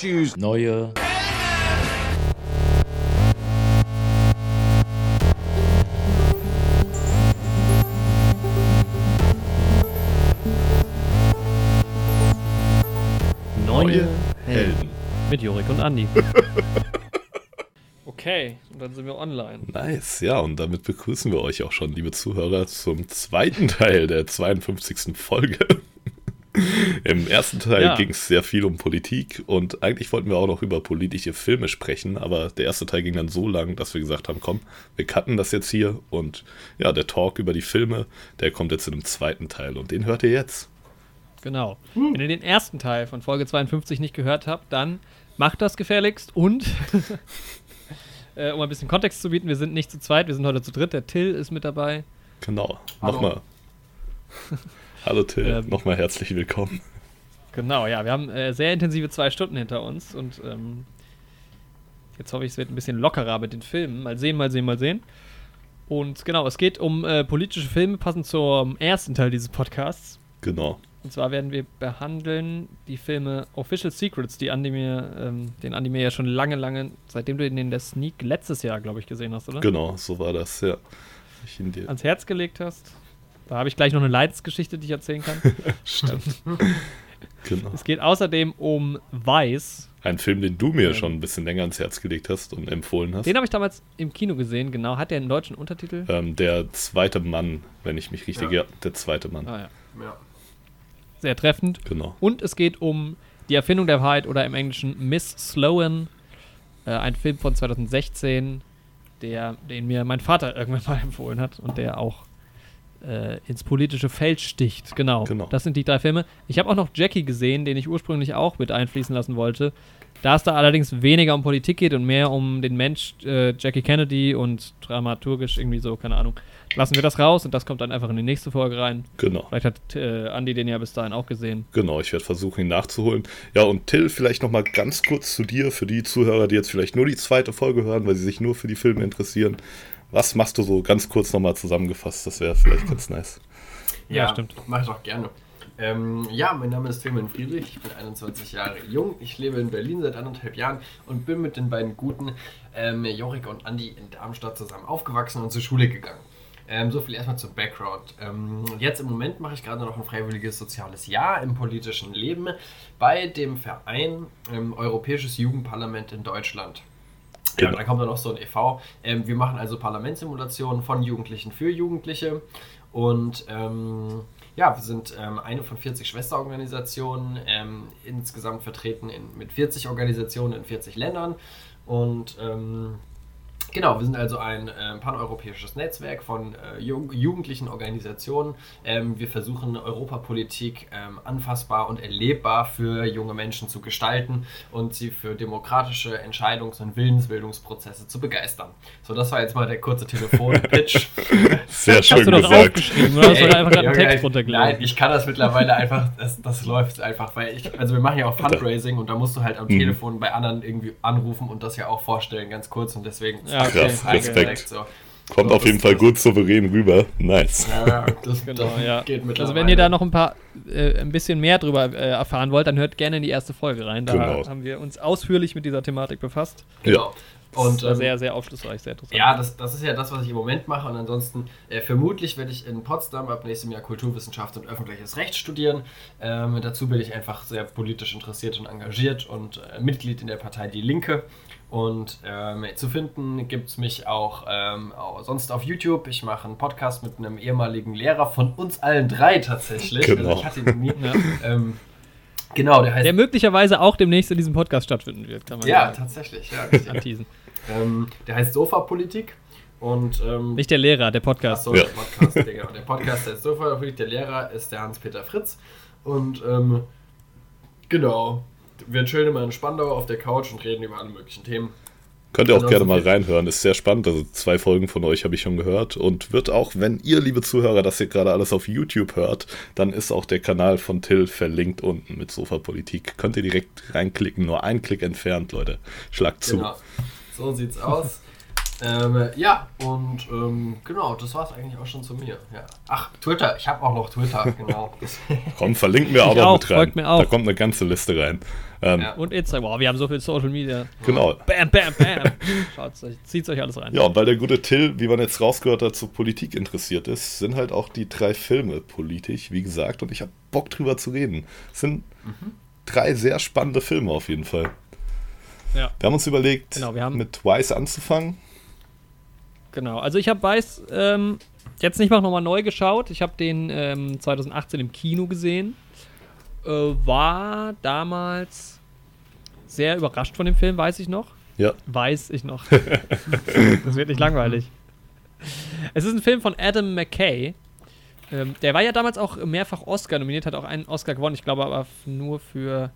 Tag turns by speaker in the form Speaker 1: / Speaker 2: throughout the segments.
Speaker 1: Choose
Speaker 2: neue
Speaker 3: Neue
Speaker 4: Helden.
Speaker 3: mit Jorik und Andi. Okay, und dann sind wir online.
Speaker 4: Nice, ja, und damit begrüßen wir euch auch schon, liebe Zuhörer, zum zweiten Teil der 52. Folge. Im ersten Teil
Speaker 3: Ja.
Speaker 4: ging es sehr viel um Politik und eigentlich wollten wir auch noch über politische Filme sprechen, aber der erste Teil ging dann so lang, dass wir gesagt haben, komm, wir cutten das jetzt hier und ja, der Talk über die Filme, der kommt jetzt in einem zweiten Teil und den hört ihr jetzt.
Speaker 3: Genau. Wenn ihr den ersten Teil von Folge 52 nicht gehört habt, dann macht das gefährlichst und äh, um ein bisschen Kontext zu bieten, wir sind nicht zu zweit, wir sind heute zu dritt. Der Till ist mit dabei.
Speaker 4: Genau, nochmal. Hallo Till,
Speaker 3: Ähm,
Speaker 4: nochmal herzlich willkommen.
Speaker 3: Genau, ja, wir haben äh, sehr intensive zwei Stunden hinter uns und ähm, jetzt hoffe ich, es wird ein bisschen lockerer mit den Filmen. Mal sehen, mal sehen, mal sehen. Und genau, es geht um äh, politische Filme, passend zum ersten Teil dieses Podcasts.
Speaker 4: Genau,
Speaker 3: Und zwar werden wir behandeln die Filme Official Secrets, die Andi mir, ähm, den Andi mir ja schon lange, lange, seitdem du ihn in der Sneak letztes Jahr, glaube ich, gesehen hast, oder?
Speaker 4: genau, so war das, ja. Ich ihn dir.
Speaker 3: Ans Herz gelegt hast. Da habe ich gleich noch eine Leidensgeschichte, die ich erzählen kann.
Speaker 4: Genau.
Speaker 3: es geht außerdem um Weiß.
Speaker 4: Ein Film, den du mir
Speaker 3: Ähm.
Speaker 4: schon ein bisschen länger ans Herz gelegt hast und empfohlen hast.
Speaker 3: Den habe ich damals im Kino gesehen, genau. Hat der einen deutschen Untertitel?
Speaker 4: Ähm, der zweite Mann, wenn ich mich richtig. Ja,
Speaker 1: Ja.
Speaker 4: der zweite Mann.
Speaker 3: Ah ja.
Speaker 1: Ja.
Speaker 3: Sehr treffend.
Speaker 4: Genau.
Speaker 3: Und es geht um die Erfindung der Wahrheit oder im Englischen Miss Sloan. Äh, ein Film von 2016, der, den mir mein Vater irgendwann mal empfohlen hat und der auch äh, ins politische Feld sticht. Genau.
Speaker 4: Genau.
Speaker 3: Das sind die drei Filme. Ich habe auch noch Jackie gesehen, den ich ursprünglich auch mit einfließen lassen wollte. Da es da allerdings weniger um Politik geht und mehr um den Mensch äh, Jackie Kennedy und dramaturgisch irgendwie so, keine Ahnung, lassen wir das raus und das kommt dann einfach in die nächste Folge rein.
Speaker 4: Genau.
Speaker 3: Vielleicht hat äh, Andy den ja bis dahin auch gesehen.
Speaker 4: Genau, ich werde versuchen, ihn nachzuholen. Ja, und Till, vielleicht nochmal ganz kurz zu dir, für die Zuhörer, die jetzt vielleicht nur die zweite Folge hören, weil sie sich nur für die Filme interessieren. Was machst du so ganz kurz nochmal zusammengefasst? Das wäre vielleicht ganz nice.
Speaker 3: Ja, stimmt.
Speaker 1: Mach ich doch gerne. Ähm, ja, mein Name ist Tilman Friedrich, ich bin 21 Jahre jung, ich lebe in Berlin seit anderthalb Jahren und bin mit den beiden Guten, ähm, Jorik und Andi, in Darmstadt zusammen aufgewachsen und zur Schule gegangen. Ähm, so viel erstmal zum Background. Ähm, jetzt im Moment mache ich gerade noch ein freiwilliges soziales Jahr im politischen Leben bei dem Verein ähm, Europäisches Jugendparlament in Deutschland. Ja,
Speaker 4: Genau.
Speaker 1: da kommt dann noch so ein e.V. Ähm, wir machen also Parlamentssimulationen von Jugendlichen für Jugendliche. Und ähm, ja, wir sind ähm, eine von 40 Schwesterorganisationen, ähm, insgesamt vertreten in, mit 40 Organisationen in 40 Ländern. Und ähm, Genau, wir sind also ein äh, paneuropäisches Netzwerk von äh, jung, jugendlichen Organisationen. Ähm, wir versuchen Europapolitik ähm, anfassbar und erlebbar für junge Menschen zu gestalten und sie für demokratische Entscheidungs- und Willensbildungsprozesse zu begeistern. So, das war jetzt mal der kurze Telefon-Pitch.
Speaker 4: Sehr schön
Speaker 3: Hast du doch
Speaker 4: gesagt.
Speaker 3: aufgeschrieben, oder? Hast du einfach gerade einen Text runtergeladen?
Speaker 1: Nein, ich kann das mittlerweile einfach, das, das läuft einfach, weil ich, also wir machen ja auch Fundraising und da musst du halt am
Speaker 4: Mhm.
Speaker 1: Telefon bei anderen irgendwie anrufen und das ja auch vorstellen, ganz kurz und deswegen
Speaker 3: Ja, okay.
Speaker 4: Krass, Respekt.
Speaker 1: so.
Speaker 4: Kommt
Speaker 1: So,
Speaker 4: auf jeden Fall gut souverän rüber. Nice.
Speaker 1: Ja, ja, das,
Speaker 3: Genau,
Speaker 1: das
Speaker 3: ja.
Speaker 1: geht mittlerweile.
Speaker 3: Also wenn ihr da noch ein paar, äh, ein bisschen mehr drüber äh, erfahren wollt, dann hört gerne in die erste Folge rein. Da
Speaker 4: Genau.
Speaker 3: haben wir uns ausführlich mit dieser Thematik befasst.
Speaker 1: Genau.
Speaker 3: Und
Speaker 1: Und
Speaker 3: war
Speaker 1: ähm,
Speaker 3: sehr, sehr aufschlussreich, sehr interessant.
Speaker 1: ja, das, das ist ja das, was ich im Moment mache. Und ansonsten, äh, vermutlich werde ich in Potsdam ab nächstem Jahr Kulturwissenschaft und öffentliches Recht studieren. Ähm, dazu bin ich einfach sehr politisch interessiert und engagiert und äh, Mitglied in der Partei Die Linke. Und ähm, zu finden gibt es mich auch, ähm, sonst auf YouTube. Ich mache einen Podcast mit einem ehemaligen Lehrer von uns allen drei tatsächlich.
Speaker 4: Genau.
Speaker 1: Also ich hatte ihn nie.
Speaker 3: Ja.
Speaker 1: ähm, genau, der heißt.
Speaker 3: Der möglicherweise auch demnächst in diesem Podcast stattfinden wird, kann man
Speaker 1: ja,
Speaker 3: sagen.
Speaker 1: tatsächlich. Ja, richtig. ähm, der heißt Sofa-Politik. Und ähm,
Speaker 3: Nicht der Lehrer, der Podcast.
Speaker 1: Achso,
Speaker 4: Ja.
Speaker 1: der Podcast, Digga. Der Podcast heißt Sofa-Politik. Der Lehrer ist der Hans-Peter Fritz. Und ähm, genau. Wir chillen immer in Spandau auf der Couch und reden über alle möglichen Themen.
Speaker 4: Könnt ihr auch gerne mal reinhören, ist sehr spannend. Also zwei Folgen von euch habe ich schon gehört und wird auch, wenn ihr, liebe Zuhörer, das hier gerade alles auf YouTube hört, dann ist auch der Kanal von Till verlinkt unten mit Sofa-Politik. Könnt ihr direkt reinklicken, nur ein Klick entfernt, Leute. Schlagt zu.
Speaker 1: Genau. So sieht's aus. Ähm, ja, und ähm, genau, das war es eigentlich auch schon zu mir. Ja. Ach, Twitter, ich habe auch noch Twitter, genau.
Speaker 4: Komm, verlinken wir auch noch mit rein.
Speaker 3: folgt mir auch.
Speaker 4: Da kommt eine ganze Liste rein. Ähm,
Speaker 1: Ja.
Speaker 3: Und Instagram. Wow, wir haben so viel Social Media.
Speaker 4: Genau.
Speaker 3: Bam, bam, bam. Schaut's euch, zieht's euch alles rein.
Speaker 4: Ja, und weil der gute Till, wie man jetzt rausgehört hat, zu Politik interessiert ist, sind halt auch die drei Filme politisch, wie gesagt, und ich habe Bock drüber zu reden. Es sind drei sehr spannende Filme auf jeden Fall.
Speaker 3: Ja.
Speaker 4: Wir haben uns überlegt,
Speaker 3: Genau, wir haben-
Speaker 4: mit Wise anzufangen.
Speaker 3: Genau, also ich habe Weiß ähm, jetzt nicht mal nochmal neu geschaut. Ich habe den ähm, 2018 im Kino gesehen. Äh, war damals sehr überrascht von dem Film, weiß ich noch.
Speaker 4: Ja,
Speaker 3: Weiß ich noch. das wird nicht langweilig. Es ist ein Film von Adam McKay. Ähm, der war ja damals auch mehrfach Oscar nominiert, hat auch einen Oscar gewonnen. Ich glaube aber nur für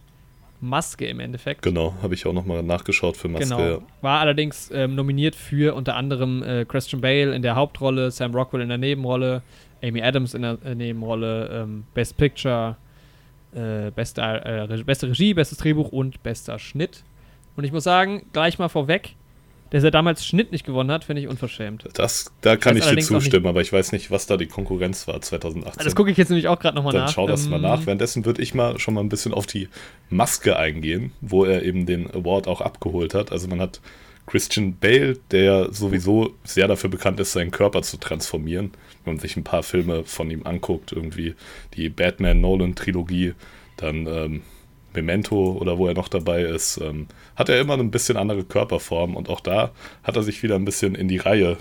Speaker 3: Maske im Endeffekt.
Speaker 4: genau, habe ich auch nochmal nachgeschaut für Maske.
Speaker 3: Genau. War allerdings ähm, nominiert für unter anderem äh, Christian Bale in der Hauptrolle, Sam Rockwell in der Nebenrolle, Amy Adams in der äh, Nebenrolle, ähm, Best Picture, äh, beste, äh, beste Regie, bestes Drehbuch und bester Schnitt. Und ich muss sagen, gleich mal vorweg, dass er damals Schnitt nicht gewonnen hat, finde ich unverschämt.
Speaker 4: Das, da kann ich dir zustimmen, aber ich weiß nicht, was da die Konkurrenz war 2018.
Speaker 3: Das gucke ich jetzt nämlich auch gerade nochmal
Speaker 4: Dann
Speaker 3: nach.
Speaker 4: schau das mal
Speaker 3: Ähm,
Speaker 4: nach. Währenddessen würde ich mal schon mal ein bisschen auf die Maske eingehen, wo er eben den Award auch abgeholt hat. Also man hat Christian Bale, der sowieso sehr dafür bekannt ist, seinen Körper zu transformieren. Wenn man sich ein paar Filme von ihm anguckt, irgendwie die Batman-Nolan-Trilogie, dann ähm, Memento oder wo er noch dabei ist, ähm, hat er immer ein bisschen andere Körperform und auch da hat er sich wieder ein bisschen in die Reihe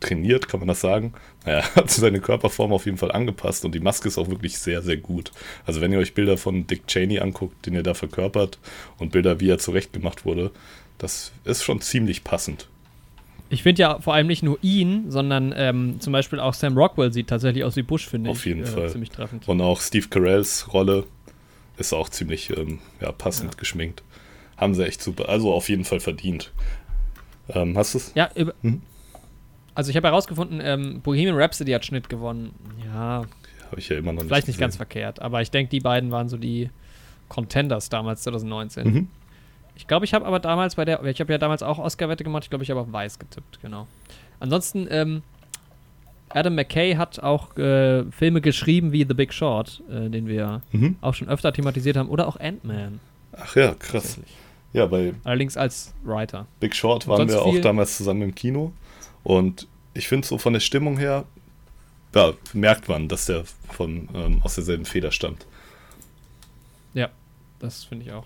Speaker 4: trainiert, kann man das sagen? Naja, hat seine Körperform auf jeden Fall angepasst und die Maske ist auch wirklich sehr, sehr gut. Also wenn ihr euch Bilder von Dick Cheney anguckt, den er da verkörpert und Bilder, wie er zurechtgemacht wurde, das ist schon ziemlich passend.
Speaker 3: Ich finde ja vor allem nicht nur ihn, sondern ähm, zum Beispiel auch Sam Rockwell sieht tatsächlich aus wie Bush, finde ich.
Speaker 4: Auf jeden
Speaker 3: äh,
Speaker 4: Fall.
Speaker 3: Ziemlich treffend.
Speaker 4: Und auch Steve Carells Rolle ist auch ziemlich ähm, ja, passend geschminkt. Haben sie echt super. Also auf jeden Fall verdient. Ähm, hast du es?
Speaker 3: Ja, über,
Speaker 4: Mhm.
Speaker 3: also ich habe herausgefunden, ähm, Bohemian Rhapsody hat Schnitt gewonnen. Ja,
Speaker 4: Habe ich ja immer noch nicht.
Speaker 3: vielleicht nicht ganz
Speaker 4: gesehen.
Speaker 3: verkehrt, aber ich denke, die beiden waren so die Contenders damals 2019.
Speaker 4: Mhm.
Speaker 3: Ich glaube, ich habe aber damals bei der, ich habe ja damals auch Oscar-Wette gemacht, ich glaube, ich habe auf Weiß getippt, genau. Ansonsten, ähm, Adam McKay hat auch äh, Filme geschrieben wie The Big Short, äh, den wir
Speaker 4: Mhm.
Speaker 3: auch schon öfter thematisiert haben, oder auch Ant-Man,
Speaker 4: Ach ja, krass. Ja, bei
Speaker 3: Allerdings als Writer.
Speaker 4: Big Short waren wir auch damals zusammen im Kino. Und ich finde so von der Stimmung her, ja, merkt man, dass der von, ähm, aus derselben Feder stammt.
Speaker 3: Ja, das finde ich auch.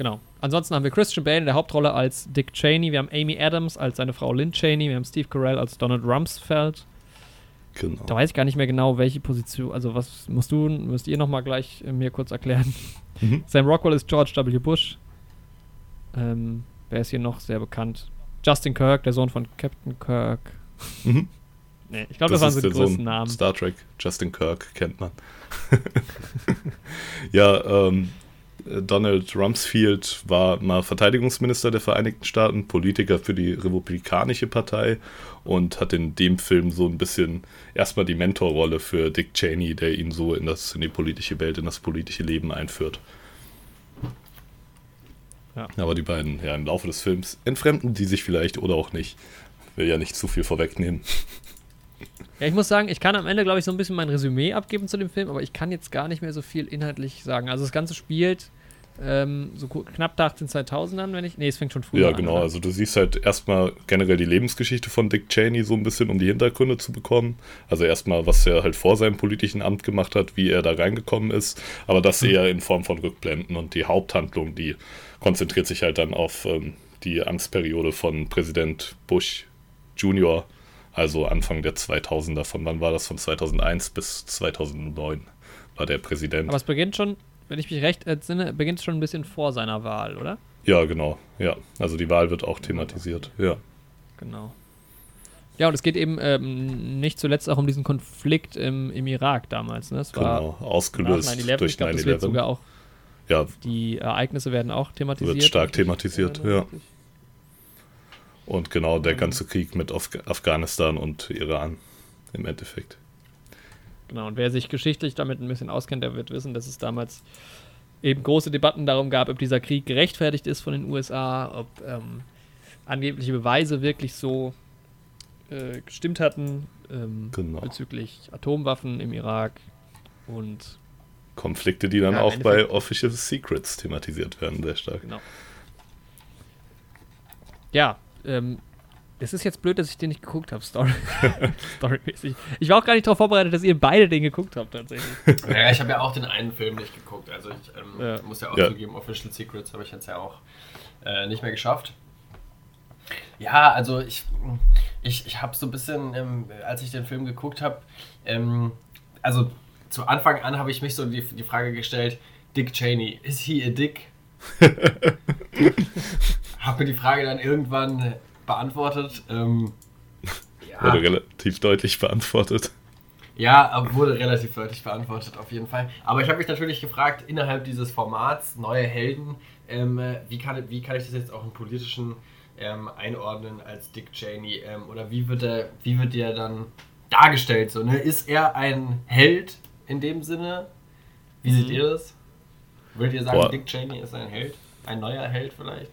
Speaker 3: Genau. Ansonsten haben wir Christian Bale in der Hauptrolle als Dick Cheney, wir haben Amy Adams als seine Frau Lynn Cheney, wir haben Steve Carell als Donald Rumsfeld.
Speaker 4: Genau.
Speaker 3: Da weiß ich gar nicht mehr genau, welche Position, also was musst du, müsst ihr nochmal gleich äh, mir kurz erklären.
Speaker 4: Mhm.
Speaker 3: Sam Rockwell ist George W. Bush. Ähm, wer ist hier noch sehr bekannt? Justin Kirk, der Sohn von Captain Kirk.
Speaker 4: Mhm.
Speaker 3: Nee, ich glaube, das, waren so die größten
Speaker 4: Sohn
Speaker 3: Namen.
Speaker 4: Star Trek, Justin Kirk, kennt man. ja, ähm, Donald Rumsfeld war mal Verteidigungsminister der Vereinigten Staaten, Politiker für die Republikanische Partei und hat in dem Film so ein bisschen erstmal die Mentorrolle für Dick Cheney, der ihn so in, das, in die politische Welt, in das politische Leben einführt.
Speaker 3: Ja.
Speaker 4: Aber die beiden, ja, im Laufe des Films entfremden die sich vielleicht oder auch nicht. Will ja nicht zu viel vorwegnehmen.
Speaker 3: Ja, ich muss sagen, ich kann am Ende, glaube ich, so ein bisschen mein Resümee abgeben zu dem Film, aber ich kann jetzt gar nicht mehr so viel inhaltlich sagen. Also das Ganze spielt ähm, so knapp nach den 2000ern, wenn ich. Nee, es fängt schon früher
Speaker 4: Ja,
Speaker 3: an.
Speaker 4: genau.
Speaker 3: oder?
Speaker 4: Also du siehst halt erstmal generell die Lebensgeschichte von Dick Cheney so ein bisschen, um die Hintergründe zu bekommen. Also erstmal, was er halt vor seinem politischen Amt gemacht hat, wie er da reingekommen ist. Aber das eher in Form von Rückblenden. Und die Haupthandlung, die konzentriert sich halt dann auf ähm, die Amtsperiode von Präsident Bush Jr., also Anfang der 2000er. Von wann war das? Von 2001 bis 2009 war der Präsident.
Speaker 3: Aber es beginnt schon, wenn ich mich recht entsinne, beginnt es schon ein bisschen vor seiner Wahl, oder?
Speaker 4: ja, genau. Ja, also die Wahl wird auch thematisiert. Ja.
Speaker 3: Genau. Ja, und es geht eben ähm, nicht zuletzt auch um diesen Konflikt im, im Irak damals. Ne? War
Speaker 4: Genau, ausgelöst
Speaker 3: 9/11.
Speaker 4: durch
Speaker 3: Ich glaube, das wird
Speaker 4: 9-11.
Speaker 3: sogar auch,
Speaker 4: Ja,
Speaker 3: die Ereignisse werden auch thematisiert.
Speaker 4: Wird stark thematisiert, ja.
Speaker 3: richtig.
Speaker 4: Und genau der
Speaker 3: Mhm.
Speaker 4: ganze Krieg mit Af Afghanistan und Iran im Endeffekt.
Speaker 3: Genau, und wer sich geschichtlich damit ein bisschen auskennt, der wird wissen, dass es damals eben große Debatten darum gab, ob dieser Krieg gerechtfertigt ist von den USA, ob ähm, angebliche Beweise wirklich so äh, gestimmt hatten ähm,
Speaker 4: Genau.
Speaker 3: bezüglich Atomwaffen im Irak und
Speaker 4: Konflikte, die dann
Speaker 3: Ja,
Speaker 4: auch bei Official Secrets thematisiert werden, sehr stark.
Speaker 3: genau. Ja, ähm, es ist jetzt blöd, dass ich den nicht geguckt habe, Story. Storymäßig. Ich war auch gar nicht darauf vorbereitet, dass ihr beide den geguckt habt, tatsächlich.
Speaker 1: Ja, ich habe ja auch den einen Film nicht geguckt. Also ich ähm,
Speaker 3: Ja.
Speaker 1: muss ja auch
Speaker 4: Ja.
Speaker 1: zugeben, Official Secrets habe ich jetzt ja auch äh, nicht mehr geschafft. Ja, also ich, ich, ich habe so ein bisschen, ähm, als ich den Film geguckt habe, ähm, also zu Anfang an habe ich mich so die, die Frage gestellt, Dick Cheney, is he a dick? habe mir die Frage dann irgendwann beantwortet. Ähm, ja.
Speaker 4: Wurde relativ deutlich beantwortet.
Speaker 1: Ja, aber wurde relativ deutlich beantwortet, auf jeden Fall. Aber ich habe mich natürlich gefragt, innerhalb dieses Formats, neue Helden, ähm, äh, wie, kann, wie kann ich das jetzt auch im politischen ähm, einordnen als Dick Cheney? Ähm, oder wie wird, er, wie wird der dann dargestellt? So, ne? Ist er ein Held in dem Sinne? Wie seht
Speaker 3: Mhm.
Speaker 1: ihr das? Würdet ihr sagen,
Speaker 4: Boah.
Speaker 1: Dick Cheney ist ein Held? Ein neuer Held vielleicht?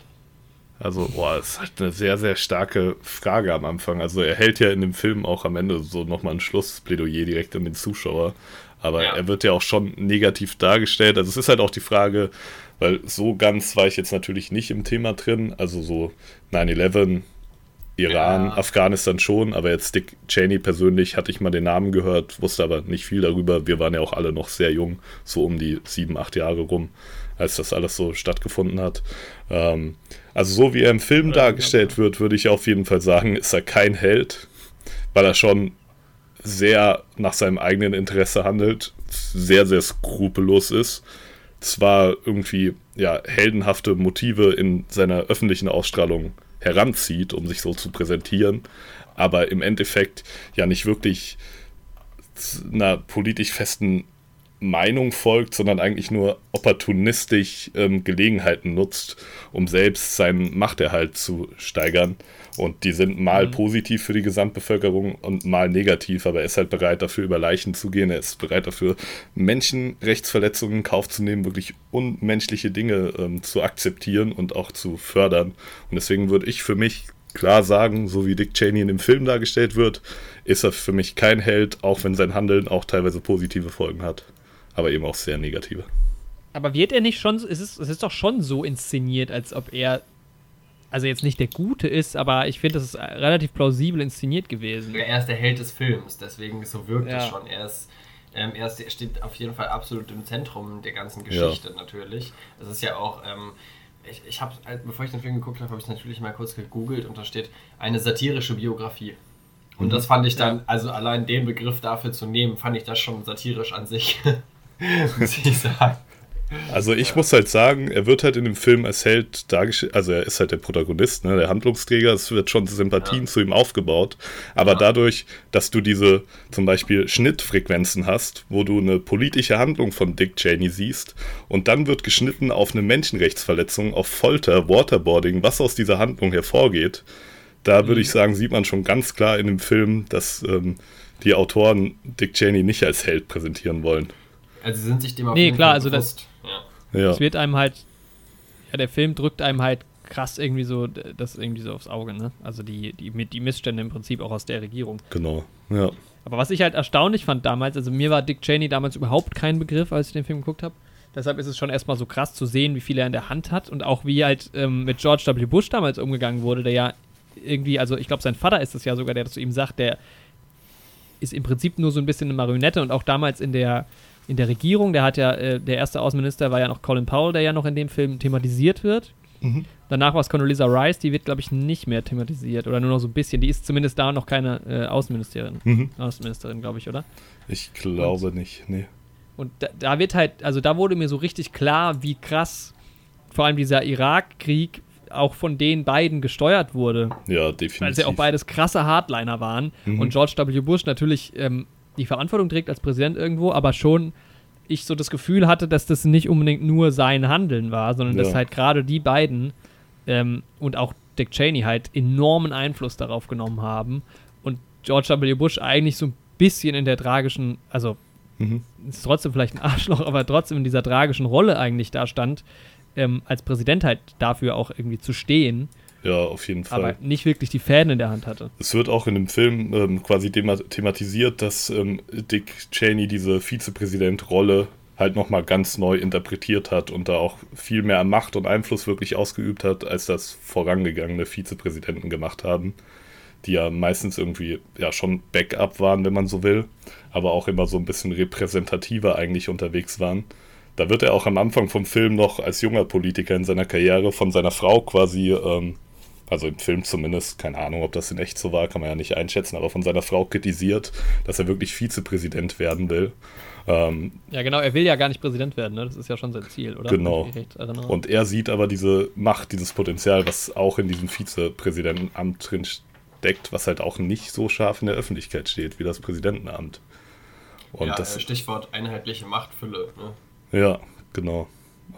Speaker 4: Also, boah, es ist halt eine sehr, sehr starke Frage am Anfang. Also, er hält ja in dem Film auch am Ende so nochmal ein Schlussplädoyer direkt an den Zuschauer. Aber
Speaker 1: Ja.
Speaker 4: er wird ja auch schon negativ dargestellt. Also, es ist halt auch die Frage, weil so ganz war ich jetzt natürlich nicht im Thema drin. Also, so 9-11, Iran,
Speaker 1: Ja.
Speaker 4: Afghanistan schon. Aber jetzt Dick Cheney persönlich hatte ich mal den Namen gehört, wusste aber nicht viel darüber. Wir waren ja auch alle noch sehr jung, so um die sieben, acht Jahre rum, als das alles so stattgefunden hat. Ähm, also so wie er im Film dargestellt wird, würde ich auf jeden Fall sagen, ist er kein Held, weil er schon sehr nach seinem eigenen Interesse handelt, sehr, sehr skrupellos ist, zwar irgendwie ja, heldenhafte Motive in seiner öffentlichen Ausstrahlung heranzieht, um sich so zu präsentieren, aber im Endeffekt ja nicht wirklich einer politisch festen Meinung folgt, sondern eigentlich nur opportunistisch ähm, Gelegenheiten nutzt, um selbst seinen Machterhalt zu steigern. Und die sind mal
Speaker 3: Mhm.
Speaker 4: positiv für die Gesamtbevölkerung und mal negativ, aber er ist halt bereit dafür, über Leichen zu gehen. Er ist bereit dafür, Menschenrechtsverletzungen in Kauf zu nehmen, wirklich unmenschliche Dinge ähm, zu akzeptieren und auch zu fördern. Und deswegen würde ich für mich klar sagen, so wie Dick Cheney in dem Film dargestellt wird, ist er für mich kein Held, auch wenn sein Handeln auch teilweise positive Folgen hat. Aber eben auch sehr negative.
Speaker 3: Aber wird er nicht schon, es ist, es ist doch schon so inszeniert, als ob er, also jetzt nicht der Gute ist, aber ich finde, das ist äh, relativ plausibel inszeniert gewesen.
Speaker 1: Er ist der Held des Films, deswegen so wirkt
Speaker 3: Ja.
Speaker 1: es schon. Er ist, ähm, er ist, er steht auf jeden Fall absolut im Zentrum der ganzen Geschichte natürlich. Es ist ja auch, ähm, ich, ich habe, bevor ich den Film geguckt habe, habe ich natürlich mal kurz gegoogelt und da steht eine satirische Biografie. Und das fand ich dann,
Speaker 3: Ja.
Speaker 1: also allein den Begriff dafür zu nehmen, fand ich das schon satirisch an sich. Muss ich sagen.
Speaker 4: Also ich muss halt sagen, er wird halt in dem Film als Held dargestellt, also er ist halt der Protagonist, ne, der Handlungsträger, es wird schon Sympathien
Speaker 1: Ja.
Speaker 4: zu ihm aufgebaut, aber
Speaker 1: Ja.
Speaker 4: dadurch, dass du diese zum Beispiel Schnittfrequenzen hast, wo du eine politische Handlung von Dick Cheney siehst und dann wird geschnitten auf eine Menschenrechtsverletzung, auf Folter, Waterboarding, was aus dieser Handlung hervorgeht, da
Speaker 1: Mhm.
Speaker 4: würde ich sagen, sieht man schon ganz klar in dem Film, dass ähm, die Autoren Dick Cheney nicht als Held präsentieren wollen.
Speaker 1: Also sie sind sich dem auf
Speaker 3: Nee, klar,
Speaker 1: Fall
Speaker 3: also das-
Speaker 1: bewusst. Ja.
Speaker 4: Ja,
Speaker 3: Es wird einem halt, ja, der Film drückt einem halt krass irgendwie so, das irgendwie so aufs Auge, ne? Also die, die, mit- die Missstände im Prinzip auch aus der Regierung.
Speaker 4: genau. Ja.
Speaker 3: Aber was ich halt erstaunlich fand damals, also mir war Dick Cheney damals überhaupt kein Begriff, als ich den Film geguckt habe. Deshalb ist es schon erstmal so krass zu sehen, wie viel er in der Hand hat und auch wie halt ähm, mit George W. Bush damals umgegangen wurde, der ja irgendwie, also ich glaube, sein Vater ist es ja sogar, der zu ihm sagt, der ist im Prinzip nur so ein bisschen eine Marionette und auch damals in der, in der Regierung, der hat ja, äh, der erste Außenminister war ja noch Colin Powell, der ja noch in dem Film thematisiert wird.
Speaker 4: Mhm.
Speaker 3: Danach war es Condoleezza Rice, die wird, glaube ich, nicht mehr thematisiert oder nur noch so ein bisschen. Die ist zumindest da noch keine äh, Außenministerin.
Speaker 4: Mhm.
Speaker 3: Außenministerin, glaube ich, oder?
Speaker 4: Ich glaube nicht, nee.
Speaker 3: Und da, da wird halt, also da wurde mir so richtig klar, wie krass vor allem dieser Irakkrieg auch von den beiden gesteuert wurde.
Speaker 4: Ja, definitiv.
Speaker 3: Weil sie auch beides krasse Hardliner waren.
Speaker 4: Mhm.
Speaker 3: Und George W. Bush natürlich ähm, die Verantwortung trägt als Präsident irgendwo, aber schon ich so das Gefühl hatte, dass das nicht unbedingt nur sein Handeln war, sondern
Speaker 4: Ja.
Speaker 3: dass halt gerade die beiden ähm, und auch Dick Cheney halt enormen Einfluss darauf genommen haben. Und George W. Bush eigentlich so ein bisschen in der tragischen, also
Speaker 4: Mhm.
Speaker 3: ist trotzdem vielleicht ein Arschloch, aber trotzdem in dieser tragischen Rolle eigentlich da stand, ähm, als Präsident halt dafür auch irgendwie zu stehen
Speaker 4: Ja, auf jeden Fall.
Speaker 3: Aber nicht wirklich die Fäden in der Hand hatte.
Speaker 4: Es wird auch in dem Film ähm, quasi thematisiert, dass ähm, Dick Cheney diese Vizepräsident-Rolle halt nochmal ganz neu interpretiert hat und da auch viel mehr Macht und Einfluss wirklich ausgeübt hat, als das vorangegangene Vizepräsidenten gemacht haben, die ja meistens irgendwie ja schon Backup waren, wenn man so will, aber auch immer so ein bisschen repräsentativer eigentlich unterwegs waren. Da wird er auch am Anfang vom Film noch als junger Politiker in seiner Karriere von seiner Frau quasi, ähm, also im Film zumindest, keine Ahnung, ob das in echt so war, kann man ja nicht einschätzen, aber von seiner Frau kritisiert, dass er wirklich Vizepräsident werden will
Speaker 3: ähm, ja, genau, er will ja gar nicht Präsident werden, ne? das ist ja schon sein Ziel, oder?
Speaker 4: Genau. Und er sieht aber diese Macht, dieses Potenzial, was auch in diesem Vizepräsidentenamt drin steckt, was halt auch nicht so scharf in der Öffentlichkeit steht wie das Präsidentenamt.
Speaker 1: Und ja, das, äh, Stichwort einheitliche Machtfülle.
Speaker 4: Ne? Ja, genau.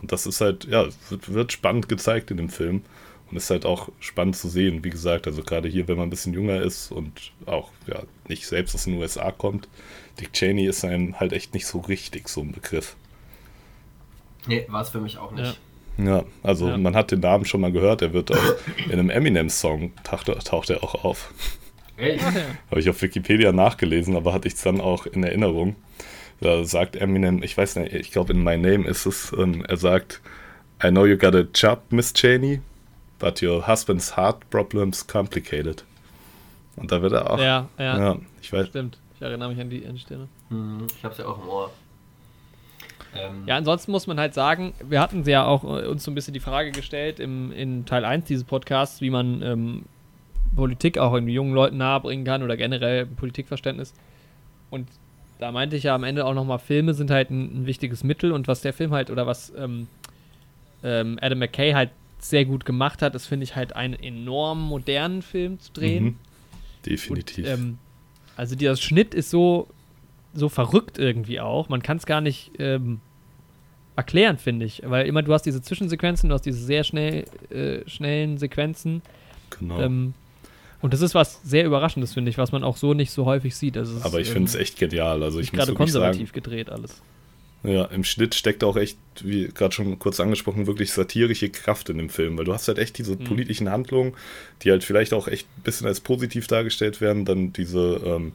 Speaker 4: Und das ist halt, ja, wird spannend gezeigt in dem Film. Und ist halt auch spannend zu sehen, wie gesagt, also gerade hier, wenn man ein bisschen jünger ist und auch ja, nicht selbst aus den USA kommt, Dick Cheney ist einem halt echt nicht so richtig so ein Begriff.
Speaker 1: Nee, war es für mich auch nicht.
Speaker 4: Ja, ja also ja. man hat den Namen schon mal gehört, er wird auch in einem Eminem-Song taucht, taucht er auch auf. Hey. Habe ich auf Wikipedia nachgelesen, aber hatte ich es dann auch in Erinnerung. Da sagt Eminem, ich weiß nicht, ich glaube in My Name ist es, ähm, er sagt, I know you got a job, Miss Cheney, but your husband's heart problems complicated. Und da wird er auch.
Speaker 3: Ja, ja. ja ich weiß. Stimmt. Ich erinnere mich an die, an die Stelle.
Speaker 1: Hm, ich habe es ja auch im Ohr.
Speaker 3: Ähm. Ja, ansonsten muss man halt sagen, wir hatten ja auch äh, uns so ein bisschen die Frage gestellt im, in Teil 1 dieses Podcasts, wie man ähm, Politik auch irgendwie jungen Leuten nahebringen kann oder generell Politikverständnis. Und da meinte ich ja am Ende auch nochmal, Filme sind halt ein, ein, wichtiges Mittel und was der Film halt oder was ähm, ähm, Adam McKay halt sehr gut gemacht hat, ist, finde ich, halt einen enorm modernen Film zu drehen. Mhm.
Speaker 4: Definitiv.
Speaker 3: Und, ähm, also dieser Schnitt ist so, so verrückt irgendwie auch. Man kann es gar nicht ähm, erklären, finde ich. Weil immer du hast diese Zwischensequenzen, du hast diese sehr schnell, äh, schnellen Sequenzen. Genau. Ähm, und das ist was sehr Überraschendes, finde ich, was man auch so nicht so häufig sieht. Also
Speaker 4: Aber ich finde es ähm, echt genial. Also ich
Speaker 3: gerade konservativ sagen, gedreht alles.
Speaker 4: Ja, im Schnitt steckt auch echt, wie gerade schon kurz angesprochen, wirklich satirische Kraft in dem Film, weil du hast halt echt diese mhm. politischen Handlungen, die halt vielleicht auch echt ein bisschen als positiv dargestellt werden, dann diese ähm,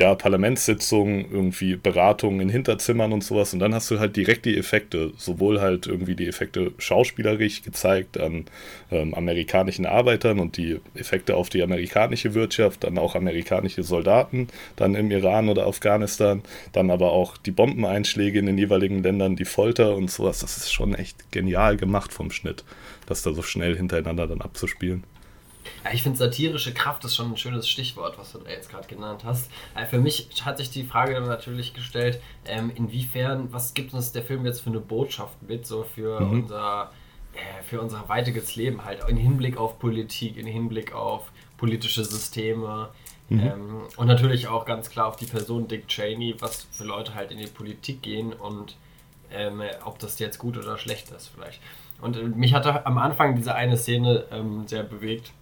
Speaker 4: ja, Parlamentssitzungen, irgendwie Beratungen in Hinterzimmern und sowas. Und dann hast du halt direkt die Effekte, sowohl halt irgendwie die Effekte schauspielerisch gezeigt an ähm, amerikanischen Arbeitern und die Effekte auf die amerikanische Wirtschaft, dann auch amerikanische Soldaten, dann im Iran oder Afghanistan, dann aber auch die Bombeneinschläge in den jeweiligen Ländern, die Folter und sowas. Das ist schon echt genial gemacht vom Schnitt, das da so schnell hintereinander dann abzuspielen.
Speaker 1: Ja, ich finde, satirische Kraft ist schon ein schönes Stichwort, was du da jetzt gerade genannt hast. Äh, für mich hat sich die Frage dann natürlich gestellt, ähm, inwiefern, was gibt uns der Film jetzt für eine Botschaft mit, so für mhm. unser äh, für unser weitiges Leben halt, in Hinblick auf Politik, in Hinblick auf politische Systeme mhm. ähm, und natürlich auch ganz klar auf die Person Dick Cheney, was für Leute halt in die Politik gehen und ähm, ob das jetzt gut oder schlecht ist vielleicht. Und äh, mich hatte am Anfang diese eine Szene ähm, sehr bewegt,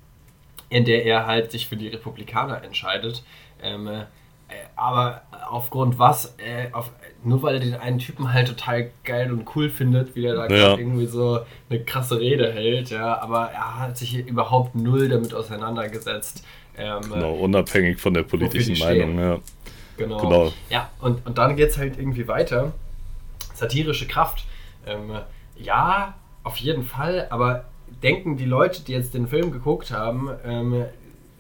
Speaker 1: in der er halt sich für die Republikaner entscheidet. Ähm, äh, aber aufgrund was, äh, auf, nur weil er den einen Typen halt total geil und cool findet, wie er da ja. irgendwie so eine krasse Rede hält, ja, aber er hat sich überhaupt null damit auseinandergesetzt.
Speaker 4: Ähm, genau, unabhängig von der politischen Meinung, ja.
Speaker 1: Genau. genau. Ja, und, und dann geht es halt irgendwie weiter. Satirische Kraft. Ähm, ja, auf jeden Fall, aber denken die Leute, die jetzt den Film geguckt haben, ähm,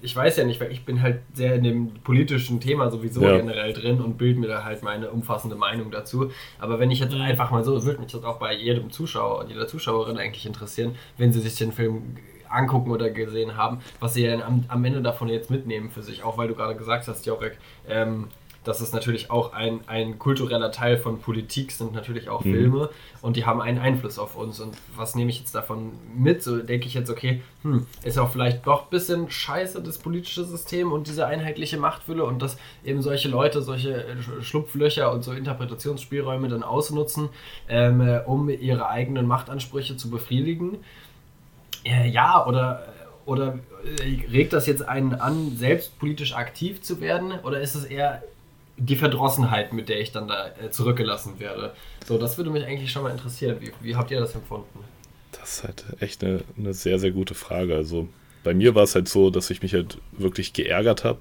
Speaker 1: ich weiß ja nicht, weil ich bin halt sehr in dem politischen Thema sowieso ja. generell drin und bilde mir da halt meine umfassende Meinung dazu. Aber wenn ich jetzt mhm. einfach mal so, würde mich das auch bei jedem Zuschauer und jeder Zuschauerin eigentlich interessieren, wenn sie sich den Film angucken oder gesehen haben, was sie dann am, am Ende davon jetzt mitnehmen für sich. Auch weil du gerade gesagt hast, Jorek, ähm, das ist natürlich auch ein, ein kultureller Teil von Politik, sind natürlich auch mhm. Filme und die haben einen Einfluss auf uns. Und was nehme ich jetzt davon mit? So denke ich jetzt, okay, hm, ist auch vielleicht doch ein bisschen scheiße, das politische System und diese einheitliche Machtfülle und dass eben solche Leute solche äh, Schlupflöcher und so Interpretationsspielräume dann ausnutzen, ähm, äh, um ihre eigenen Machtansprüche zu befriedigen. Äh, ja, oder oder regt das jetzt einen an, selbst politisch aktiv zu werden? Oder ist es eher die Verdrossenheit, mit der ich dann da äh, zurückgelassen werde. So, das würde mich eigentlich schon mal interessieren. Wie, wie habt ihr das empfunden?
Speaker 4: Das ist halt echt eine, eine sehr, sehr gute Frage. Also bei mir war es halt so, dass ich mich halt wirklich geärgert habe,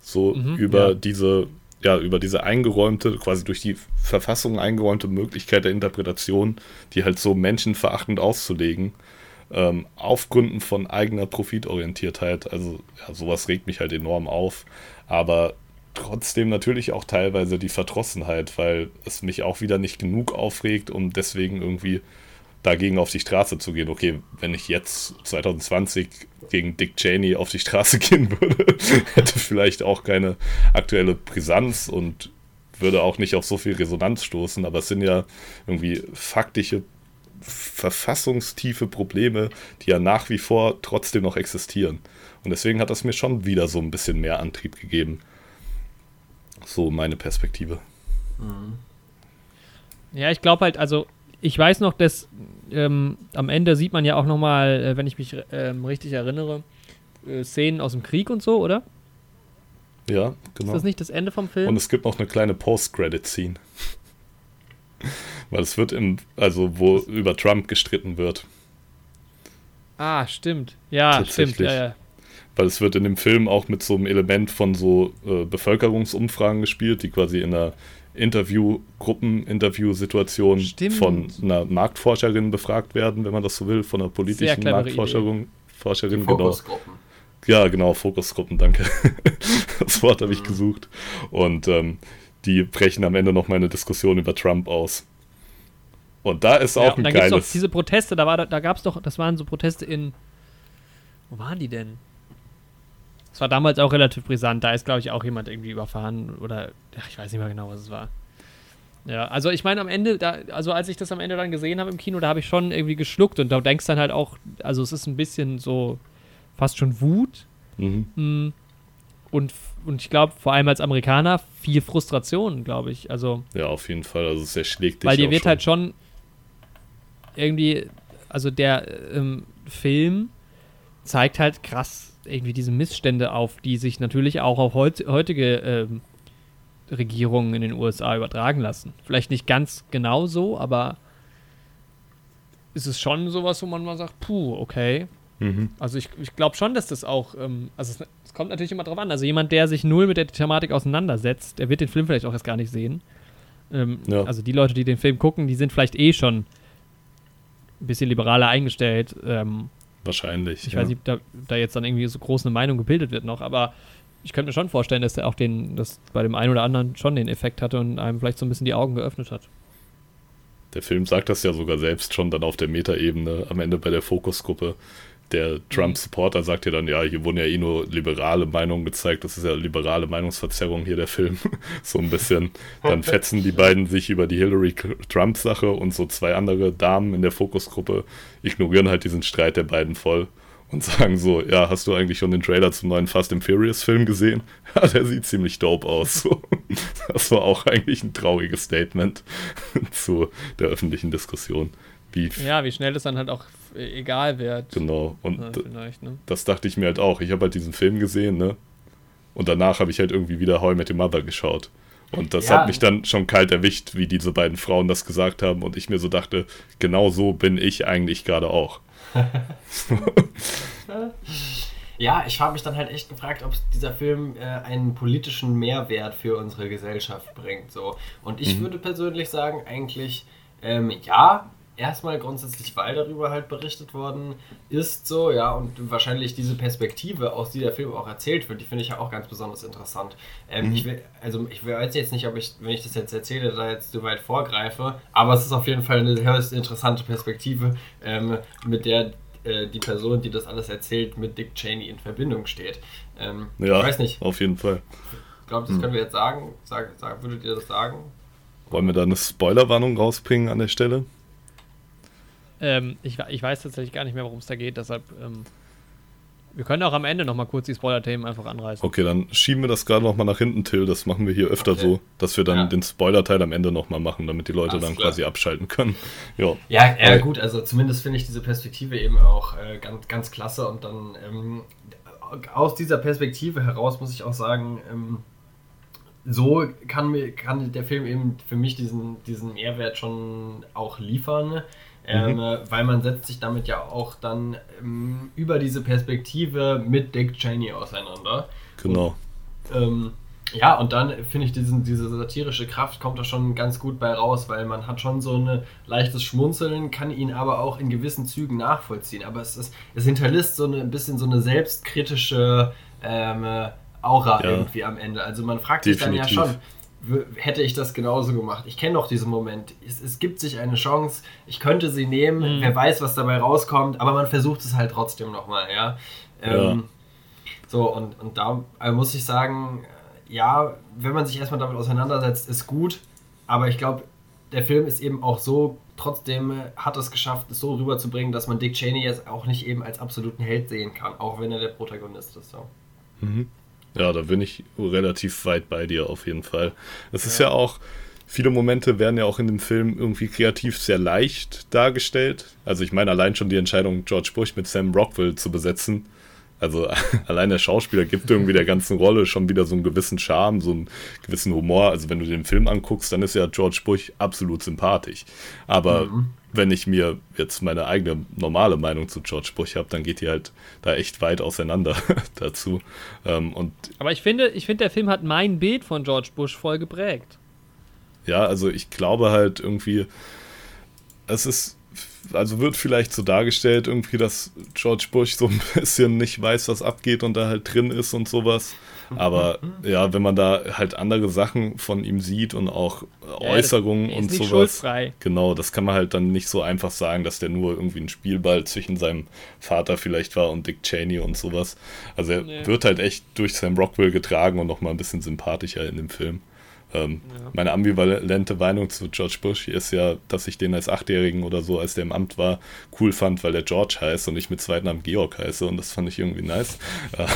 Speaker 4: so mhm, über ja. diese, ja, über diese eingeräumte, quasi durch die Verfassung eingeräumte Möglichkeit der Interpretation, die halt so menschenverachtend auszulegen, ähm, auf Gründen von eigener Profitorientiertheit. Also ja, sowas regt mich halt enorm auf. Aber trotzdem natürlich auch teilweise die Verdrossenheit, weil es mich auch wieder nicht genug aufregt, um deswegen irgendwie dagegen auf die Straße zu gehen. Okay, wenn ich jetzt 2020 gegen Dick Cheney auf die Straße gehen würde, hätte vielleicht auch keine aktuelle Brisanz und würde auch nicht auf so viel Resonanz stoßen, aber es sind ja irgendwie faktische, verfassungstiefe Probleme, die ja nach wie vor trotzdem noch existieren. Und deswegen hat das mir schon wieder so ein bisschen mehr Antrieb gegeben. So meine Perspektive. Mhm.
Speaker 3: Ja, ich glaube halt, also ich weiß noch, dass ähm, am Ende sieht man ja auch nochmal, äh, wenn ich mich ähm, richtig erinnere, äh, Szenen aus dem Krieg und so, oder?
Speaker 4: Ja, genau.
Speaker 3: Ist das nicht das Ende vom Film?
Speaker 4: Und es gibt noch eine kleine Post-Credit-Scene. Weil es wird im, also wo über Trump gestritten wird.
Speaker 3: Ah, stimmt. Ja, stimmt. Ja, ja.
Speaker 4: Weil es wird in dem Film auch mit so einem Element von so äh, Bevölkerungsumfragen gespielt, die quasi in einer Interviewgruppen, Interviewsituation von einer Marktforscherin befragt werden, wenn man das so will, von einer politischen Marktforscherin. Forscherin, genau. Ja, genau, Fokusgruppen, danke. das Wort habe ich mhm. gesucht. Und ähm, die brechen am Ende noch mal eine Diskussion über Trump aus. Und da ist auch ja, ein da geiles... Doch
Speaker 3: diese Proteste, da, war, da gab es doch, das waren so Proteste in... Wo waren die denn? Das war damals auch relativ brisant. Da ist, glaube ich, auch jemand irgendwie überfahren oder ach, ich weiß nicht mehr genau, was es war. Ja, also ich meine am Ende, da, also als ich das am Ende dann gesehen habe im Kino, da habe ich schon irgendwie geschluckt und da denkst dann halt auch, also es ist ein bisschen so fast schon Wut. Mhm. Mm. Und, und ich glaube, vor allem als Amerikaner, viel Frustration, glaube ich. Also,
Speaker 4: ja, auf jeden Fall. Also es erschlägt dich.
Speaker 3: Weil dir wird schon. halt schon irgendwie, also der ähm, Film zeigt halt krass irgendwie diese Missstände auf, die sich natürlich auch auf heut, heutige ähm, Regierungen in den USA übertragen lassen. Vielleicht nicht ganz genau so, aber ist es schon sowas, wo man mal sagt, puh, okay. Mhm. Also ich, ich glaube schon, dass das auch, ähm, also es, es, kommt natürlich immer drauf an. Also jemand, der sich null mit der Thematik auseinandersetzt, der wird den Film vielleicht auch erst gar nicht sehen. Ähm, ja. Also die Leute, die den Film gucken, die sind vielleicht eh schon ein bisschen liberaler eingestellt. Ähm,
Speaker 4: Wahrscheinlich.
Speaker 3: Ich ja. weiß nicht, ob da, da, jetzt dann irgendwie so groß eine Meinung gebildet wird noch, aber ich könnte mir schon vorstellen, dass der auch den, das bei dem einen oder anderen schon den Effekt hatte und einem vielleicht so ein bisschen die Augen geöffnet hat.
Speaker 4: Der Film sagt das ja sogar selbst schon dann auf der Metaebene am Ende bei der Fokusgruppe der Trump-Supporter sagt ja dann, ja, hier wurden ja eh nur liberale Meinungen gezeigt, das ist ja liberale Meinungsverzerrung hier der Film. so ein bisschen. Dann fetzen die beiden sich über die Hillary-Trump-Sache und so zwei andere Damen in der Fokusgruppe ignorieren halt diesen Streit der beiden voll und sagen so, ja, hast du eigentlich schon den Trailer zum neuen Fast and Furious Film gesehen? Ja, der sieht ziemlich dope aus. Das war auch eigentlich ein trauriges Statement zu der öffentlichen Diskussion.
Speaker 3: Wie ja, wie schnell es dann halt auch egal wird.
Speaker 4: Genau, und ja, ne? das dachte ich mir halt auch. Ich habe halt diesen Film gesehen, ne? Und danach habe ich halt irgendwie wieder How I Met Your Mother geschaut. Und das ja. hat mich dann schon kalt erwischt, wie diese beiden Frauen das gesagt haben. Und ich mir so dachte, genau so bin ich eigentlich gerade auch.
Speaker 1: ja, ich habe mich dann halt echt gefragt, ob dieser Film äh, einen politischen Mehrwert für unsere Gesellschaft bringt. So. Und ich mhm. würde persönlich sagen, eigentlich ähm, ja, erstmal grundsätzlich, weil darüber halt berichtet worden ist, so, ja, und wahrscheinlich diese Perspektive, aus die der Film auch erzählt wird, die finde ich ja auch ganz besonders interessant. Ähm, mhm. Ich will, also ich weiß jetzt nicht, ob ich, wenn ich das jetzt erzähle, da jetzt so weit vorgreife, aber es ist auf jeden Fall eine höchst interessante Perspektive, ähm, mit der äh, die Person, die das alles erzählt, mit Dick Cheney in Verbindung steht. Ähm,
Speaker 4: ja, ich weiß nicht. Auf jeden Fall.
Speaker 1: Ich glaube, das mhm. können wir jetzt sagen. Sag, sag, würdet ihr das sagen?
Speaker 4: Wollen wir da eine Spoilerwarnung rausbringen an der Stelle?
Speaker 3: Ähm, ich, ich weiß tatsächlich gar nicht mehr, worum es da geht, deshalb. Ähm, wir können auch am Ende nochmal kurz die Spoiler-Themen einfach anreißen.
Speaker 4: Okay, dann schieben wir das gerade nochmal nach hinten, Till. Das machen wir hier öfter okay. so, dass wir dann ja. den Spoiler-Teil am Ende nochmal machen, damit die Leute Alles dann klar. quasi abschalten können.
Speaker 1: ja, ja, ja gut, also zumindest finde ich diese Perspektive eben auch äh, ganz, ganz klasse und dann ähm, aus dieser Perspektive heraus muss ich auch sagen, ähm, so kann, kann der Film eben für mich diesen, diesen Mehrwert schon auch liefern Ähm, mhm. Weil man setzt sich damit ja auch dann ähm, über diese Perspektive mit Dick Cheney auseinander.
Speaker 4: Genau.
Speaker 1: Und, ähm, ja, und dann finde ich, diesen, diese satirische Kraft kommt da schon ganz gut bei raus, weil man hat schon so ein leichtes Schmunzeln, kann ihn aber auch in gewissen Zügen nachvollziehen. Aber es, ist, es hinterlässt so eine, ein bisschen so eine selbstkritische ähm, Aura ja. irgendwie am Ende. Also man fragt Definitiv. sich dann ja schon, hätte ich das genauso gemacht? Ich kenne doch diesen Moment. Es, es, gibt sich eine Chance, ich könnte sie nehmen, mhm. wer weiß, was dabei rauskommt, aber man versucht es halt trotzdem nochmal, ja. Ähm, ja. So, und, und da also muss ich sagen, ja, wenn man sich erstmal damit auseinandersetzt, ist gut, aber ich glaube, der Film ist eben auch so, trotzdem hat es geschafft, es so rüberzubringen, dass man Dick Cheney jetzt auch nicht eben als absoluten Held sehen kann, auch wenn er der Protagonist ist. So.
Speaker 4: Mhm. Ja, da bin ich relativ weit bei dir auf jeden Fall. Es ist ja auch, viele Momente werden ja auch in dem Film irgendwie kreativ sehr leicht dargestellt. Also ich meine allein schon die Entscheidung, George Bush mit Sam Rockwell zu besetzen, also allein der Schauspieler gibt irgendwie der ganzen Rolle schon wieder so einen gewissen Charme, so einen gewissen Humor. Also wenn du den Film anguckst, dann ist ja George Bush absolut sympathisch. Aber mhm. Wenn ich mir jetzt meine eigene normale Meinung zu George Bush habe, dann geht die halt da echt weit auseinander dazu. Ähm, und
Speaker 3: Aber ich finde, ich finde, der Film hat mein Bild von George Bush voll geprägt.
Speaker 4: Ja, also ich glaube halt irgendwie, es ist also wird vielleicht so dargestellt, irgendwie, dass George Bush so ein bisschen nicht weiß, was abgeht und da halt drin ist und sowas. Aber mhm. ja, wenn man da halt andere Sachen von ihm sieht und auch ja, Äußerungen und sowas. Schuldfrei. Genau, das kann man halt dann nicht so einfach sagen, dass der nur irgendwie ein Spielball zwischen seinem Vater vielleicht war und Dick Cheney und sowas. Also er nee. wird halt echt durch Sam Rockwell getragen und nochmal ein bisschen sympathischer in dem Film. Ähm, ja. Meine ambivalente Meinung zu George Bush ist ja, dass ich den als Achtjährigen oder so, als der im Amt war, cool fand, weil der George heißt und ich mit Zweitnamen Georg heiße und das fand ich irgendwie nice. Äh,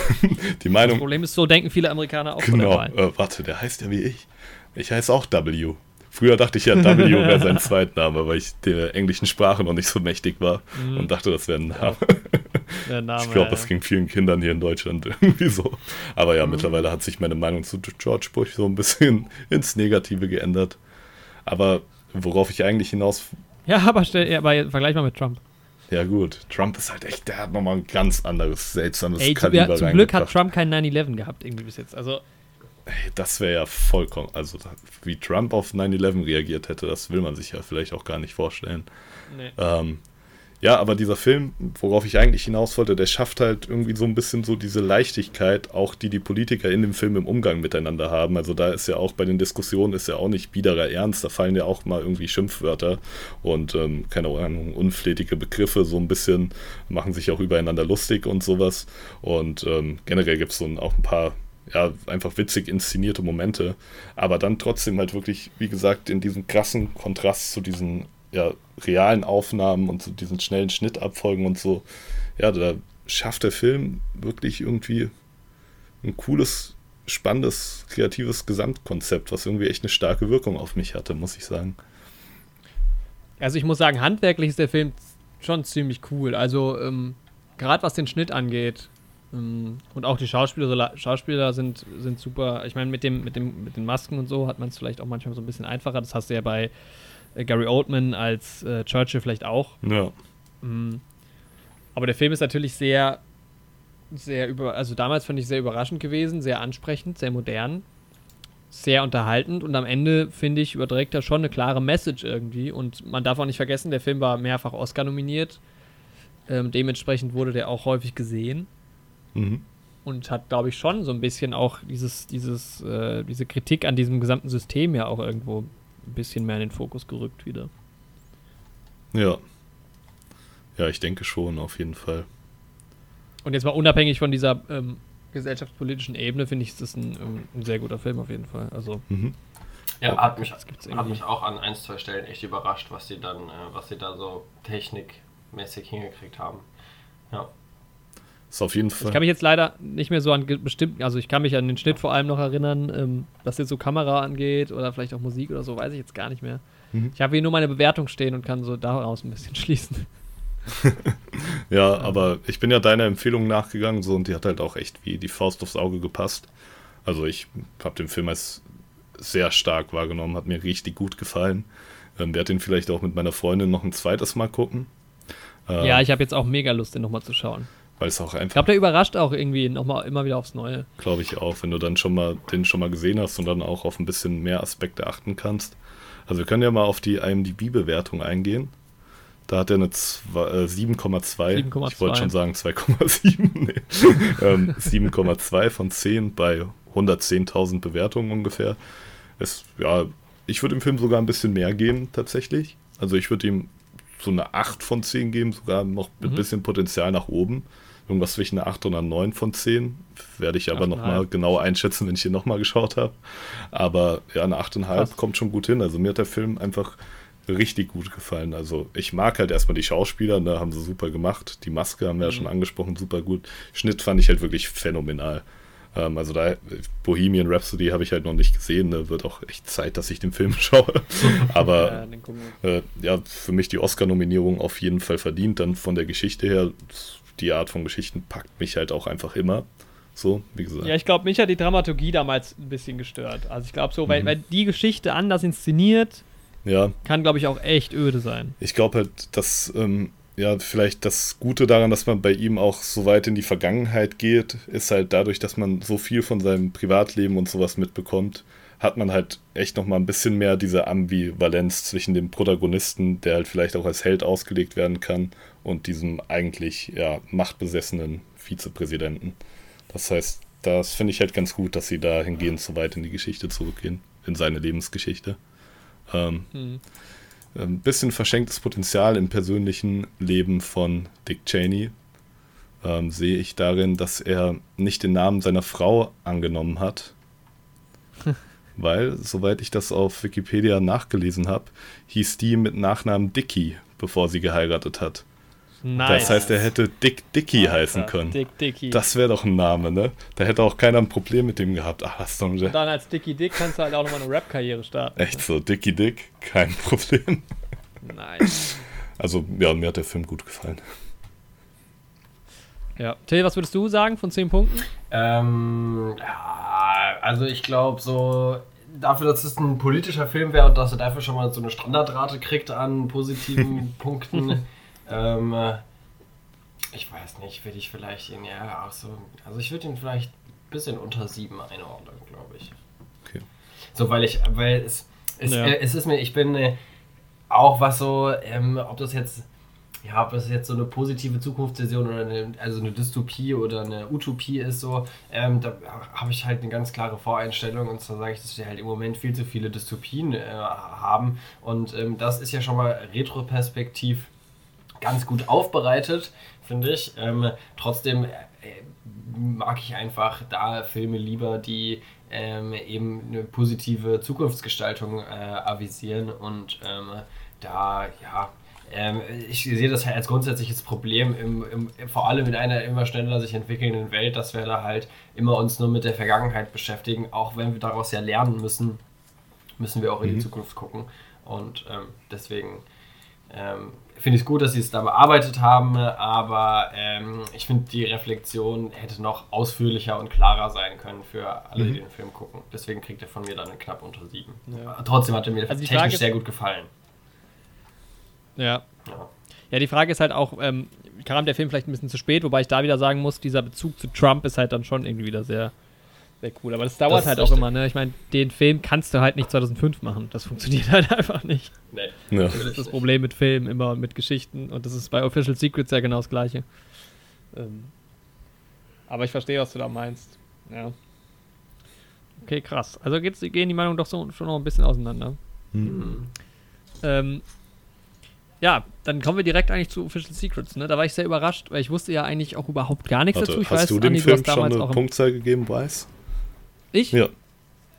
Speaker 4: die Meinung, das
Speaker 3: Problem ist, so denken viele Amerikaner auch
Speaker 4: Genau, äh, warte, der heißt ja wie ich. Ich heiße auch W. Früher dachte ich ja, W wäre sein Zweitname, weil ich der englischen Sprache noch nicht so mächtig war mhm. und dachte, das wäre ein Name. Name ich glaube, das ging vielen Kindern hier in Deutschland irgendwie so. Aber ja, mhm. mittlerweile hat sich meine Meinung zu George Bush so ein bisschen ins Negative geändert. Aber worauf ich eigentlich hinaus.
Speaker 3: Ja, aber, stell, ja, aber vergleich mal mit Trump.
Speaker 4: Ja, gut. Trump ist halt echt, der hat nochmal ein ganz anderes, seltsames Ey, Kaliber
Speaker 3: ja, Zum Glück hat Trump kein 9-11 gehabt, irgendwie bis jetzt. Also.
Speaker 4: Ey, das wäre ja vollkommen, also wie Trump auf 9-11 reagiert hätte, das will man sich ja vielleicht auch gar nicht vorstellen. Nee. Ähm, ja, aber dieser Film, worauf ich eigentlich hinaus wollte, der schafft halt irgendwie so ein bisschen so diese Leichtigkeit, auch die die Politiker in dem Film im Umgang miteinander haben. Also da ist ja auch bei den Diskussionen ist ja auch nicht biederer Ernst, da fallen ja auch mal irgendwie Schimpfwörter und ähm, keine Ahnung, unflätige Begriffe, so ein bisschen machen sich auch übereinander lustig und sowas. Und ähm, generell gibt es so auch ein paar ja, einfach witzig inszenierte Momente, aber dann trotzdem halt wirklich, wie gesagt, in diesem krassen Kontrast zu diesen ja, realen Aufnahmen und zu diesen schnellen Schnittabfolgen und so, ja, da schafft der Film wirklich irgendwie ein cooles, spannendes, kreatives Gesamtkonzept, was irgendwie echt eine starke Wirkung auf mich hatte, muss ich sagen.
Speaker 3: Also ich muss sagen, handwerklich ist der Film schon ziemlich cool. Also ähm, gerade was den Schnitt angeht, ähm, und auch die Schauspieler, Schauspieler sind, sind super. Ich meine, mit, dem, mit, dem, mit den Masken und so hat man es vielleicht auch manchmal so ein bisschen einfacher. Das hast du ja bei Gary Oldman als äh, Churchill vielleicht auch.
Speaker 4: Ja.
Speaker 3: Mhm. Aber der Film ist natürlich sehr, sehr über, also damals fand ich sehr überraschend gewesen, sehr ansprechend, sehr modern, sehr unterhaltend und am Ende, finde ich, überträgt er schon eine klare Message irgendwie. Und man darf auch nicht vergessen, der Film war mehrfach Oscar nominiert. Ähm, dementsprechend wurde der auch häufig gesehen.
Speaker 4: Mhm.
Speaker 3: Und hat, glaube ich, schon so ein bisschen auch dieses, dieses, äh, diese Kritik an diesem gesamten System ja auch irgendwo ein bisschen mehr in den Fokus gerückt wieder.
Speaker 4: Ja. Ja, ich denke schon, auf jeden Fall.
Speaker 3: Und jetzt mal unabhängig von dieser ähm, gesellschaftspolitischen Ebene, finde ich, ist das ein, ähm, ein, sehr guter Film auf jeden Fall. Also.
Speaker 1: Mhm. Ja, hat mich, hat mich auch an ein, zwei Stellen echt überrascht, was sie dann, äh, was sie da so technikmäßig hingekriegt haben. Ja.
Speaker 4: Ist auf jeden Fall.
Speaker 3: Ich kann mich jetzt leider nicht mehr so an bestimmten, also ich kann mich an den Schnitt vor allem noch erinnern, ähm, was jetzt so Kamera angeht oder vielleicht auch Musik oder so, weiß ich jetzt gar nicht mehr. Mhm. Ich habe hier nur meine Bewertung stehen und kann so daraus ein bisschen schließen.
Speaker 4: ja, aber ich bin ja deiner Empfehlung nachgegangen so und die hat halt auch echt wie die Faust aufs Auge gepasst. Also ich habe den Film als sehr stark wahrgenommen, hat mir richtig gut gefallen. Ähm, werde ihn vielleicht auch mit meiner Freundin noch ein zweites Mal gucken.
Speaker 3: Ähm, ja, ich habe jetzt auch mega Lust, den nochmal zu schauen.
Speaker 4: Weil es auch einfach.
Speaker 3: Ich glaube, der überrascht auch irgendwie nochmal immer wieder aufs Neue.
Speaker 4: Glaube ich auch, wenn du dann schon mal den schon mal gesehen hast und dann auch auf ein bisschen mehr Aspekte achten kannst. Also wir können ja mal auf die IMDb-Bewertung eingehen. Da hat er eine äh, 7,2. Ich wollte schon sagen 2,7. nee. ähm, 7,2 von 10 bei 110.000 Bewertungen ungefähr. Es, ja, ich würde dem Film sogar ein bisschen mehr geben, tatsächlich. Also ich würde ihm so eine 8 von 10 geben, sogar noch ein mhm. bisschen Potenzial nach oben. Irgendwas zwischen einer 8 und einer 9 von 10. Werde ich aber nochmal genau einschätzen, wenn ich hier nochmal geschaut habe. Aber ja, eine 8,5 kommt schon gut hin. Also mir hat der Film einfach richtig gut gefallen. Also ich mag halt erstmal die Schauspieler, da ne, haben sie super gemacht. Die Maske haben wir mhm. ja schon angesprochen, super gut. Schnitt fand ich halt wirklich phänomenal. Ähm, also da Bohemian Rhapsody habe ich halt noch nicht gesehen. Ne? Wird auch echt Zeit, dass ich den Film schaue. Aber ja, äh, ja, für mich die Oscar-Nominierung auf jeden Fall verdient. Dann von der Geschichte her, die Art von Geschichten packt mich halt auch einfach immer. So, wie gesagt.
Speaker 3: Ja, ich glaube, mich hat die Dramaturgie damals ein bisschen gestört. Also ich glaube so, mhm. weil, weil die Geschichte anders inszeniert,
Speaker 4: ja.
Speaker 3: Kann, glaube ich, auch echt öde sein.
Speaker 4: Ich glaube halt, dass ähm, ja, vielleicht das Gute daran, dass man bei ihm auch so weit in die Vergangenheit geht, ist halt dadurch, dass man so viel von seinem Privatleben und sowas mitbekommt, hat man halt echt nochmal ein bisschen mehr diese Ambivalenz zwischen dem Protagonisten, der halt vielleicht auch als Held ausgelegt werden kann, und diesem eigentlich ja, machtbesessenen Vizepräsidenten. Das heißt, das finde ich halt ganz gut, dass sie dahingehend so weit in die Geschichte zurückgehen, in seine Lebensgeschichte. Ähm, hm. Ein bisschen verschenktes Potenzial im persönlichen Leben von Dick Cheney ähm, sehe ich darin, dass er nicht den Namen seiner Frau angenommen hat. weil, soweit ich das auf Wikipedia nachgelesen habe, hieß die mit Nachnamen Dicky, bevor sie geheiratet hat. Nice. Das heißt, er hätte Dick Dicky Alter, heißen können. Dick Dicky. Das wäre doch ein Name, ne? Da hätte auch keiner ein Problem mit dem gehabt. Ach, das ist doch
Speaker 3: Und dann als Dicky Dick kannst du halt auch nochmal eine Rap-Karriere starten.
Speaker 4: Echt so, Dicky Dick, kein Problem. Nice. Also, ja, mir hat der Film gut gefallen.
Speaker 3: Ja. Till, was würdest du sagen von 10 Punkten?
Speaker 1: Ähm, ja, also ich glaube so, dafür, dass es ein politischer Film wäre und dass er dafür schon mal so eine Standardrate kriegt an positiven Punkten, ähm, ich weiß nicht, würde ich vielleicht ihn ja auch so. Also ich würde ihn vielleicht ein bisschen unter 7 einordnen, glaube ich. Okay. So, weil ich, weil es, es, ja. äh, es ist mir, ich bin äh, auch was so, ähm, ob das jetzt, ja, ob das jetzt so eine positive Zukunftsvision oder eine, also eine Dystopie oder eine Utopie ist, so, ähm, da habe ich halt eine ganz klare Voreinstellung und zwar sage ich, dass wir halt im Moment viel zu viele Dystopien äh, haben und ähm, das ist ja schon mal retroperspektiv ganz gut aufbereitet, finde ich. Ähm, trotzdem äh, mag ich einfach da Filme lieber, die ähm, eben eine positive Zukunftsgestaltung äh, avisieren und ähm, da, ja, ähm, ich sehe das halt als grundsätzliches Problem, im, im, vor allem in einer immer schneller sich entwickelnden Welt, dass wir da halt immer uns nur mit der Vergangenheit beschäftigen, auch wenn wir daraus ja lernen müssen, müssen wir auch in die mhm. Zukunft gucken und ähm, deswegen ähm, finde ich es gut, dass sie es da bearbeitet haben, aber ähm, ich finde, die Reflexion hätte noch ausführlicher und klarer sein können für alle, mhm. die den Film gucken. Deswegen kriegt er von mir dann knapp unter sieben. Ja. Trotzdem hat er mir also technisch sehr gut gefallen.
Speaker 3: Ja. ja. Ja, die Frage ist halt auch, ähm, kam der Film vielleicht ein bisschen zu spät, wobei ich da wieder sagen muss, dieser Bezug zu Trump ist halt dann schon irgendwie wieder sehr Wäre cool, aber das dauert das halt auch immer, ne? Ich meine, den Film kannst du halt nicht 2005 machen. Das funktioniert halt einfach nicht. Nee. Ja. Das ist das Problem mit Filmen immer und mit Geschichten. Und das ist bei Official Secrets ja genau das Gleiche. Ähm, aber ich verstehe, was du da meinst. Ja. Okay, krass. Also geht's, gehen die Meinungen doch so, schon noch ein bisschen auseinander. Mhm. Ähm, ja, dann kommen wir direkt eigentlich zu Official Secrets. Ne? Da war ich sehr überrascht, weil ich wusste ja eigentlich auch überhaupt gar nichts
Speaker 4: Warte,
Speaker 3: dazu. Ich
Speaker 4: hast weiß, du dem Andi, Film schon eine Punktzahl gegeben, Bryce?
Speaker 3: Ich?
Speaker 4: Ja.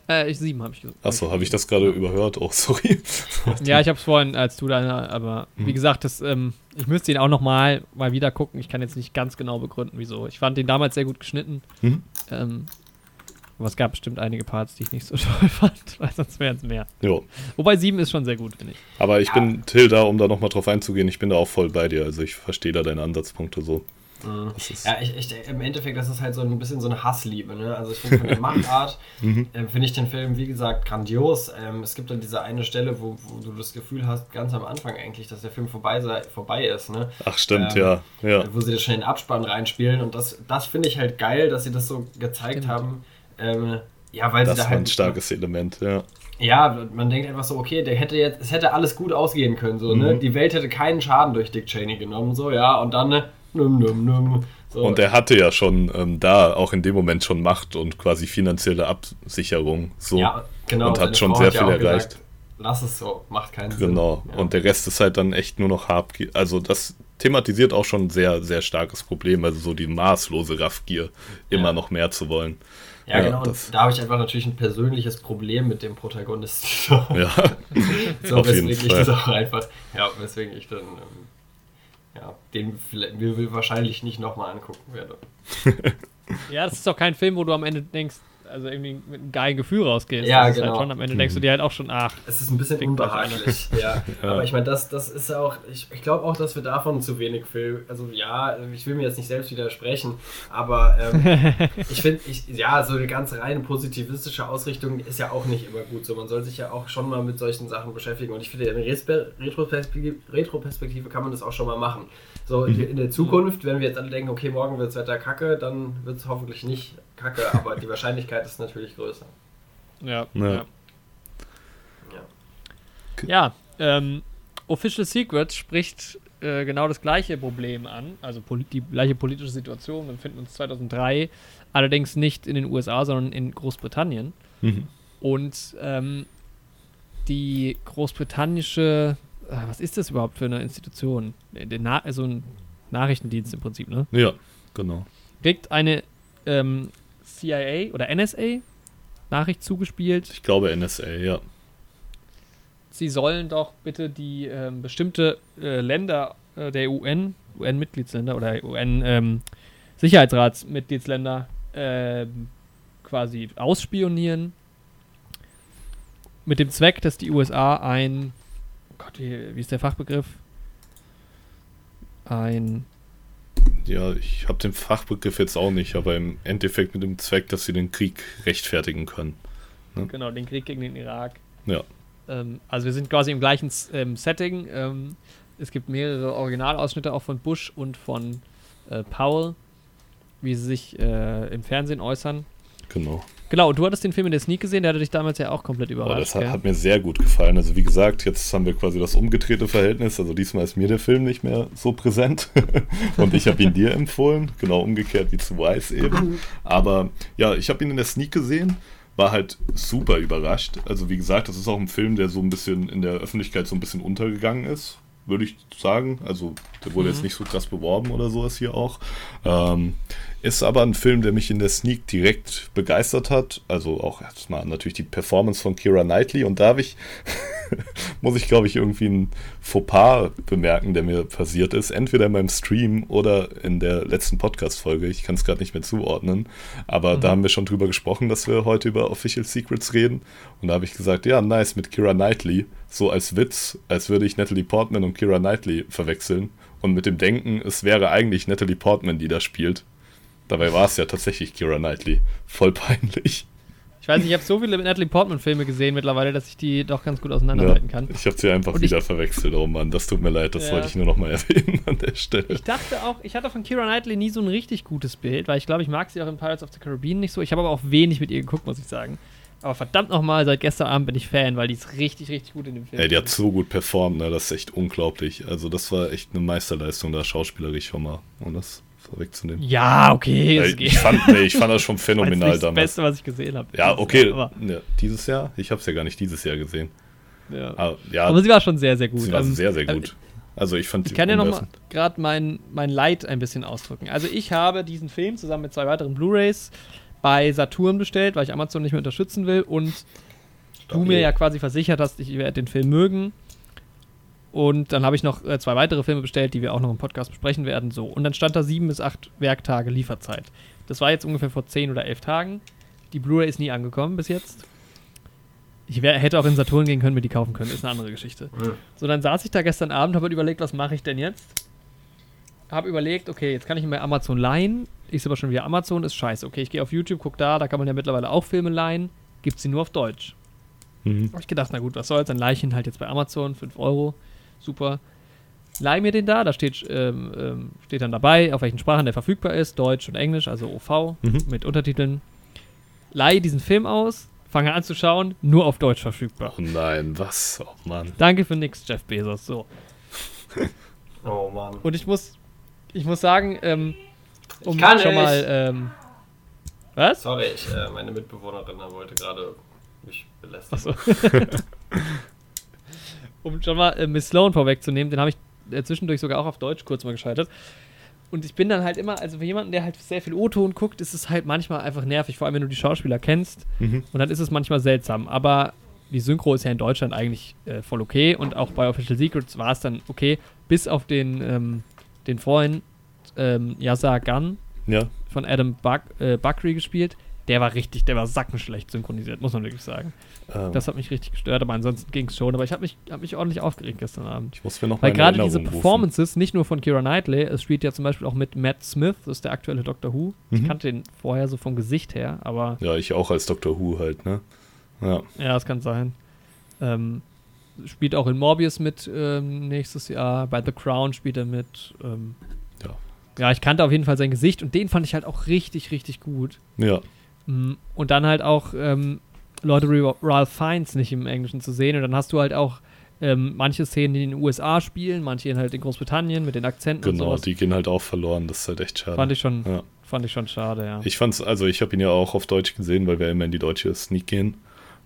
Speaker 3: Äh, ich sieben habe ich gesagt.
Speaker 4: Achso, habe ich das gerade überhört? Oh, sorry.
Speaker 3: ja, ich habe es vorhin als du da, aber hm. wie gesagt, das, ähm, ich müsste ihn auch noch mal, mal wieder gucken. Ich kann jetzt nicht ganz genau begründen, wieso. Ich fand den damals sehr gut geschnitten. Mhm. Ähm, aber es gab bestimmt einige Parts, die ich nicht so toll fand, weil sonst wären es mehr.
Speaker 4: Jo.
Speaker 3: Wobei sieben ist schon sehr gut, finde ich.
Speaker 4: Aber ich ja. bin, Till, da, um da nochmal drauf einzugehen, ich bin da auch voll bei dir. Also ich verstehe da deine Ansatzpunkte so.
Speaker 1: Mhm.
Speaker 4: Ist-
Speaker 1: Ja, ich, ich, im Endeffekt, das ist halt so ein bisschen so eine Hassliebe. Ne? Also ich finde von der Machart,
Speaker 4: Mhm.
Speaker 1: ähm, finde ich den Film, wie gesagt, grandios. Ähm, es gibt dann diese eine Stelle, wo, wo du das Gefühl hast, ganz am Anfang eigentlich, dass der Film vorbei, sei, vorbei ist. Ne?
Speaker 4: Ach, stimmt,
Speaker 1: Ähm,
Speaker 4: ja. ja.
Speaker 1: Wo sie das schon in den Abspann reinspielen. Und das, das finde ich halt geil, dass sie das so gezeigt
Speaker 3: Stimmt.
Speaker 1: haben. Ähm, ja, weil
Speaker 4: Das
Speaker 1: sie da
Speaker 4: war
Speaker 1: halt
Speaker 4: ein starkes Element, ja.
Speaker 1: Ja, man denkt einfach so, okay, der hätte jetzt, es hätte alles gut ausgehen können, so, ne?
Speaker 4: Mhm.
Speaker 1: Die Welt hätte keinen Schaden durch Dick Cheney genommen, so, ja, und dann, ne, num, num, num, so.
Speaker 4: Und er hatte ja schon ähm, da auch in dem Moment schon Macht und quasi finanzielle Absicherung. So.
Speaker 1: ja, genau,
Speaker 4: und hat schon
Speaker 1: Frau
Speaker 4: sehr
Speaker 1: hat
Speaker 4: viel
Speaker 1: auch gesagt,
Speaker 4: erreicht.
Speaker 1: Lass es so, macht keinen Sinn.
Speaker 4: Genau.
Speaker 1: Ja.
Speaker 4: Und der Rest ist halt dann echt nur noch Habgier. Also das thematisiert auch schon ein sehr, sehr starkes Problem. Also so die maßlose Raffgier, immer
Speaker 1: Ja.
Speaker 4: noch mehr zu wollen.
Speaker 1: ja,
Speaker 4: ja,
Speaker 1: genau, und da habe ich einfach natürlich ein persönliches Problem mit dem Protagonisten.
Speaker 4: Ja,
Speaker 1: so
Speaker 4: auf jeden
Speaker 1: weswegen ich
Speaker 4: Fall.
Speaker 1: das auch einfach, ja, weswegen ich dann, ähm, ja, den will wahrscheinlich nicht nochmal angucken werde.
Speaker 3: Ja, das ist doch kein Film, wo du am Ende denkst, also irgendwie mit einem geilen Gefühl rausgehst.
Speaker 1: Ja,
Speaker 3: das ist
Speaker 1: genau.
Speaker 3: Halt schon, am Ende denkst du dir halt auch schon, ach,
Speaker 1: Es ist ein bisschen unbehaglich, ja.
Speaker 4: Ja.
Speaker 1: Aber ich meine, das, das ist auch, ich, ich glaube auch, dass wir davon zu wenig Film, also ja, ich will mir jetzt nicht selbst widersprechen, aber ähm, ich finde, ich, ja, so eine ganz reine positivistische Ausrichtung ist ja auch nicht immer gut so. Man soll sich ja auch schon mal mit solchen Sachen beschäftigen und ich finde, in Retroperspektive, Retroperspektive kann man das auch schon mal machen. So in, in der Zukunft, wenn wir jetzt alle denken, okay, morgen wird das Wetter kacke, dann wird es hoffentlich nicht kacke, aber die Wahrscheinlichkeit ist natürlich größer.
Speaker 3: ja.
Speaker 4: Ja.
Speaker 3: Ja,
Speaker 1: Ja.
Speaker 3: ähm, Official Secrets spricht äh, genau das gleiche Problem an, also die gleiche politische Situation. Wir befinden uns 2003, allerdings nicht in den USA, sondern in Großbritannien.
Speaker 4: Mhm.
Speaker 3: Und ähm, die großbritannische, was ist das überhaupt für eine Institution? Der Na also ein Nachrichtendienst im Prinzip, ne?
Speaker 4: ja, genau.
Speaker 3: Kriegt eine ähm, CIA oder NSA Nachricht zugespielt.
Speaker 4: Ich glaube NSA, ja.
Speaker 3: Sie sollen doch bitte die ähm, bestimmte äh, Länder äh, der UN, UN-Mitgliedsländer oder UN-Sicherheitsratsmitgliedsländer ähm, quasi ausspionieren. Mit dem Zweck, dass die USA ein, Gott, wie, wie ist der Fachbegriff? Ein,
Speaker 4: Ja, ich habe den Fachbegriff jetzt auch nicht, aber im Endeffekt mit dem Zweck, dass sie den Krieg rechtfertigen können.
Speaker 3: genau, den Krieg gegen den Irak.
Speaker 4: Ja.
Speaker 3: Ähm, also wir sind quasi im gleichen ähm, Setting. Ähm, es gibt mehrere Originalausschnitte auch von Bush und von äh, Powell, wie sie sich äh, im Fernsehen äußern.
Speaker 4: Genau.
Speaker 3: Genau, und du hattest den Film in der Sneak gesehen, der hatte dich damals ja auch komplett
Speaker 4: Oh,
Speaker 3: überrascht.
Speaker 4: das hat, hat mir sehr gut gefallen. Also wie gesagt, jetzt haben wir quasi das umgedrehte Verhältnis. Also diesmal ist mir der Film nicht mehr so präsent. Und ich habe ihn dir empfohlen. Genau umgekehrt wie zu Wise eben. Aber ja, ich habe ihn in der Sneak gesehen. War halt super überrascht. Also wie gesagt, das ist auch ein Film, der so ein bisschen in der Öffentlichkeit so ein bisschen untergegangen ist. Würde ich sagen. Also der wurde jetzt nicht so krass beworben oder sowas hier auch. Ähm, ist aber ein Film, der mich in der Sneak direkt begeistert hat. Also auch erstmal natürlich die Performance von Kira Knightley. Und da habe ich, muss ich glaube ich irgendwie ein Fauxpas bemerken, der mir passiert ist. Entweder in meinem Stream oder in der letzten Podcast-Folge. Ich kann es gerade nicht mehr zuordnen. Aber da haben wir schon drüber gesprochen, dass wir heute über Official Secrets reden. Und da habe ich gesagt, ja, nice mit Kira Knightley. So als Witz, als würde ich Natalie Portman und Kira Knightley verwechseln. Und mit dem Denken, es wäre eigentlich Natalie Portman, die da spielt. Dabei war es ja tatsächlich Kira Knightley. Voll peinlich.
Speaker 3: Ich weiß nicht, ich habe so viele Natalie Portman-Filme gesehen mittlerweile, dass ich die doch ganz gut auseinanderhalten kann.
Speaker 4: Ich habe sie einfach
Speaker 3: Und ich-
Speaker 4: wieder verwechselt. Oh Mann, das tut mir leid, das
Speaker 3: Ja.
Speaker 4: wollte ich nur noch mal erwähnen an der Stelle.
Speaker 3: Ich dachte auch, ich hatte von Kira Knightley nie so ein richtig gutes Bild, weil ich glaube, ich mag sie auch in Pirates of the Caribbean nicht so. Ich habe aber auch wenig mit ihr geguckt, muss ich sagen. Aber verdammt nochmal, seit gestern Abend bin ich Fan, weil die ist richtig, richtig gut in dem Film.
Speaker 4: Ey, die hat so gut performt, ne? das ist echt unglaublich. Also das war echt eine Meisterleistung da schauspielerisch schon mal, um das vorwegzunehmen.
Speaker 3: ja, okay, geht.
Speaker 4: ich, fand, nee, ich fand das schon
Speaker 3: Das ist
Speaker 4: phänomenal
Speaker 3: das
Speaker 4: damals.
Speaker 3: Beste, was ich gesehen habe.
Speaker 4: Ja, okay.
Speaker 3: Aber,
Speaker 4: Ja, dieses Jahr? Ich habe es ja gar nicht dieses Jahr gesehen.
Speaker 3: ja.
Speaker 4: Aber, ja,
Speaker 3: aber sie war schon sehr, sehr gut.
Speaker 4: sie war
Speaker 3: Ähm,
Speaker 4: sehr, sehr
Speaker 3: äh,
Speaker 4: gut. Also ich fand
Speaker 3: Ich kann ja noch mal gerade mein, mein Leid ein bisschen ausdrücken. Also ich habe diesen Film zusammen mit zwei weiteren Blu-rays bei Saturn bestellt, weil ich Amazon nicht mehr unterstützen will und du mir ja quasi versichert hast, ich werde den Film mögen. Und dann habe ich noch äh, zwei weitere Filme bestellt, die wir auch noch im Podcast besprechen werden. So. Und dann stand da sieben bis acht Werktage Lieferzeit. Das war jetzt ungefähr vor zehn oder elf Tagen. Die Blu-ray ist nie angekommen bis jetzt. Ich wär, hätte auch in Saturn gehen können, mir die kaufen können. Ist eine andere Geschichte.
Speaker 1: Hm.
Speaker 3: So, dann saß ich da gestern Abend, habe halt überlegt, was mache ich denn jetzt? habe überlegt, okay, jetzt kann ich mir Amazon leihen. Ist aber schon wieder Amazon, ist scheiße. Okay, ich gehe auf YouTube, guck da, da kann man ja mittlerweile auch Filme leihen. Gibt sie nur auf Deutsch.
Speaker 4: Mhm.
Speaker 3: Habe ich gedacht, na gut, was soll's, dann leih ich ihn halt jetzt bei Amazon, 5 Euro. Super. Leih mir den da, da steht, ähm, ähm, steht dann dabei, auf welchen Sprachen der verfügbar ist, Deutsch und Englisch, also OV
Speaker 4: Mhm.
Speaker 3: mit Untertiteln. Leih diesen Film aus, fange an zu schauen, nur auf Deutsch verfügbar.
Speaker 4: Oh nein, was? Oh Mann.
Speaker 3: Danke für nix, Jeff Bezos. So.
Speaker 1: Oh Mann.
Speaker 3: Und ich muss, ich muss sagen, ähm, um
Speaker 1: Ich kann
Speaker 3: schon
Speaker 1: nicht.
Speaker 3: mal, ähm, was?
Speaker 1: Sorry, ich, äh, meine Mitbewohnerin wollte gerade mich belästigen.
Speaker 3: Achso. um schon mal äh, Miss Sloan vorwegzunehmen, den habe ich äh, zwischendurch sogar auch auf Deutsch kurz mal geschaltet. Und ich bin dann halt immer, also für jemanden, der halt sehr viel O-Ton guckt, ist es halt manchmal einfach nervig, vor allem wenn du die Schauspieler kennst.
Speaker 4: Mhm.
Speaker 3: Und dann ist es manchmal seltsam. Aber die Synchro ist ja in Deutschland eigentlich äh, voll okay. Und auch bei Official Secrets war es dann okay. Bis auf den, ähm, den Freund ähm, Yasa Gun
Speaker 4: Ja,
Speaker 3: von Adam Buck, äh, Buckley gespielt. Der war richtig, der war sackenschlecht synchronisiert, muss man wirklich sagen.
Speaker 4: ähm,
Speaker 3: Das hat mich richtig gestört, aber ansonsten ging es schon. Aber ich habe mich, hab mich ordentlich aufgeregt gestern Abend.
Speaker 4: ich muss mir noch
Speaker 3: Weil gerade diese
Speaker 4: Erinnerung rufen.
Speaker 3: Performances, nicht nur von Kira Knightley, es spielt ja zum Beispiel auch mit Matt Smith, das ist der aktuelle Doctor Who. Ich
Speaker 4: Mhm.
Speaker 3: kannte den vorher so vom Gesicht her, aber
Speaker 4: Ja, ich auch als Dr. Who halt, ne? Ja,
Speaker 3: ja, das kann sein. Ähm, spielt auch in Morbius mit ähm, nächstes Jahr. Bei The Crown spielt er mit. Ähm,
Speaker 4: Ja.
Speaker 3: Ja, ich kannte auf jeden Fall sein Gesicht und den fand ich halt auch richtig, richtig gut.
Speaker 4: ja,
Speaker 3: Und dann halt auch ähm, Leute wie Ralph Fiennes nicht im Englischen zu sehen. Und dann hast du halt auch ähm, manche Szenen, die in den USA spielen, manche halt in Großbritannien mit den Akzenten und
Speaker 4: genau, die gehen halt auch verloren, das ist halt echt schade.
Speaker 3: Fand ich schon,
Speaker 4: Ja.
Speaker 3: fand ich schon schade, ja.
Speaker 4: Ich fand's, also ich habe ihn ja auch auf Deutsch gesehen, weil wir immer in die deutsche Sneak gehen.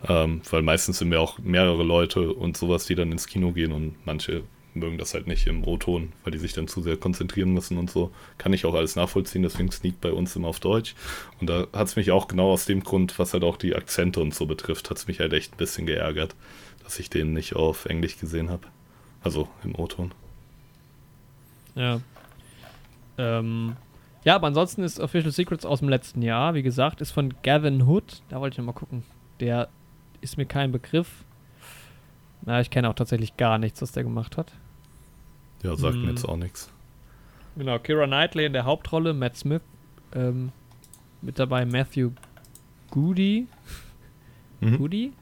Speaker 4: Ähm, weil meistens sind wir auch mehrere Leute und sowas, die dann ins Kino gehen und manche mögen das halt nicht im O-Ton, weil die sich dann zu sehr konzentrieren müssen und so. Kann ich auch alles nachvollziehen, deswegen Sneak bei uns immer auf Deutsch. Und da hat es mich auch genau aus dem Grund, was halt auch die Akzente und so betrifft, hat es mich halt echt ein bisschen geärgert, dass ich den nicht auf Englisch gesehen habe. Also im O-Ton.
Speaker 3: Ja. Ähm, ja, aber ansonsten ist Official Secrets aus dem letzten Jahr, wie gesagt, ist von Gavin Hood. Da wollte ich noch mal gucken. Der ist mir kein Begriff. Na, ich kenne auch tatsächlich gar nichts, was der gemacht hat.
Speaker 4: Ja, sagt
Speaker 3: Hm.
Speaker 4: mir jetzt auch nichts.
Speaker 3: Genau, Kira Knightley in der Hauptrolle, Matt Smith, ähm, mit dabei Matthew Goody.
Speaker 4: Mhm.
Speaker 3: Goody?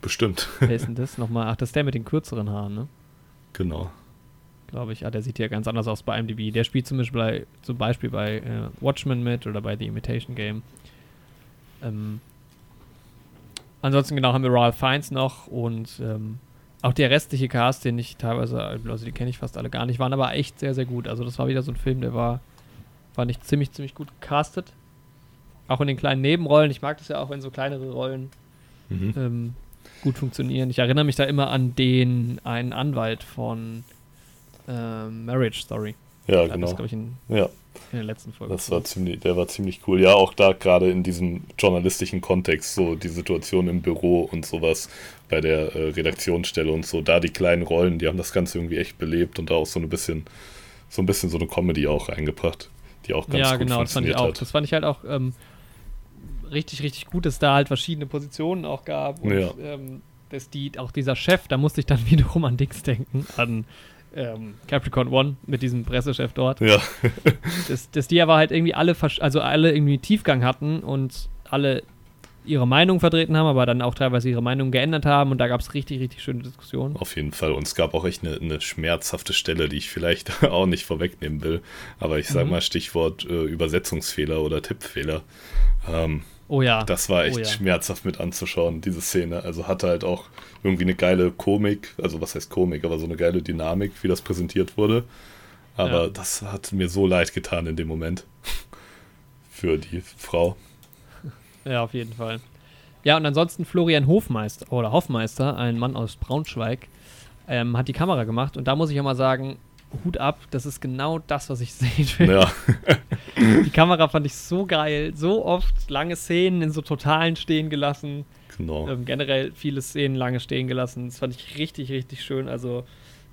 Speaker 4: Bestimmt,
Speaker 3: Wer ist denn das nochmal? Ach, das ist der mit den kürzeren Haaren, ne?
Speaker 4: genau.
Speaker 3: Glaube ich. Ah, der sieht ja ganz anders aus bei IMDb. Der spielt zum Beispiel bei, zum Beispiel bei äh, Watchmen mit oder bei The Imitation Game. Ähm, ansonsten genau haben wir Ralph Fiennes noch und ähm, auch der restliche Cast, den ich teilweise, also die kenne ich fast alle gar nicht, waren aber echt sehr, sehr gut. Also das war wieder so ein Film, der war, fand ich ziemlich, ziemlich gut gecastet. Auch in den kleinen Nebenrollen. Ich mag das ja auch, wenn so kleinere Rollen
Speaker 4: Mhm.
Speaker 3: ähm, gut funktionieren. Ich erinnere mich da immer an den einen Anwalt von ähm, Marriage Story.
Speaker 4: Ja,
Speaker 3: Da Das,
Speaker 4: genau.
Speaker 3: glaube ich, in,
Speaker 4: Ja.
Speaker 3: In der letzten Folge.
Speaker 4: Das war ziemlich, der war ziemlich cool. Ja, auch da gerade in diesem journalistischen Kontext, so die Situation im Büro und sowas bei der äh, Redaktionsstelle und so, da die kleinen Rollen, die haben das Ganze irgendwie echt belebt und da auch so ein bisschen, so ein bisschen so eine Comedy auch eingebracht, die auch ganz
Speaker 3: ja,
Speaker 4: gut
Speaker 3: genau, das fand ich
Speaker 4: funktioniert
Speaker 3: auch.
Speaker 4: hat.
Speaker 3: Das fand ich halt auch ähm, richtig, richtig gut, dass da halt verschiedene Positionen auch gab. Und
Speaker 4: Ja.
Speaker 3: ähm, dass die, auch dieser Chef, da musste ich dann wiederum an Dings denken, an ähm, Capricorn One mit diesem Pressechef dort.
Speaker 4: Ja,
Speaker 3: dass, dass die aber halt irgendwie alle, versch- also alle irgendwie Tiefgang hatten und alle ihre Meinung vertreten haben, aber dann auch teilweise ihre Meinung geändert haben und da gab es richtig, richtig schöne Diskussionen.
Speaker 4: auf jeden Fall. Und es gab auch echt eine, eine schmerzhafte Stelle, die ich vielleicht auch nicht vorwegnehmen will. Aber ich sag
Speaker 3: Mhm.
Speaker 4: mal Stichwort äh, Übersetzungsfehler oder Tippfehler. Ähm,
Speaker 3: Oh ja.
Speaker 4: Das war echt
Speaker 3: Oh ja.
Speaker 4: schmerzhaft mit anzuschauen, diese Szene. Also hatte halt auch irgendwie eine geile Komik, also was heißt Komik, aber so eine geile Dynamik, wie das präsentiert wurde. Aber
Speaker 3: Ja.
Speaker 4: das hat mir so leid getan in dem Moment. Für die Frau.
Speaker 3: Ja, auf jeden Fall. Ja, und ansonsten Florian Hofmeister oder Hoffmeister, ein Mann aus Braunschweig, ähm, hat die Kamera gemacht und da muss ich auch mal sagen, Hut ab, das ist genau das, was ich sehen will.
Speaker 4: Ja,
Speaker 3: Die Kamera fand ich so geil, so oft lange Szenen in so Totalen stehen gelassen,
Speaker 4: genau.
Speaker 3: ähm, generell viele Szenen lange stehen gelassen. Das fand ich richtig, richtig schön. Also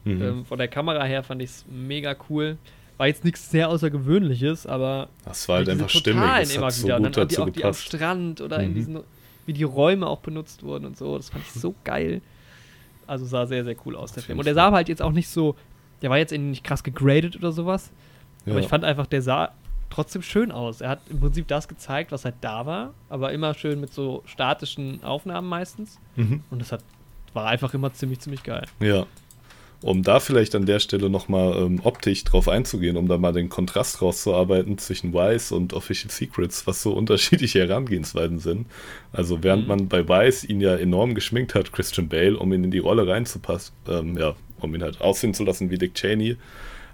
Speaker 4: Mhm.
Speaker 3: ähm, von der Kamera her fand ich es mega cool. War jetzt nichts sehr Außergewöhnliches, aber
Speaker 4: das war halt einfach stimmig. Das
Speaker 3: immer
Speaker 4: hat so
Speaker 3: wieder. Und
Speaker 4: gut
Speaker 3: dann die,
Speaker 4: dazu
Speaker 3: auch die am
Speaker 4: gepasst.
Speaker 3: Strand oder in
Speaker 4: Mhm.
Speaker 3: diesen, wie die Räume auch benutzt wurden und so. Das fand ich so geil. Also sah sehr, sehr cool aus, der Film. Und der sah halt jetzt auch nicht so der war jetzt irgendwie nicht krass gegradet oder sowas.
Speaker 4: Ja.
Speaker 3: Aber ich fand einfach, der sah trotzdem schön aus. Er hat im Prinzip das gezeigt, was halt da war, aber immer schön mit so statischen Aufnahmen meistens.
Speaker 4: Mhm.
Speaker 3: Und das hat, war einfach immer ziemlich, ziemlich geil.
Speaker 4: Ja. Um da vielleicht an der Stelle nochmal ähm, optisch drauf einzugehen, um da mal den Kontrast rauszuarbeiten zwischen Wise und Official Secrets, was so unterschiedliche Herangehensweisen sind. Also während
Speaker 3: Mhm.
Speaker 4: man bei Wise ihn ja enorm geschminkt hat, Christian Bale, um ihn in die Rolle reinzupassen, ähm, ja, um ihn halt aussehen zu lassen wie Dick Cheney,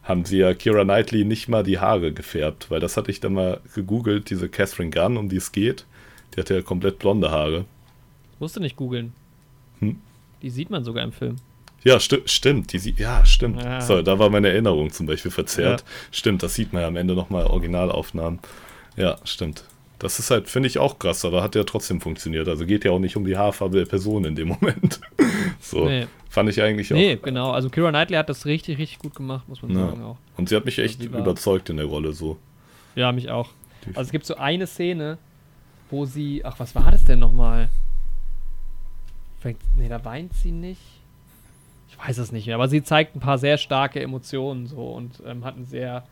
Speaker 4: haben sie ja Kira Knightley nicht mal die Haare gefärbt, weil das hatte ich dann mal gegoogelt, diese Catherine Gunn, um die es geht, die hatte ja komplett blonde Haare.
Speaker 3: Musst du nicht googeln.
Speaker 4: Hm?
Speaker 3: Die sieht man sogar im Film.
Speaker 4: Ja, sti stimmt. Die sieht, ja, stimmt.
Speaker 3: Ja.
Speaker 4: So, da war meine Erinnerung zum Beispiel verzerrt. Stimmt, das sieht man ja am Ende nochmal Originalaufnahmen. Ja, stimmt. Das ist halt, finde ich, auch krass, aber hat ja trotzdem funktioniert. Also geht ja auch nicht um die Haarfarbe der Person in dem Moment. so,
Speaker 3: Nee.
Speaker 4: fand ich eigentlich auch.
Speaker 3: Nee, genau. Also Kira Knightley hat das richtig, richtig gut gemacht, muss man
Speaker 4: Ja.
Speaker 3: sagen auch.
Speaker 4: Und sie hat mich
Speaker 3: Also
Speaker 4: echt
Speaker 3: war-
Speaker 4: überzeugt in der Rolle so.
Speaker 3: Ja, mich auch. Also es gibt so eine Szene, wo sie, ach, was war das denn nochmal? Nee, da weint sie nicht. Ich weiß es nicht mehr, aber sie zeigt ein paar sehr starke Emotionen so und ähm, hat einen sehr,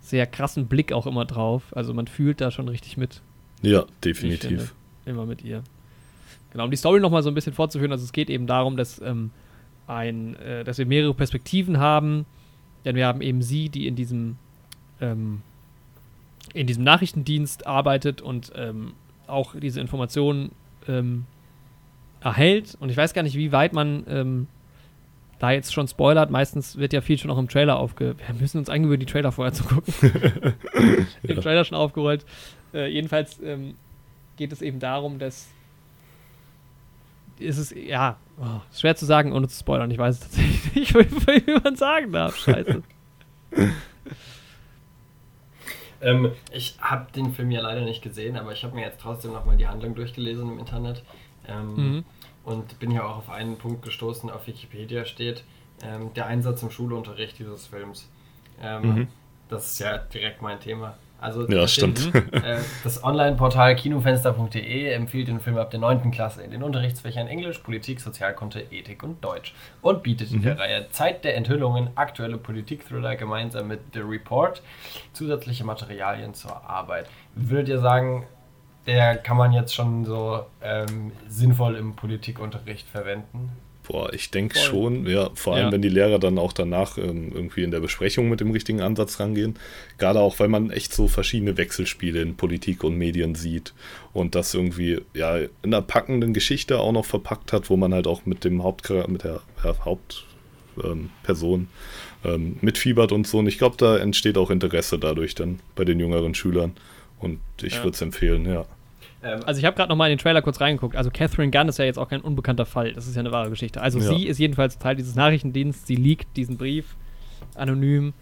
Speaker 3: sehr krassen Blick auch immer drauf. Also man fühlt da schon richtig mit.
Speaker 4: Ja, definitiv.
Speaker 3: Immer mit ihr. Genau, um die Story nochmal so ein bisschen fortzuführen, also es geht eben darum, dass, ähm, ein, äh, dass wir mehrere Perspektiven haben. Denn wir haben eben sie, die in diesem, ähm, in diesem Nachrichtendienst arbeitet und ähm, auch diese Informationen ähm, erhält. Und ich weiß gar nicht, wie weit man ähm, da jetzt schon spoilert. Meistens wird ja viel schon auch im Trailer aufge... Wir müssen uns angewöhnen, die Trailer vorher zu gucken. Den
Speaker 4: Ja.
Speaker 3: Trailer schon aufgerollt. Äh, jedenfalls ähm, geht es eben darum, dass ist es, ja, oh, ist schwer zu sagen, ohne zu spoilern. Ich weiß es tatsächlich nicht, wie, wie man sagen darf. Scheiße.
Speaker 1: Ähm, ich habe den Film ja leider nicht gesehen, aber ich habe mir jetzt trotzdem nochmal die Handlung durchgelesen im Internet. Ähm,
Speaker 3: Mhm.
Speaker 1: Und bin hier auch auf einen Punkt gestoßen, auf Wikipedia steht, ähm, der Einsatz im Schulunterricht dieses Films. Ähm,
Speaker 4: Mhm.
Speaker 1: Das ist ja direkt mein Thema. Also
Speaker 4: Ja,
Speaker 1: da steht,
Speaker 4: stimmt.
Speaker 1: äh, das Online-Portal kinofenster.de empfiehlt den Film ab der 9. Klasse in den Unterrichtsfächern Englisch, Politik, Sozialkunde, Ethik und Deutsch und bietet in der Reihe Zeit der Enthüllungen aktuelle Politik-Thriller gemeinsam mit The Report zusätzliche Materialien zur Arbeit. Würdet ihr sagen, der kann man jetzt schon so ähm, sinnvoll im Politikunterricht verwenden?
Speaker 4: Boah, ich denke schon, ja, vor allem
Speaker 3: Ja.
Speaker 4: wenn die Lehrer dann auch danach ähm, irgendwie in der Besprechung mit dem richtigen Ansatz rangehen. Gerade auch, weil man echt so verschiedene Wechselspiele in Politik und Medien sieht und das irgendwie ja in einer packenden Geschichte auch noch verpackt hat, wo man halt auch mit dem Hauptcharakter, mit der ja, Hauptperson ähm, ähm, mitfiebert und so. Und ich glaube, da entsteht auch Interesse dadurch dann bei den jüngeren Schülern. Und ich
Speaker 3: Ja.
Speaker 4: würde es empfehlen, ja.
Speaker 1: Ähm,
Speaker 3: Also ich habe gerade noch mal in den Trailer kurz reingeguckt. Also Catherine Gunn ist ja jetzt auch kein unbekannter Fall. Das ist ja eine wahre Geschichte. Also
Speaker 4: Ja.
Speaker 3: sie ist jedenfalls Teil dieses Nachrichtendienstes. Sie liegt diesen Brief anonym.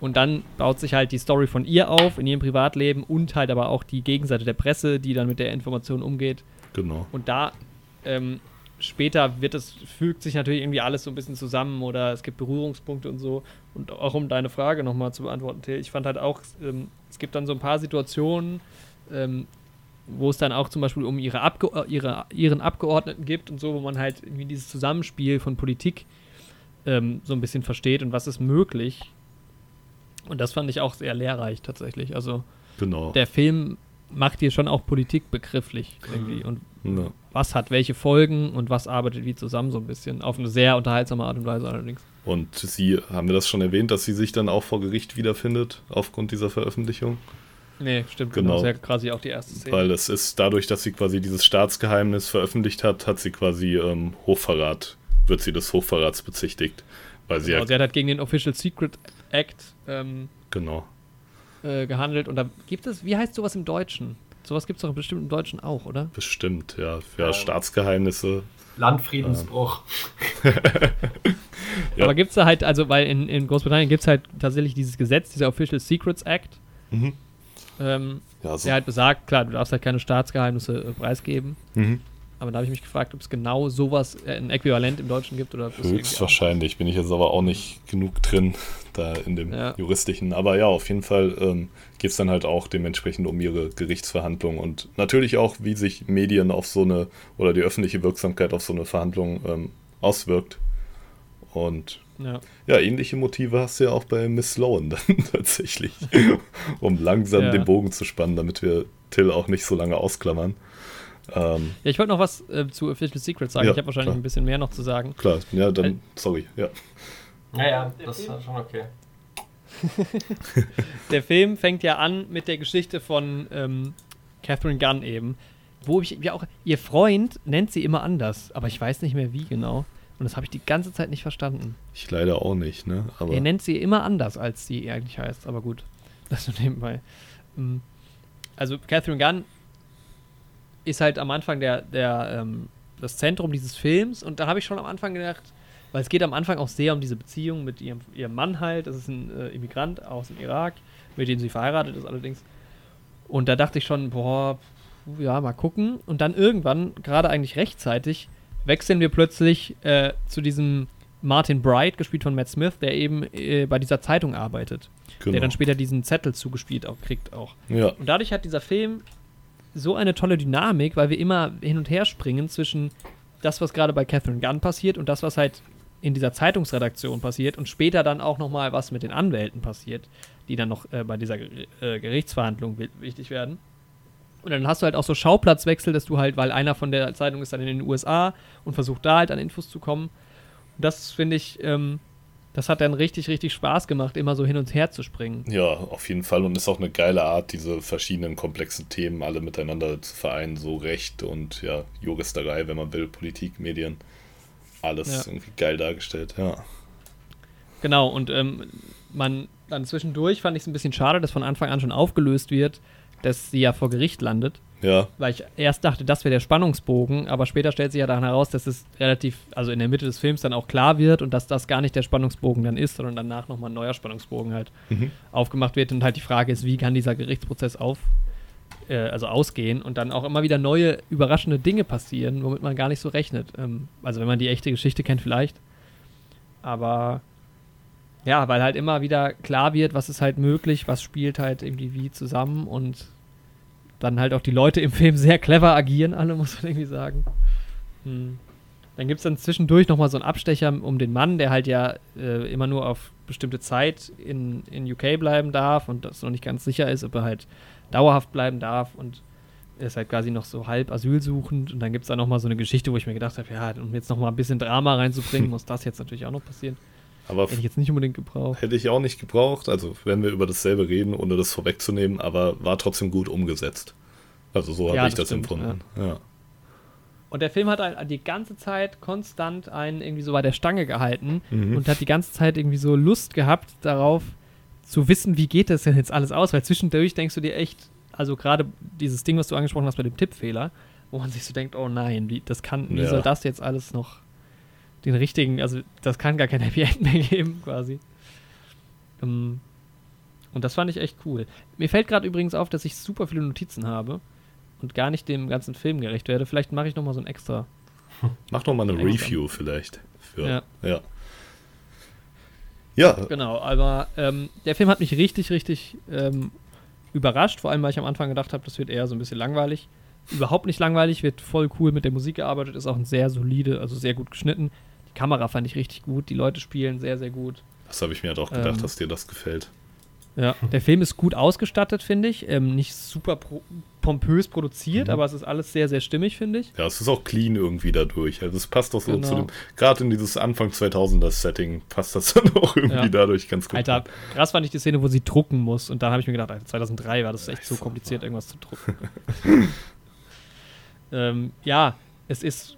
Speaker 3: Und dann baut sich halt die Story von ihr auf in ihrem Privatleben und halt aber auch die Gegenseite der Presse, die dann mit der Information umgeht.
Speaker 4: Genau.
Speaker 3: Und da ähm, später wird es, fügt sich natürlich irgendwie alles so ein bisschen zusammen oder es gibt Berührungspunkte und so. Und auch um deine Frage nochmal zu beantworten, Till, ich fand halt auch, ähm, es gibt dann so ein paar Situationen, ähm, wo es dann auch zum Beispiel um ihre Abge äh, ihre, ihren Abgeordneten gibt und so, wo man halt irgendwie dieses Zusammenspiel von Politik ähm, so ein bisschen versteht und was ist möglich. Und das fand ich auch sehr lehrreich tatsächlich. Also
Speaker 4: Genau.
Speaker 3: der Film macht hier schon auch Politik begrifflich irgendwie und
Speaker 4: ja.
Speaker 3: was hat welche Folgen und was arbeitet wie zusammen so ein bisschen. Auf eine sehr unterhaltsame Art und Weise allerdings.
Speaker 4: Und sie, haben wir das schon erwähnt, dass sie sich dann auch vor Gericht wiederfindet aufgrund dieser Veröffentlichung?
Speaker 3: Nee, stimmt,
Speaker 4: Genau.
Speaker 3: genau. Das ist ja quasi auch die erste Szene.
Speaker 4: Weil es ist dadurch, dass sie quasi dieses Staatsgeheimnis veröffentlicht hat, hat sie quasi ähm, Hochverrat, wird sie des Hochverrats bezichtigt. Weil sie
Speaker 3: genau,
Speaker 4: ja,
Speaker 3: sie hat halt gegen den Official Secret Act ähm,
Speaker 4: genau.
Speaker 3: äh, gehandelt und da gibt es, wie heißt sowas im Deutschen? Sowas gibt es doch bestimmt im Deutschen auch, oder?
Speaker 4: Bestimmt, ja. Ja,
Speaker 1: Ähm.
Speaker 4: Staatsgeheimnisse.
Speaker 1: Landfriedensbruch.
Speaker 4: Ja.
Speaker 3: Aber gibt es da halt, also weil in, in Großbritannien gibt es halt tatsächlich dieses Gesetz, dieser Official Secrets Act,
Speaker 4: Mhm.
Speaker 3: ähm,
Speaker 4: Ja, so.
Speaker 3: der halt besagt, klar, du darfst halt keine Staatsgeheimnisse äh, preisgeben.
Speaker 4: Mhm.
Speaker 3: Aber da habe ich mich gefragt, ob es genau sowas, äh, ein Äquivalent im Deutschen gibt oder
Speaker 4: Höchstwahrscheinlich bin ich jetzt aber auch nicht genug drin, da in dem
Speaker 3: Ja.
Speaker 4: juristischen. Aber ja, auf jeden Fall ähm, geht es dann halt auch dementsprechend um ihre Gerichtsverhandlung und natürlich auch, wie sich Medien auf so eine oder die öffentliche Wirksamkeit auf so eine Verhandlung ähm, auswirkt. Und
Speaker 3: Ja.
Speaker 4: Ja, ähnliche Motive hast du ja auch bei Miss Sloan dann tatsächlich, um langsam
Speaker 3: Ja.
Speaker 4: den Bogen zu spannen, damit wir Till auch nicht so lange ausklammern. Ähm,
Speaker 3: Ja, ich wollte noch was äh, zu Official Secret sagen.
Speaker 4: Ja,
Speaker 3: ich habe wahrscheinlich
Speaker 4: klar.
Speaker 3: ein bisschen mehr noch zu sagen.
Speaker 4: klar, ja,
Speaker 3: Äh,
Speaker 4: dann, sorry, ja.
Speaker 1: Naja, das ist schon okay.
Speaker 3: Der Film fängt ja an mit der Geschichte von ähm, Catherine Gunn eben, wo ich ja auch ihr Freund nennt sie immer anders, aber ich weiß nicht mehr wie genau. Und das habe ich die ganze Zeit nicht verstanden.
Speaker 4: Ich leider auch nicht, ne? Aber
Speaker 3: Er nennt sie immer anders, als sie eigentlich heißt. Aber gut, das nur nebenbei. Mm. Also Catherine Gunn ist halt am Anfang der, der, ähm, das Zentrum dieses Films und da habe ich schon am Anfang gedacht, weil es geht am Anfang auch sehr um diese Beziehung mit ihrem, ihrem Mann halt, das ist ein äh, Immigrant aus dem Irak, mit dem sie verheiratet ist allerdings. Und da dachte ich schon, boah, ja, mal gucken. Und dann irgendwann, gerade eigentlich rechtzeitig, wechseln wir plötzlich äh, zu diesem Martin Bright, gespielt von Matt Smith, der eben äh, bei dieser Zeitung arbeitet.
Speaker 4: genau.
Speaker 3: Der dann später diesen Zettel zugespielt auch kriegt auch.
Speaker 4: ja,
Speaker 3: Und dadurch hat dieser Film so eine tolle Dynamik, weil wir immer hin und her springen zwischen das, was gerade bei Catherine Gunn passiert und das, was halt in dieser Zeitungsredaktion passiert und später dann auch nochmal was mit den Anwälten passiert, die dann noch äh, bei dieser äh, Gerichtsverhandlung wi- wichtig werden. Und dann hast du halt auch so Schauplatzwechsel, dass du halt, weil einer von der Zeitung ist dann in den USA und versucht da halt an Infos zu kommen. Und das finde ich, ähm, das hat dann richtig, richtig Spaß gemacht, immer so hin und her zu springen.
Speaker 4: ja, auf jeden Fall. Und ist auch eine geile Art, diese verschiedenen komplexen Themen alle miteinander zu vereinen. So Recht und ja, Juristerei, wenn man will, Politik, Medien. Alles
Speaker 3: Ja.
Speaker 4: irgendwie geil dargestellt, ja.
Speaker 3: Genau, und ähm, man dann zwischendurch fand ich es ein bisschen schade, dass von Anfang an schon aufgelöst wird, dass sie ja vor Gericht landet.
Speaker 4: Ja,
Speaker 3: Weil ich erst dachte, das wäre der Spannungsbogen, aber später stellt sich ja dann heraus, dass es relativ, also in der Mitte des Films dann auch klar wird und dass das gar nicht der Spannungsbogen dann ist, sondern danach nochmal ein neuer Spannungsbogen halt
Speaker 4: Mhm.
Speaker 3: aufgemacht wird. Und halt die Frage ist, wie kann dieser Gerichtsprozess auf, äh, also ausgehen und dann auch immer wieder neue überraschende Dinge passieren, womit man gar nicht so rechnet. Ähm, also wenn man die echte Geschichte kennt, vielleicht. Aber ja, weil halt immer wieder klar wird, was ist halt möglich, was spielt halt irgendwie wie zusammen und dann halt auch die Leute im Film sehr clever agieren, alle, muss man irgendwie sagen. Hm. Dann gibt es dann zwischendurch nochmal so einen Abstecher um den Mann, der halt ja äh, immer nur auf bestimmte Zeit in, in UK bleiben darf und das noch nicht ganz sicher ist, ob er halt dauerhaft bleiben darf und ist halt quasi noch so halb asylsuchend und dann gibt es da nochmal so eine Geschichte, wo ich mir gedacht habe, ja, um jetzt nochmal ein bisschen Drama reinzubringen, muss das jetzt natürlich auch noch passieren.
Speaker 4: Aber
Speaker 3: Hätte ich jetzt nicht unbedingt gebraucht.
Speaker 4: hätte ich auch nicht gebraucht. Also, wenn wir über dasselbe reden, ohne das vorwegzunehmen, aber war trotzdem gut umgesetzt. Also, so habe
Speaker 3: Ja,
Speaker 4: ich
Speaker 3: das
Speaker 4: das
Speaker 3: stimmt,
Speaker 4: empfunden. Ja.
Speaker 3: Und der Film hat ein, die ganze Zeit konstant einen irgendwie so bei der Stange gehalten
Speaker 4: Mhm.
Speaker 3: und hat die ganze Zeit irgendwie so Lust gehabt darauf zu wissen, wie geht das denn jetzt alles aus, weil zwischendurch denkst du dir echt, also gerade dieses Ding, was du angesprochen hast mit dem Tippfehler, wo man sich so denkt, oh nein, wie, das kann, wie
Speaker 4: Ja.
Speaker 3: soll das jetzt alles noch den richtigen, also das kann gar kein Happy End mehr geben, quasi. Ähm, und das fand ich echt cool. Mir fällt gerade übrigens auf, dass ich super viele Notizen habe und gar nicht dem ganzen Film gerecht werde. Vielleicht mache ich noch mal so ein extra.
Speaker 4: Mach doch mal eine. Review vielleicht. Für,
Speaker 3: Ja.
Speaker 4: ja. Ja,
Speaker 3: Genau, aber ähm, der Film hat mich richtig, richtig ähm, überrascht. Vor allem, weil ich am Anfang gedacht habe, das wird eher so ein bisschen langweilig. Überhaupt nicht langweilig, wird voll cool mit der Musik gearbeitet, ist auch ein sehr solide, also sehr gut geschnitten. Die Kamera fand ich richtig gut, die Leute spielen sehr, sehr gut.
Speaker 4: das habe ich mir halt auch gedacht,
Speaker 3: Ähm,
Speaker 4: dass dir das gefällt.
Speaker 3: Ja, der Film ist gut ausgestattet, finde ich. Ähm, nicht super pro pompös produziert,
Speaker 4: Mhm.
Speaker 3: aber es ist alles sehr, sehr stimmig, finde ich.
Speaker 4: Ja, es ist auch clean irgendwie dadurch. Also es passt doch so
Speaker 3: Genau.
Speaker 4: zu dem, gerade in dieses Anfang 2000er Setting passt das dann auch irgendwie
Speaker 3: Ja.
Speaker 4: dadurch ganz gut.
Speaker 3: Alter, krass fand ich die Szene, wo sie drucken muss. Und dann habe ich mir gedacht, Alter, 2003 war das echt so kompliziert, irgendwas zu drucken. ähm, ja, es ist,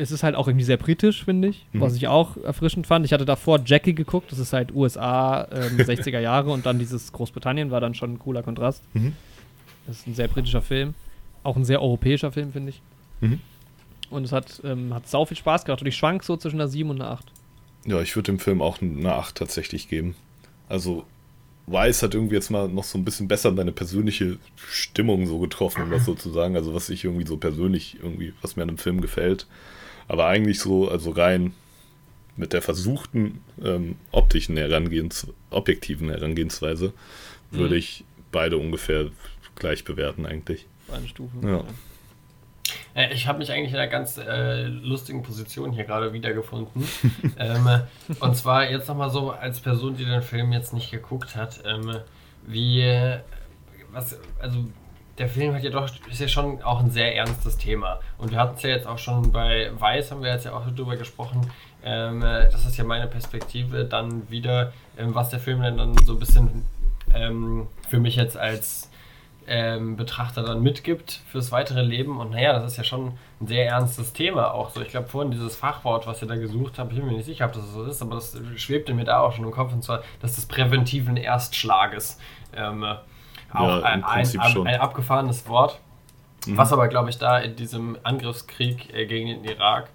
Speaker 3: es ist halt auch irgendwie sehr britisch, finde ich,
Speaker 4: Mhm.
Speaker 3: was ich auch erfrischend fand. Ich hatte davor Jackie geguckt, das ist halt USA, ähm, 60er Jahre und dann dieses Großbritannien war dann schon ein cooler Kontrast.
Speaker 4: Mhm.
Speaker 3: Das ist ein sehr britischer Film. Auch ein sehr europäischer Film, finde ich.
Speaker 4: Mhm.
Speaker 3: Und es hat, ähm, hat sau viel Spaß gemacht. Und ich schwank so zwischen einer 7 und einer 8.
Speaker 4: Ja, ich würde dem Film auch eine 8 tatsächlich geben. Also, Weiß hat irgendwie jetzt mal noch so ein bisschen besser meine persönliche Stimmung so getroffen, um das so zu sagen. Also, was ich irgendwie so persönlich, irgendwie, was mir an dem Film gefällt. Aber eigentlich so, also rein mit der versuchten ähm, optischen Herangehens, objektiven Herangehensweise, würde
Speaker 3: Mhm.
Speaker 4: ich beide ungefähr gleich bewerten, eigentlich.
Speaker 3: Eine Stufe.
Speaker 4: Ja.
Speaker 1: Äh, ich habe mich eigentlich in einer ganz äh, lustigen Position hier gerade wiedergefunden. ähm, und zwar jetzt nochmal so als Person, die den Film jetzt nicht geguckt hat, ähm, wie, was, also der Film hat ja doch, ist ja schon auch ein sehr ernstes Thema. Und wir hatten es ja jetzt auch schon bei Weiß, haben wir jetzt ja auch drüber gesprochen. Ähm, das ist ja meine Perspektive dann wieder, ähm, was der Film dann so ein bisschen ähm, für mich jetzt als ähm, Betrachter dann mitgibt fürs weitere Leben. Und naja, das ist ja schon ein sehr ernstes Thema auch so. Ich glaube, vorhin dieses Fachwort, was ihr da gesucht habt, ich bin mir nicht sicher, ob das so ist, aber das schwebte mir da auch schon im Kopf, und zwar das des präventiven Erstschlages. Ähm, auch ja, ein, ein, ein, ein, abgefahrenes Wort, mhm. was aber, glaube ich, da in diesem Angriffskrieg äh, gegen den Irak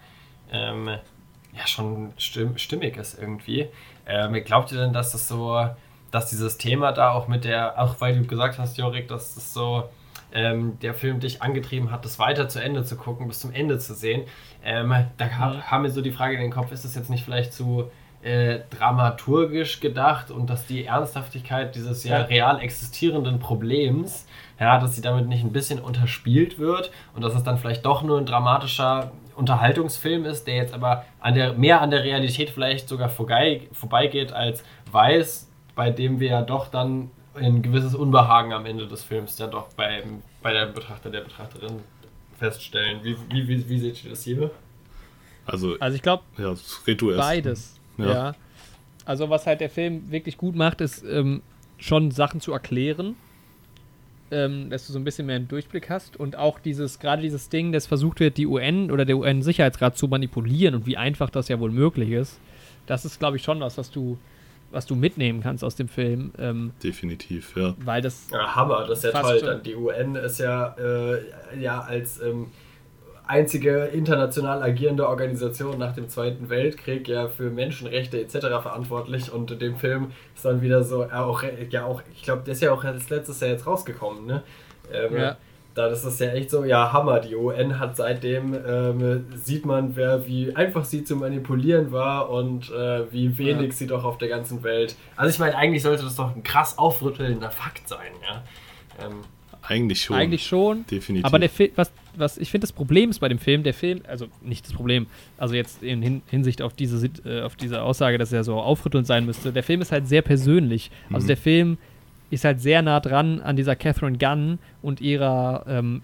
Speaker 1: ähm, ja schon stimm, stimmig ist irgendwie. Ähm, glaubt ihr denn, dass das so dass dieses Thema da auch mit der, auch weil du gesagt hast, Jorik, dass das so ähm, der Film dich angetrieben hat, das weiter zu Ende zu gucken, bis zum Ende zu sehen. Ähm, da mhm. haben mir so die Frage in den Kopf, ist das jetzt nicht vielleicht zu äh, dramaturgisch gedacht und dass die Ernsthaftigkeit dieses ja, real existierenden Problems, ja, dass sie damit nicht ein bisschen unterspielt wird und dass es dann vielleicht doch nur ein dramatischer Unterhaltungsfilm ist, der jetzt aber an der, mehr an der Realität vielleicht sogar vorbei, vorbeigeht als weiß, bei dem wir ja doch dann ein gewisses Unbehagen am Ende des Films ja doch bei, bei der Betrachter, der Betrachterin feststellen. Wie, wie, wie, wie seht ihr das hier?
Speaker 3: Also, also ich glaube,
Speaker 4: ja,
Speaker 3: beides. Ja. ja. Also was halt der Film wirklich gut macht, ist ähm, schon Sachen zu erklären, ähm, dass du so ein bisschen mehr einen Durchblick hast und auch dieses, gerade dieses Ding, das versucht wird, die UN oder der UN-Sicherheitsrat zu manipulieren und wie einfach das ja wohl möglich ist, das ist, glaube ich, schon was, was du was du mitnehmen kannst aus dem Film. Ähm,
Speaker 4: Definitiv, ja.
Speaker 3: Weil das.
Speaker 1: Ja, Hammer, das ist ja toll. Dann die UN ist ja, äh, ja als ähm, einzige international agierende Organisation nach dem Zweiten Weltkrieg ja für Menschenrechte etc. verantwortlich und in dem Film ist dann wieder so, ja auch, ja auch ich glaube, der ist ja auch als letztes Jahr jetzt rausgekommen, ne? Ähm, ja da ist es ja echt so, ja, Hammer. Die UN hat seitdem, ähm, sieht man, wer, wie einfach sie zu manipulieren war und äh, wie wenig ja. sie doch auf der ganzen Welt. Also ich meine, eigentlich sollte das doch ein krass aufrüttelnder Fakt sein, ja. Ähm,
Speaker 4: eigentlich schon.
Speaker 3: Eigentlich schon.
Speaker 4: Definitiv.
Speaker 3: Aber der Film, was, was ich finde, das Problem ist bei dem Film, der Film, also nicht das Problem, also jetzt in Hinsicht auf diese, äh, auf diese Aussage, dass er so aufrüttelnd sein müsste, der Film ist halt sehr persönlich. Also mhm. der Film ist halt sehr nah dran an dieser Catherine Gunn und ihrer, ähm,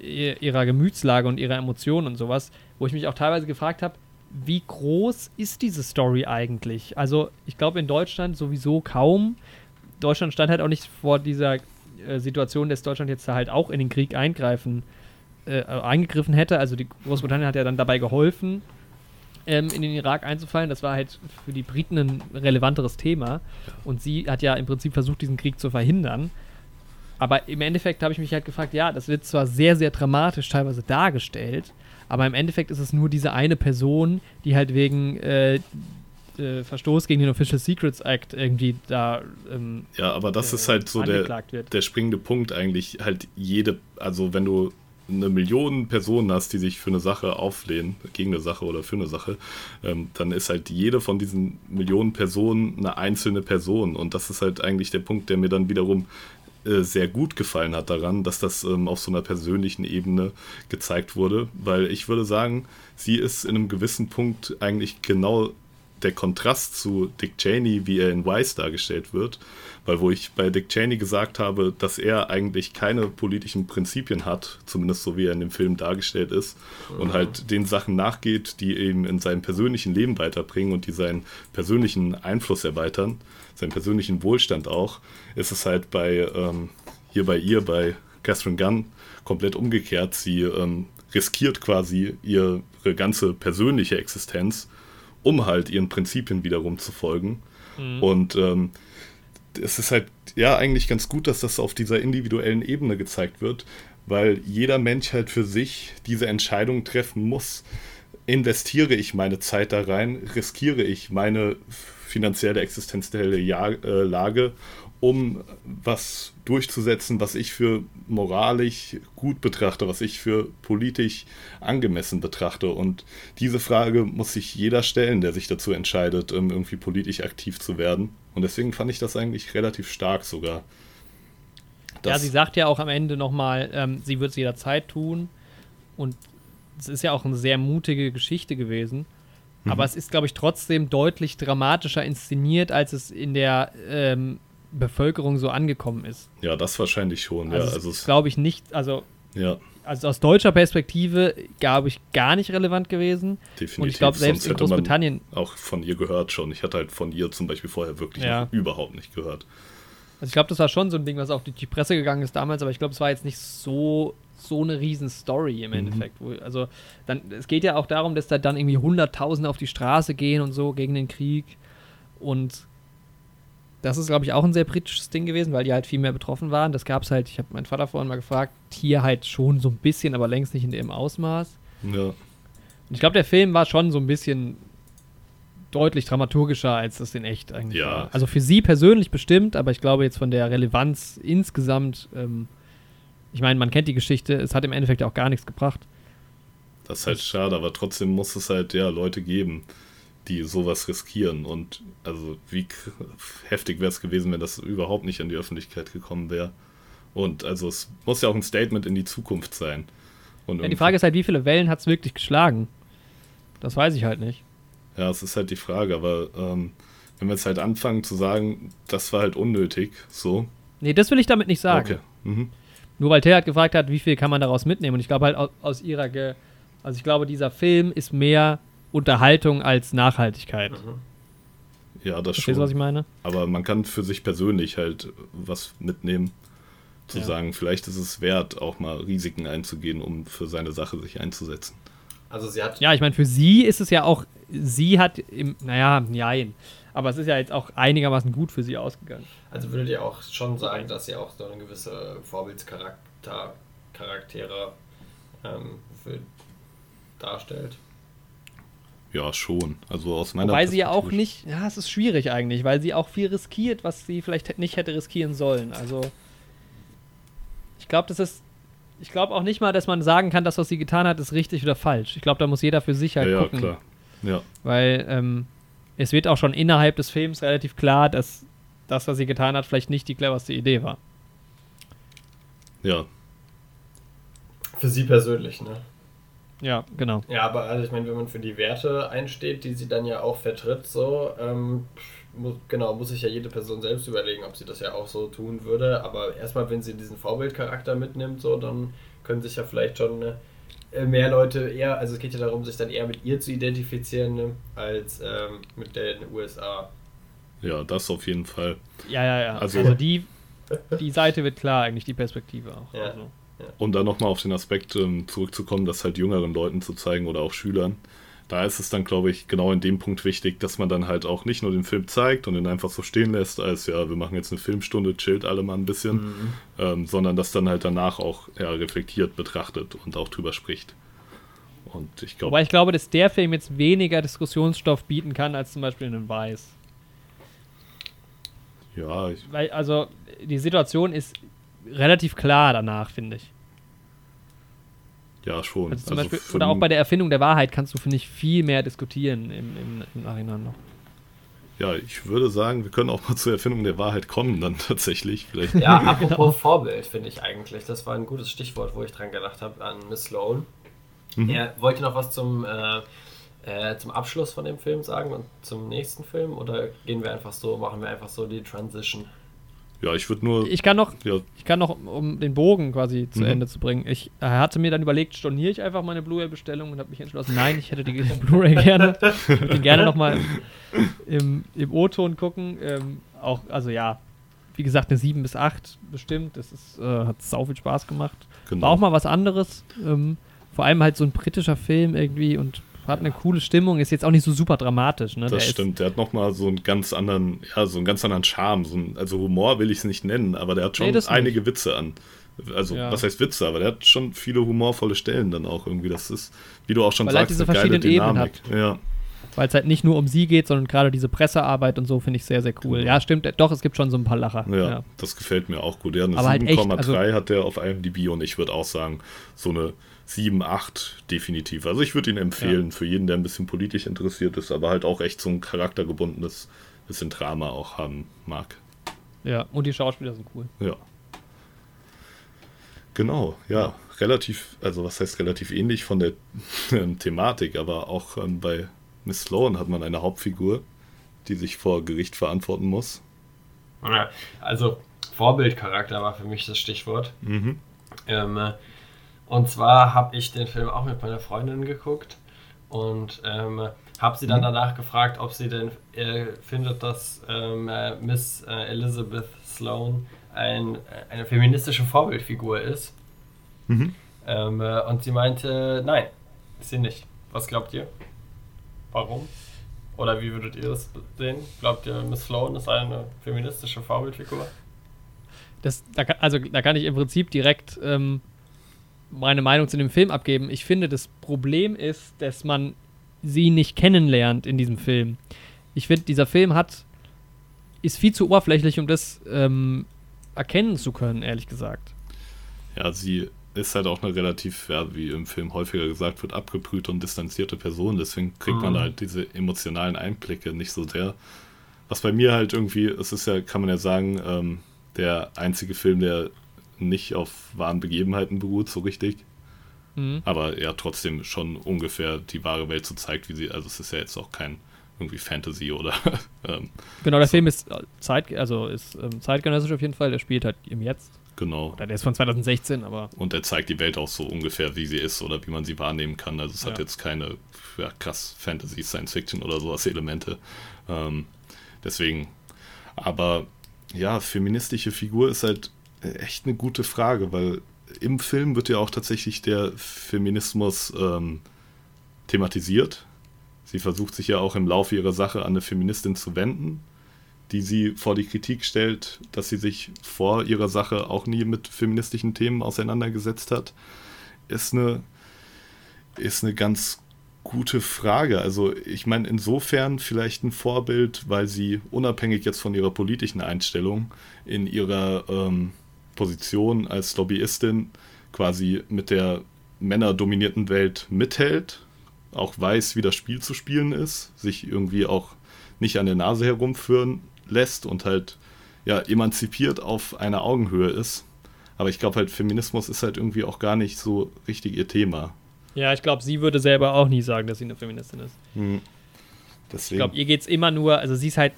Speaker 3: ihrer Gemütslage und ihrer Emotionen und sowas, wo ich mich auch teilweise gefragt habe, wie groß ist diese Story eigentlich? Also ich glaube in Deutschland sowieso kaum. Deutschland stand halt auch nicht vor dieser äh, Situation, dass Deutschland jetzt halt auch in den Krieg eingreifen, äh, eingegriffen hätte. Also die Großbritannien hat ja dann dabei geholfen, ähm, in den Irak einzufallen. Das war halt für die Briten ein relevanteres Thema. Und sie hat ja im Prinzip versucht, diesen Krieg zu verhindern. Aber im Endeffekt habe ich mich halt gefragt, ja, das wird zwar sehr, sehr dramatisch teilweise dargestellt, aber im Endeffekt ist es nur diese eine Person, die halt wegen äh, äh, Verstoß gegen den Official Secrets Act irgendwie da. Ähm,
Speaker 4: ja, aber das äh, ist halt so der, der springende Punkt eigentlich. Halt jede, also wenn du eine Million Personen hast, die sich für eine Sache auflehnen, gegen eine Sache oder für eine Sache, ähm, dann ist halt jede von diesen Millionen Personen eine einzelne Person. Und das ist halt eigentlich der Punkt, der mir dann wiederum äh, sehr gut gefallen hat daran, dass das ähm, auf so einer persönlichen Ebene gezeigt wurde, weil ich würde sagen, sie ist in einem gewissen Punkt eigentlich genau der Kontrast zu Dick Cheney, wie er in Wise dargestellt wird, weil wo ich bei Dick Cheney gesagt habe, dass er eigentlich keine politischen Prinzipien hat, zumindest so wie er in dem Film dargestellt ist, mhm. und halt den Sachen nachgeht, die ihn in seinem persönlichen Leben weiterbringen und die seinen persönlichen Einfluss erweitern, seinen persönlichen Wohlstand auch, ist es halt bei ähm, hier bei ihr, bei Catherine Gunn, komplett umgekehrt. Sie ähm, riskiert quasi ihre ganze persönliche Existenz, um halt ihren Prinzipien wiederum zu folgen. Mhm. Und ähm, es ist halt ja eigentlich ganz gut, dass das auf dieser individuellen Ebene gezeigt wird, weil jeder Mensch halt für sich diese Entscheidung treffen muss. Investiere ich meine Zeit da rein, riskiere ich meine finanzielle existenzielle äh, Lage, um was durchzusetzen, was ich für moralisch gut betrachte, was ich für politisch angemessen betrachte. Und diese Frage muss sich jeder stellen, der sich dazu entscheidet, irgendwie politisch aktiv zu werden. Und deswegen fand ich das eigentlich relativ stark sogar.
Speaker 3: Ja, sie sagt ja auch am Ende nochmal, ähm, sie wird es jederzeit tun. Und es ist ja auch eine sehr mutige Geschichte gewesen.
Speaker 4: Mhm.
Speaker 3: Aber es ist, glaube ich, trotzdem deutlich dramatischer inszeniert, als es in der ähm, Bevölkerung so angekommen ist.
Speaker 4: Ja, das wahrscheinlich schon. ja,
Speaker 3: Also,
Speaker 4: also
Speaker 3: glaube ich, nicht, also,
Speaker 4: ja,
Speaker 3: also aus deutscher Perspektive, glaube ich, gar nicht relevant gewesen.
Speaker 4: definitiv.
Speaker 3: Und ich glaube, selbst
Speaker 4: Sonst
Speaker 3: in Großbritannien,
Speaker 4: auch von ihr gehört schon. Ich hatte halt von ihr zum Beispiel vorher wirklich
Speaker 3: Ja.
Speaker 4: überhaupt nicht gehört.
Speaker 3: also ich glaube, das war schon so ein Ding, was auch durch die Presse gegangen ist damals, aber ich glaube, es war jetzt nicht so so eine riesen Story im
Speaker 4: Mhm.
Speaker 3: Endeffekt. Wo, also dann, es geht ja auch darum, dass da dann irgendwie Hunderttausende auf die Straße gehen und so gegen den Krieg. Und das ist, glaube ich, auch ein sehr britisches Ding gewesen, weil die halt viel mehr betroffen waren. Das gab es halt, ich habe meinen Vater vorhin mal gefragt, hier halt schon so ein bisschen, aber längst nicht in dem Ausmaß.
Speaker 4: Ja,
Speaker 3: Und ich glaube, der Film war schon so ein bisschen deutlich dramaturgischer, als das in echt eigentlich
Speaker 4: Ja.
Speaker 3: war. Also für sie persönlich bestimmt, aber ich glaube jetzt von der Relevanz insgesamt, ähm, ich meine, man kennt die Geschichte, es hat im Endeffekt auch gar nichts gebracht.
Speaker 4: das ist halt schade, aber trotzdem muss es halt ja Leute geben, die sowas riskieren. Und also wie heftig wäre es gewesen, wenn das überhaupt nicht in die Öffentlichkeit gekommen wäre. Und also es muss ja auch ein Statement in die Zukunft sein. Und
Speaker 3: Ja, die Frage ist halt, wie viele Wellen hat es wirklich geschlagen? Das weiß ich halt nicht.
Speaker 4: Ja, es ist halt die Frage, aber ähm, wenn wir jetzt halt anfangen zu sagen, das war halt unnötig, so.
Speaker 3: Nee, das will ich damit nicht sagen.
Speaker 4: Okay. Mhm.
Speaker 3: Nur weil Thea hat gefragt hat, wie viel kann man daraus mitnehmen. Und ich glaube halt aus, aus ihrer, Ge also ich glaube, dieser Film ist mehr Unterhaltung als Nachhaltigkeit.
Speaker 4: Ja, das
Speaker 3: Verstehst du,
Speaker 4: schon.
Speaker 3: was ich meine?
Speaker 4: Aber man kann für sich persönlich halt was mitnehmen, zu
Speaker 3: Ja.
Speaker 4: sagen, vielleicht ist es wert, auch mal Risiken einzugehen, um für seine Sache sich einzusetzen.
Speaker 1: Also sie hat
Speaker 3: Ja, ich meine, für sie ist es ja auch, sie hat im, naja, nein. Aber es ist ja jetzt auch einigermaßen gut für sie ausgegangen.
Speaker 1: Also würdet ihr auch schon sagen, dass ihr auch so eine gewisse Vorbildscharakter Charaktere ähm, für darstellt?
Speaker 4: Ja, schon. Also aus meiner
Speaker 3: Wobei sie ja auch nicht, ja, es ist schwierig eigentlich, weil sie auch viel riskiert, was sie vielleicht nicht hätte riskieren sollen. Also, ich glaube, das ist, ich glaube auch nicht mal, dass man sagen kann, das, was sie getan hat, ist richtig oder falsch. Ich glaube, da muss jeder für sich halt
Speaker 4: Ja, ja,
Speaker 3: gucken.
Speaker 4: klar. Ja,
Speaker 3: Weil ähm, es wird auch schon innerhalb des Films relativ klar, dass das, was sie getan hat, vielleicht nicht die cleverste Idee war.
Speaker 4: ja.
Speaker 1: Für sie persönlich, ne?
Speaker 3: Ja, genau.
Speaker 1: Ja, aber also ich meine, wenn man für die Werte einsteht, die sie dann ja auch vertritt, so, ähm, muss, genau, muss sich ja jede Person selbst überlegen, ob sie das ja auch so tun würde. Aber erstmal, wenn sie diesen Vorbildcharakter mitnimmt, so, dann können sich ja vielleicht schon äh, mehr Leute eher, also es geht ja darum, sich dann eher mit ihr zu identifizieren, ne, als ähm, mit den USA.
Speaker 4: Ja, das auf jeden Fall.
Speaker 3: Ja, ja, ja.
Speaker 4: Also-
Speaker 3: Also, die, die Seite wird klar, eigentlich die Perspektive auch.
Speaker 1: Ja.
Speaker 3: Also.
Speaker 4: Um da nochmal auf den Aspekt ähm, zurückzukommen, das halt jüngeren Leuten zu zeigen oder auch Schülern. Da ist es dann, glaube ich, genau in dem Punkt wichtig, dass man dann halt auch nicht nur den Film zeigt und ihn einfach so stehen lässt, als ja, wir machen jetzt eine Filmstunde, chillt alle mal ein bisschen,
Speaker 1: Mhm.
Speaker 4: ähm, sondern das dann halt danach auch ja, reflektiert betrachtet und auch drüber spricht. Und ich glaube,
Speaker 3: Wobei ich glaube, dass der Film jetzt weniger Diskussionsstoff bieten kann als zum Beispiel in einem Weiß.
Speaker 4: ja, ich,
Speaker 3: Weil, also, die Situation ist relativ klar danach, finde ich.
Speaker 4: ja schon.
Speaker 3: Also zum
Speaker 4: Also
Speaker 3: Beispiel, oder auch bei der Erfindung der Wahrheit kannst du, finde ich, viel mehr diskutieren im, im, im Nachhinein noch.
Speaker 4: Ja, ich würde sagen, wir können auch mal zur Erfindung der Wahrheit kommen, dann tatsächlich. Vielleicht.
Speaker 1: Ja, apropos Vorbild, finde ich eigentlich. Das war ein gutes Stichwort, wo ich dran gedacht habe, an Miss Sloan.
Speaker 4: Mhm.
Speaker 1: Er wollte noch was zum, äh, äh, zum Abschluss von dem Film sagen und zum nächsten Film? Oder gehen wir einfach so, machen wir einfach so die Transition?
Speaker 4: Ja, ich würde nur.
Speaker 3: Ich kann noch,
Speaker 4: ja,
Speaker 3: ich kann noch, um den Bogen quasi zu
Speaker 4: Mhm.
Speaker 3: Ende zu bringen. Ich hatte mir dann überlegt, storniere ich einfach meine Blu-ray-Bestellung und habe mich entschlossen, nein, ich hätte die Blu-ray gerne. Ich würde den gerne nochmal im, im O-Ton gucken. Ähm, auch, also ja, wie gesagt, eine 7 bis 8 bestimmt. Das ist, äh, hat sau viel Spaß gemacht.
Speaker 4: genau.
Speaker 3: War auch mal was anderes. Ähm, vor allem halt so ein britischer Film irgendwie und hat eine coole Stimmung. Ist jetzt auch nicht so super dramatisch. Ne?
Speaker 4: Das
Speaker 3: Der
Speaker 4: stimmt, der hat nochmal so einen ganz anderen, ja, so einen ganz anderen Charme. So ein, also Humor will ich es nicht nennen, aber der hat schon
Speaker 3: Nee,
Speaker 4: einige Witze an. Also,
Speaker 3: Ja.
Speaker 4: was heißt Witze, aber der hat schon viele humorvolle Stellen dann auch irgendwie. Das ist, wie du auch schon
Speaker 3: Weil er
Speaker 4: sagst,
Speaker 3: diese
Speaker 4: eine geile
Speaker 3: verschiedenen Ebenen
Speaker 4: Dynamik. Ja,
Speaker 3: Weil es halt nicht nur um sie geht, sondern gerade diese Pressearbeit und so finde ich sehr, sehr cool.
Speaker 4: Genau.
Speaker 3: Ja, stimmt. Doch, es gibt schon so ein paar Lacher.
Speaker 4: ja,
Speaker 3: Ja.
Speaker 4: das gefällt mir auch gut. Ja, eine
Speaker 3: Aber halt echt,
Speaker 4: 7,3
Speaker 3: also-
Speaker 4: hat der auf IMDb und ich würde auch sagen, so eine 7, 8 definitiv. Also ich würde ihn empfehlen für jeden, der ein bisschen politisch interessiert ist, aber halt auch echt so ein charaktergebundenes bisschen Drama auch haben mag.
Speaker 3: ja. Und die Schauspieler sind cool.
Speaker 4: Ja. Genau, ja. Relativ, also was heißt relativ ähnlich von der ähm, Thematik, aber auch ähm, bei Miss Sloan hat man eine Hauptfigur, die sich vor Gericht verantworten muss.
Speaker 1: Ja, also Vorbildcharakter war für mich das Stichwort.
Speaker 4: Mhm.
Speaker 1: Ähm, äh, und zwar habe ich den Film auch mit meiner Freundin geguckt und ähm, habe sie dann
Speaker 4: Mhm.
Speaker 1: danach gefragt, ob sie denn äh, findet, dass ähm, äh, Miss äh, Elizabeth Sloan ein, äh, eine feministische Vorbildfigur ist.
Speaker 4: Mhm.
Speaker 1: Ähm, äh, und sie meinte, nein, ist sie nicht. Was glaubt ihr? Warum? Oder wie würdet ihr das sehen? Glaubt ihr, Miss Sloan ist eine feministische Vorbildfigur?
Speaker 3: Das, da, also, da kann ich im Prinzip direkt ähm, meine Meinung zu dem Film abgeben. Ich finde, das Problem ist, dass man sie nicht kennenlernt in diesem Film. Ich finde, dieser Film hat ist viel zu oberflächlich, um das ähm, erkennen zu können, ehrlich gesagt.
Speaker 4: Ja, sie ist halt auch eine relativ, ja, wie im Film häufiger gesagt wird, abgebrühte und distanzierte Person. Deswegen kriegt man
Speaker 1: Mhm.
Speaker 4: halt diese emotionalen Einblicke nicht so sehr. Was bei mir halt irgendwie, es ist ja, kann man ja sagen, ähm, der einzige Film, der nicht auf wahren Begebenheiten beruht, so richtig.
Speaker 3: Mhm.
Speaker 4: Aber ja, trotzdem schon ungefähr die wahre Welt so zeigt, wie sie, also es ist ja jetzt auch kein irgendwie Fantasy oder ähm,
Speaker 3: Genau, der Film ist, äh, Zeit, also ist ähm, zeitgenössisch auf jeden Fall. Der spielt halt im Jetzt.
Speaker 4: genau.
Speaker 3: Oder der ist von 2016, aber
Speaker 4: Und er zeigt die Welt auch so ungefähr, wie sie ist oder wie man sie wahrnehmen kann. Also es hat
Speaker 3: Ja.
Speaker 4: jetzt keine ja, krass Fantasy, Science Fiction oder sowas Elemente. Ähm, deswegen, aber ja, feministische Figur ist halt echt eine gute Frage, weil im Film wird ja auch tatsächlich der Feminismus ähm, thematisiert. Sie versucht sich ja auch im Laufe ihrer Sache an eine Feministin zu wenden, die sie vor die Kritik stellt, dass sie sich vor ihrer Sache auch nie mit feministischen Themen auseinandergesetzt hat, ist eine, ist eine ganz gute Frage. Also ich meine, insofern vielleicht ein Vorbild, weil sie unabhängig jetzt von ihrer politischen Einstellung in ihrer ähm, Position als Lobbyistin quasi mit der männerdominierten Welt mithält, auch weiß, wie das Spiel zu spielen ist, sich irgendwie auch nicht an der Nase herumführen lässt und halt ja emanzipiert auf einer Augenhöhe ist. Aber ich glaube halt, Feminismus ist halt irgendwie auch gar nicht so richtig ihr Thema.
Speaker 3: ja, ich glaube, sie würde selber auch nie sagen, dass sie eine Feministin ist.
Speaker 4: Hm.
Speaker 3: Ich
Speaker 4: Deswegen,
Speaker 3: glaube, ihr geht es immer nur, also sie ist halt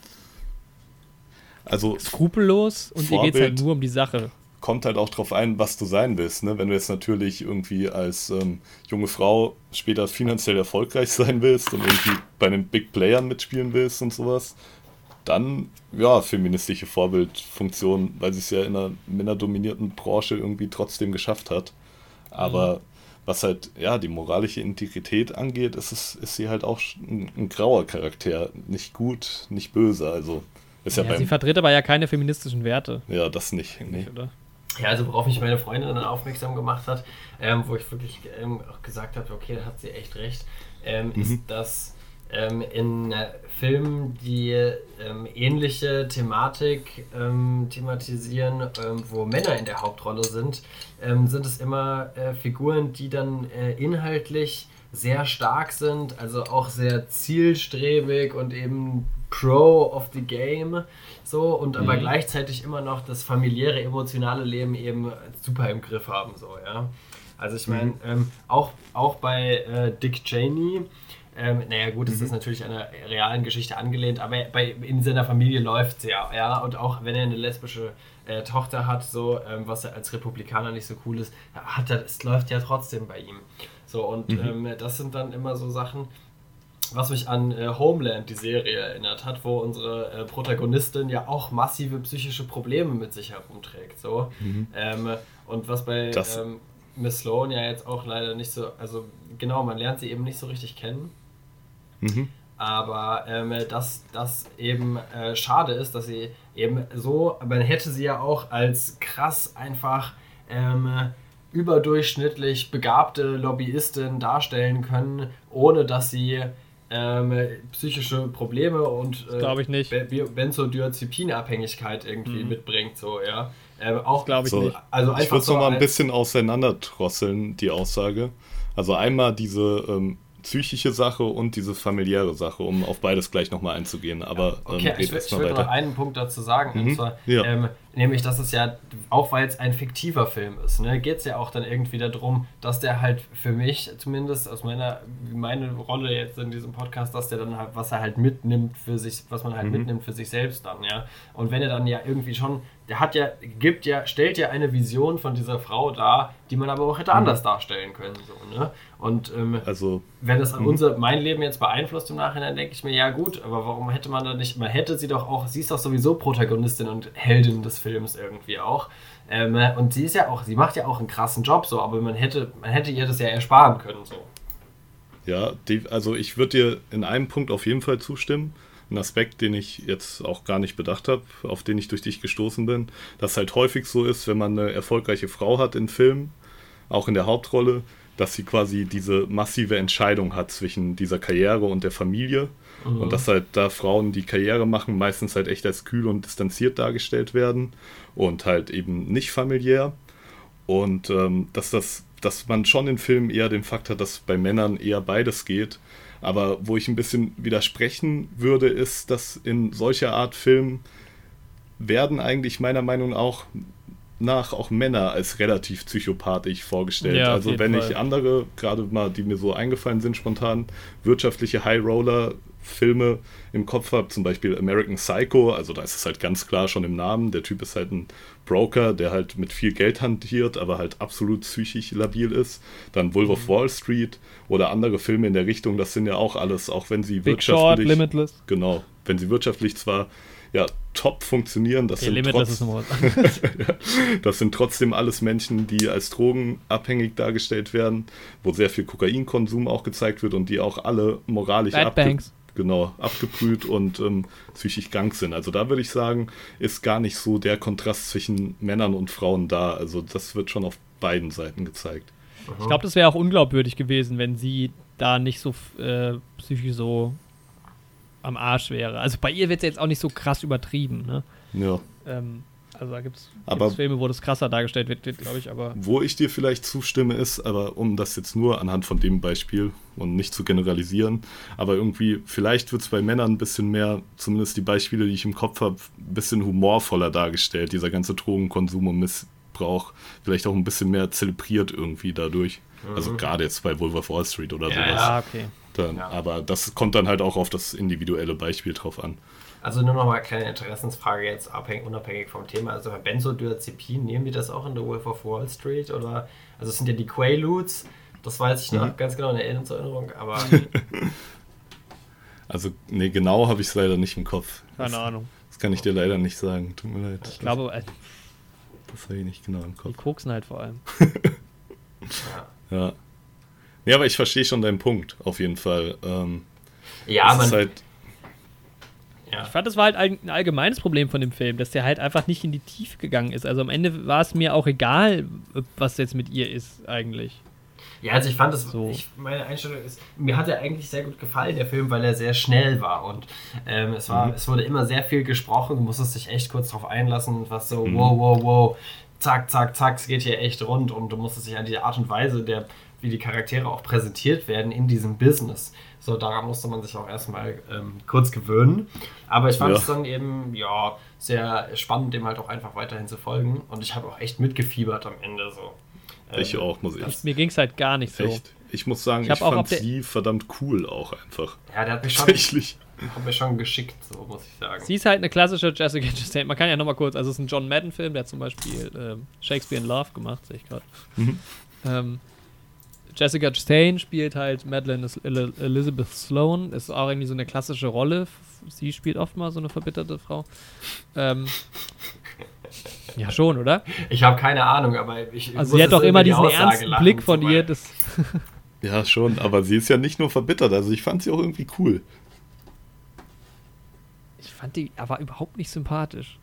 Speaker 4: also
Speaker 3: skrupellos und ihr geht es halt
Speaker 4: Vorbild.
Speaker 3: nur um die Sache.
Speaker 4: Kommt halt auch drauf ein, was du sein willst. Ne? Wenn du jetzt natürlich irgendwie als ähm, junge Frau später finanziell erfolgreich sein willst und irgendwie bei den Big Playern mitspielen willst und sowas, dann ja, feministische Vorbildfunktion, weil sie es ja in einer männerdominierten Branche irgendwie trotzdem geschafft hat. Aber was halt, ja, die moralische Integrität angeht, ist, es, ist sie halt auch ein, ein grauer Charakter. Nicht gut, nicht böse. Also ist ja,
Speaker 3: Ja, sie vertritt aber ja keine feministischen Werte.
Speaker 4: Ja, das nicht. Nee.
Speaker 3: Nicht, oder?
Speaker 1: Ja, also worauf mich meine Freundin dann aufmerksam gemacht hat, ähm, wo ich wirklich ähm, auch gesagt habe, okay, da hat sie echt recht, ähm,
Speaker 4: Mhm.
Speaker 1: ist, dass ähm, in äh, Filmen, die ähm, ähnliche Thematik ähm, thematisieren, wo Männer in der Hauptrolle sind, sind es immer äh, Figuren, die dann äh, inhaltlich sehr stark sind, also auch sehr zielstrebig und eben pro of the game so und aber
Speaker 4: Mhm.
Speaker 1: gleichzeitig immer noch das familiäre emotionale Leben eben super im Griff haben so ja also ich meine ähm, auch auch bei äh, Dick Cheney ähm, naja gut, es ist natürlich an einer realen Geschichte angelehnt, aber bei, in seiner Familie läuft es ja, ja, und auch wenn er eine lesbische äh, Tochter hat, so, ähm, was er als Republikaner nicht so cool ist, hat er, es läuft ja trotzdem bei ihm. So, und ähm, das sind dann immer so Sachen, was mich an äh, Homeland, die Serie, erinnert hat, wo unsere äh, Protagonistin ja auch massive psychische Probleme mit sich herumträgt. So. Ähm, und was bei ähm, Miss Sloan ja jetzt auch leider nicht so, also genau, man lernt sie eben nicht so richtig kennen.
Speaker 4: Mhm.
Speaker 1: Aber ähm, dass das eben äh, schade ist, dass sie eben so, man hätte sie ja auch als krass einfach ähm, überdurchschnittlich begabte Lobbyistin darstellen können, ohne dass sie ähm, psychische Probleme und äh,
Speaker 3: Glaube ich nicht.
Speaker 1: Be- Be- Benzodiazepinabhängigkeit irgendwie
Speaker 3: Mhm.
Speaker 1: mitbringt, so, ja. Ähm, auch
Speaker 3: Glaube ich
Speaker 4: So,
Speaker 3: nicht.
Speaker 1: Also
Speaker 4: ich
Speaker 1: einfach
Speaker 4: würde es
Speaker 1: so
Speaker 4: nochmal ein bisschen auseinanderdrosseln, die Aussage. Also einmal diese ähm, psychische Sache und diese familiäre Sache, um auf beides gleich nochmal einzugehen. Aber ähm,
Speaker 1: Okay,
Speaker 4: red
Speaker 1: ich, will- ich
Speaker 4: mal
Speaker 1: würde noch einen Punkt dazu sagen.
Speaker 4: Mhm,
Speaker 1: Und zwar,
Speaker 4: ja.
Speaker 1: ähm, Nämlich, dass es ja, auch weil es ein fiktiver Film ist, ne, geht es ja auch dann irgendwie darum, dass der halt für mich, zumindest aus meiner, meine Rolle jetzt in diesem Podcast, dass der dann halt, was er halt mitnimmt für sich, was man halt
Speaker 4: Mhm.
Speaker 1: mitnimmt für sich selbst dann, ja. Und wenn er dann ja irgendwie schon, der hat ja, gibt ja, stellt ja eine Vision von dieser Frau dar, die man aber auch hätte anders darstellen können, so, ne. Und ähm,
Speaker 4: Also,
Speaker 1: wenn es
Speaker 4: Mhm.
Speaker 1: unser, mein Leben jetzt beeinflusst im Nachhinein, denke ich mir, ja gut, aber warum hätte man da nicht, man hätte sie doch auch, sie ist doch sowieso Protagonistin und Heldin des Films irgendwie auch. Ähm, und sie ist ja auch, sie macht ja auch einen krassen Job so, aber man hätte, man hätte ihr das ja ersparen können so.
Speaker 4: ja, die, also ich würde dir in einem Punkt auf jeden Fall zustimmen. Ein Aspekt, den ich jetzt auch gar nicht bedacht habe, auf den ich durch dich gestoßen bin, dass halt häufig so ist, wenn man eine erfolgreiche Frau hat in Filmen, auch in der Hauptrolle, dass sie quasi diese massive Entscheidung hat zwischen dieser Karriere und der Familie. Und dass halt da Frauen, die Karriere machen, meistens halt echt als kühl und distanziert dargestellt werden und halt eben nicht familiär. Und ähm, dass das, dass man schon in Filmen eher den Fakt hat, dass bei Männern eher beides geht. Aber wo ich ein bisschen widersprechen würde, ist, dass in solcher Art Filmen werden eigentlich meiner Meinung auch nach auch Männer als relativ psychopathisch vorgestellt.
Speaker 3: Ja,
Speaker 4: also wenn
Speaker 3: Fall.
Speaker 4: ich andere, gerade mal, die mir so eingefallen sind spontan, wirtschaftliche High Roller Filme im Kopf habe, zum Beispiel American Psycho, also da ist es halt ganz klar schon im Namen, der Typ ist halt ein Broker, der halt mit viel Geld hantiert, aber halt absolut psychisch labil ist. Dann Wolf
Speaker 3: Mhm.
Speaker 4: of Wall Street oder andere Filme in der Richtung, das sind ja auch alles, auch wenn sie
Speaker 3: Big Short,
Speaker 4: wirtschaftlich,
Speaker 3: Limitless.
Speaker 4: genau, wenn sie wirtschaftlich zwar ja top funktionieren, das
Speaker 3: Okay,
Speaker 4: sind trotz, das sind trotzdem alles Menschen, die als drogenabhängig dargestellt werden, wo sehr viel Kokainkonsum auch gezeigt wird und die auch alle moralisch
Speaker 3: Bad Banks.
Speaker 4: Genau, abgebrüht und ähm, psychisch krank sind. Also da würde ich sagen, ist gar nicht so der Kontrast zwischen Männern und Frauen da. Also das wird schon auf beiden Seiten gezeigt.
Speaker 3: Ich glaube, das wäre auch unglaubwürdig gewesen, wenn sie da nicht so äh, psychisch so am Arsch wäre. Also bei ihr wird es jetzt auch nicht so krass übertrieben. Ne?
Speaker 4: Ja.
Speaker 3: Ähm, also da gibt es Filme, wo das krasser dargestellt wird, glaube ich, aber
Speaker 4: Wo ich dir vielleicht zustimme, ist, aber um das jetzt nur anhand von dem Beispiel und nicht zu generalisieren, aber irgendwie, vielleicht wird es bei Männern ein bisschen mehr, zumindest die Beispiele, die ich im Kopf habe, ein bisschen humorvoller dargestellt, dieser ganze Drogenkonsum und Missbrauch, vielleicht auch ein bisschen mehr zelebriert irgendwie dadurch. Also gerade jetzt bei Wolf of Wall Street oder
Speaker 1: Ja,
Speaker 4: sowas.
Speaker 1: ja.
Speaker 3: ah, okay.
Speaker 4: Dann,
Speaker 1: Ja.
Speaker 4: Aber das kommt dann halt auch auf das individuelle Beispiel drauf an.
Speaker 1: Also nur noch mal eine kleine Interessensfrage jetzt abhängig, unabhängig vom Thema. Also bei Benzodiazepin, nehmen die das auch in The Wolf of Wall Street? Oder, also es sind ja die Quaaludes, das weiß ich noch
Speaker 4: Mhm.
Speaker 1: ganz genau in der Erinnerung, aber
Speaker 4: Also, nee, genau habe ich es leider nicht im Kopf.
Speaker 3: Keine
Speaker 4: das,
Speaker 3: Ahnung.
Speaker 4: Das kann ich dir leider nicht sagen. Tut mir leid.
Speaker 3: Ich glaube, äh,
Speaker 4: Das habe ich nicht genau im
Speaker 3: die
Speaker 4: Kopf.
Speaker 3: koksen halt vor allem.
Speaker 1: ja.
Speaker 4: Ja. Nee, aber ich verstehe schon deinen Punkt, auf jeden Fall. Ähm,
Speaker 1: Ja, man.
Speaker 4: ist halt,
Speaker 1: ja.
Speaker 3: Ich fand, das war halt ein ein allgemeines Problem von dem Film, dass der halt einfach nicht in die Tiefe gegangen ist. Also am Ende war es mir auch egal, was jetzt mit ihr ist, eigentlich.
Speaker 1: Ja, also ich fand es,
Speaker 3: So.
Speaker 1: ich, meine Einstellung ist, mir hat er eigentlich sehr gut gefallen, der Film, weil er sehr schnell war und ähm, es war,
Speaker 4: Mhm.
Speaker 1: es wurde immer sehr viel gesprochen, du musstest dich echt kurz drauf einlassen, was so,
Speaker 4: Mhm.
Speaker 1: wow, wow, wow, zack, zack, zack, es geht hier echt rund und du musstest dich an die Art und Weise, der, wie die Charaktere auch präsentiert werden in diesem Business. So, daran musste man sich auch erstmal ähm, kurz gewöhnen. Aber ich fand
Speaker 4: Ja.
Speaker 1: es dann eben, ja, sehr spannend, dem halt auch einfach weiterhin zu folgen. Und ich habe auch echt mitgefiebert am Ende so.
Speaker 4: ich
Speaker 1: Ähm,
Speaker 4: auch, muss ich
Speaker 3: Ich, mir ging es halt gar nicht so.
Speaker 4: Echt. Ich muss sagen,
Speaker 3: Ich
Speaker 4: ich, fand sie verdammt cool auch einfach.
Speaker 1: Ja, der hat mich schon,
Speaker 4: Tatsächlich.
Speaker 1: hat mich schon geschickt, so muss ich sagen.
Speaker 3: Sie ist halt eine klassische Jessica Chastain. Man kann ja nochmal kurz, also es ist ein John Madden-Film, der hat zum Beispiel ähm, Shakespeare in Love gemacht, sehe ich gerade.
Speaker 4: Mhm.
Speaker 3: Ähm, Jessica Chastain spielt halt Madeleine Elizabeth Sloan, ist auch irgendwie so eine klassische Rolle. Sie spielt oft mal so eine verbitterte Frau. Ähm, ja, schon, oder?
Speaker 1: Ich habe keine Ahnung, aber ich.
Speaker 3: Also sie hat doch immer diesen
Speaker 1: Aussage
Speaker 3: ernsten
Speaker 1: lachen,
Speaker 3: Blick von
Speaker 1: so,
Speaker 3: ihr. Das,
Speaker 4: Ja, schon, aber sie ist ja nicht nur verbittert, also ich fand sie auch irgendwie cool.
Speaker 3: ich fand die aber überhaupt nicht sympathisch.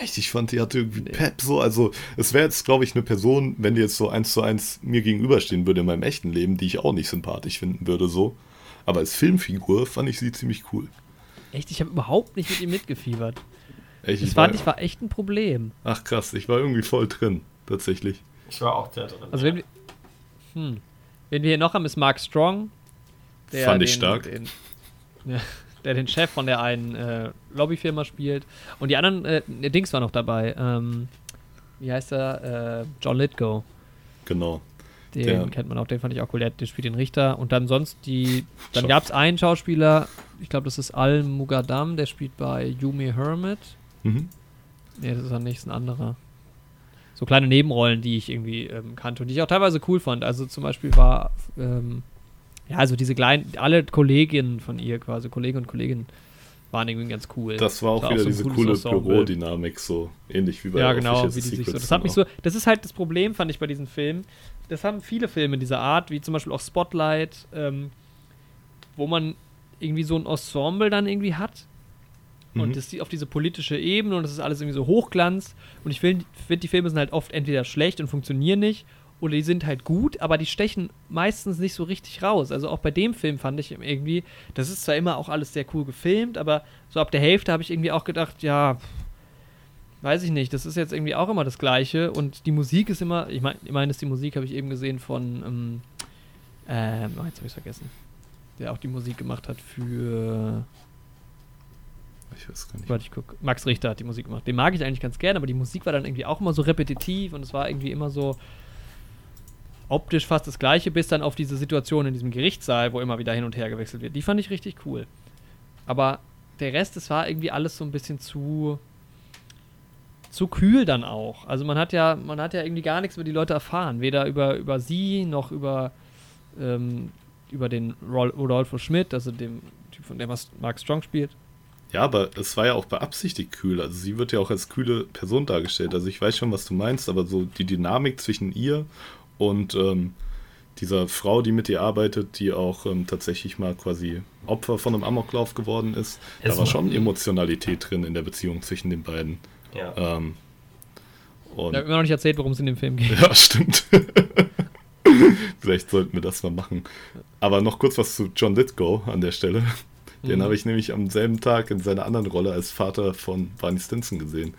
Speaker 4: Echt, ich fand, die hatte irgendwie Pep so. Also, es wäre jetzt, glaube ich, eine Person, wenn die jetzt so eins zu eins mir gegenüberstehen würde in meinem echten Leben, die ich auch nicht sympathisch finden würde, so. Aber als Filmfigur fand ich sie ziemlich cool.
Speaker 3: Echt, ich habe überhaupt nicht mit ihr mitgefiebert.
Speaker 4: Echt,
Speaker 3: Das
Speaker 4: ich
Speaker 3: fand
Speaker 4: war,
Speaker 3: ich war echt ein Problem.
Speaker 4: Ach krass, ich war irgendwie voll drin, tatsächlich.
Speaker 1: Ich war auch sehr drin.
Speaker 3: Also wenn wir, hm, wen wir hier noch haben, ist Mark Strong.
Speaker 4: Fand ich stark.
Speaker 3: Den, ja, der den Chef von der einen äh, Lobbyfirma spielt. Und die anderen, äh, Dings war noch dabei. Ähm, wie heißt er? Äh, John Lithgow.
Speaker 4: Genau.
Speaker 3: Den
Speaker 4: Der-
Speaker 3: kennt man auch, den fand ich auch cool. Der, der spielt den Richter. Und dann sonst die. Dann gab es einen Schauspieler, ich glaube, das ist Al Mugadam, der spielt bei Yumi Hermit.
Speaker 4: Mhm.
Speaker 3: Nee, das ist ist ein anderer. So kleine Nebenrollen, die ich irgendwie ähm, kannte und die ich auch teilweise cool fand. Also zum Beispiel war, ähm, ja, also diese kleinen, alle Kolleginnen von ihr quasi, Kollegen und Kolleginnen, waren irgendwie ganz cool.
Speaker 4: Das war auch
Speaker 3: war
Speaker 4: wieder
Speaker 3: so
Speaker 4: diese coole. Bürodynamik, so ähnlich wie bei
Speaker 3: ja, genau, wie die sich so. Das hat mich so. Das ist halt das Problem, fand ich bei diesen Filmen. Das haben viele Filme dieser Art, wie zum Beispiel auch Spotlight, ähm, wo man irgendwie so ein Ensemble dann irgendwie hat. Und
Speaker 4: Mhm.
Speaker 3: das die auf diese politische Ebene und das ist alles irgendwie so Hochglanz. Und ich finde, find, die Filme sind halt oft entweder schlecht und funktionieren nicht oder die sind halt gut, aber die stechen meistens nicht so richtig raus. Also auch bei dem Film fand ich irgendwie, das ist zwar immer auch alles sehr cool gefilmt, aber so ab der Hälfte habe ich irgendwie auch gedacht, ja, weiß ich nicht, das ist jetzt irgendwie auch immer das Gleiche und die Musik ist immer, ich meine, ich mein, das ist die Musik, habe ich eben gesehen von, ähm, ähm, oh, jetzt habe ich vergessen, der auch die Musik gemacht hat für
Speaker 4: Ich weiß gar nicht.
Speaker 3: Warte, ich guck. Max Richter hat die Musik gemacht. Den mag ich eigentlich ganz gerne, aber die Musik war dann irgendwie auch immer so repetitiv und es war irgendwie immer so optisch fast das gleiche, bis dann auf diese Situation in diesem Gerichtssaal, wo immer wieder hin und her gewechselt wird. Die fand ich richtig cool. Aber der Rest, es war irgendwie alles so ein bisschen zu zu kühl dann auch. Also man hat ja, man hat ja irgendwie gar nichts über die Leute erfahren. Weder über, über sie noch über, ähm, über den Rodolfo Schmidt, also dem Typ, von dem Mark Strong spielt.
Speaker 4: Ja, aber es war ja auch beabsichtigt kühl. Also sie wird ja auch als kühle Person dargestellt. Also ich weiß schon, was du meinst, aber so die Dynamik zwischen ihr und ähm, dieser Frau, die mit ihr arbeitet, die auch ähm, tatsächlich mal quasi Opfer von einem Amoklauf geworden ist,
Speaker 1: Es
Speaker 4: da war schon Emotionalität drin in der Beziehung zwischen den beiden.
Speaker 1: Ja.
Speaker 4: Ähm, und
Speaker 3: Ich habe immer noch nicht erzählt, worum es in dem Film geht.
Speaker 4: Ja, stimmt. Vielleicht sollten wir das mal machen. Aber noch kurz was zu John Lithgow an der Stelle. Den
Speaker 3: Mhm.
Speaker 4: habe ich nämlich am selben Tag in seiner anderen Rolle als Vater von Barney Stinson gesehen.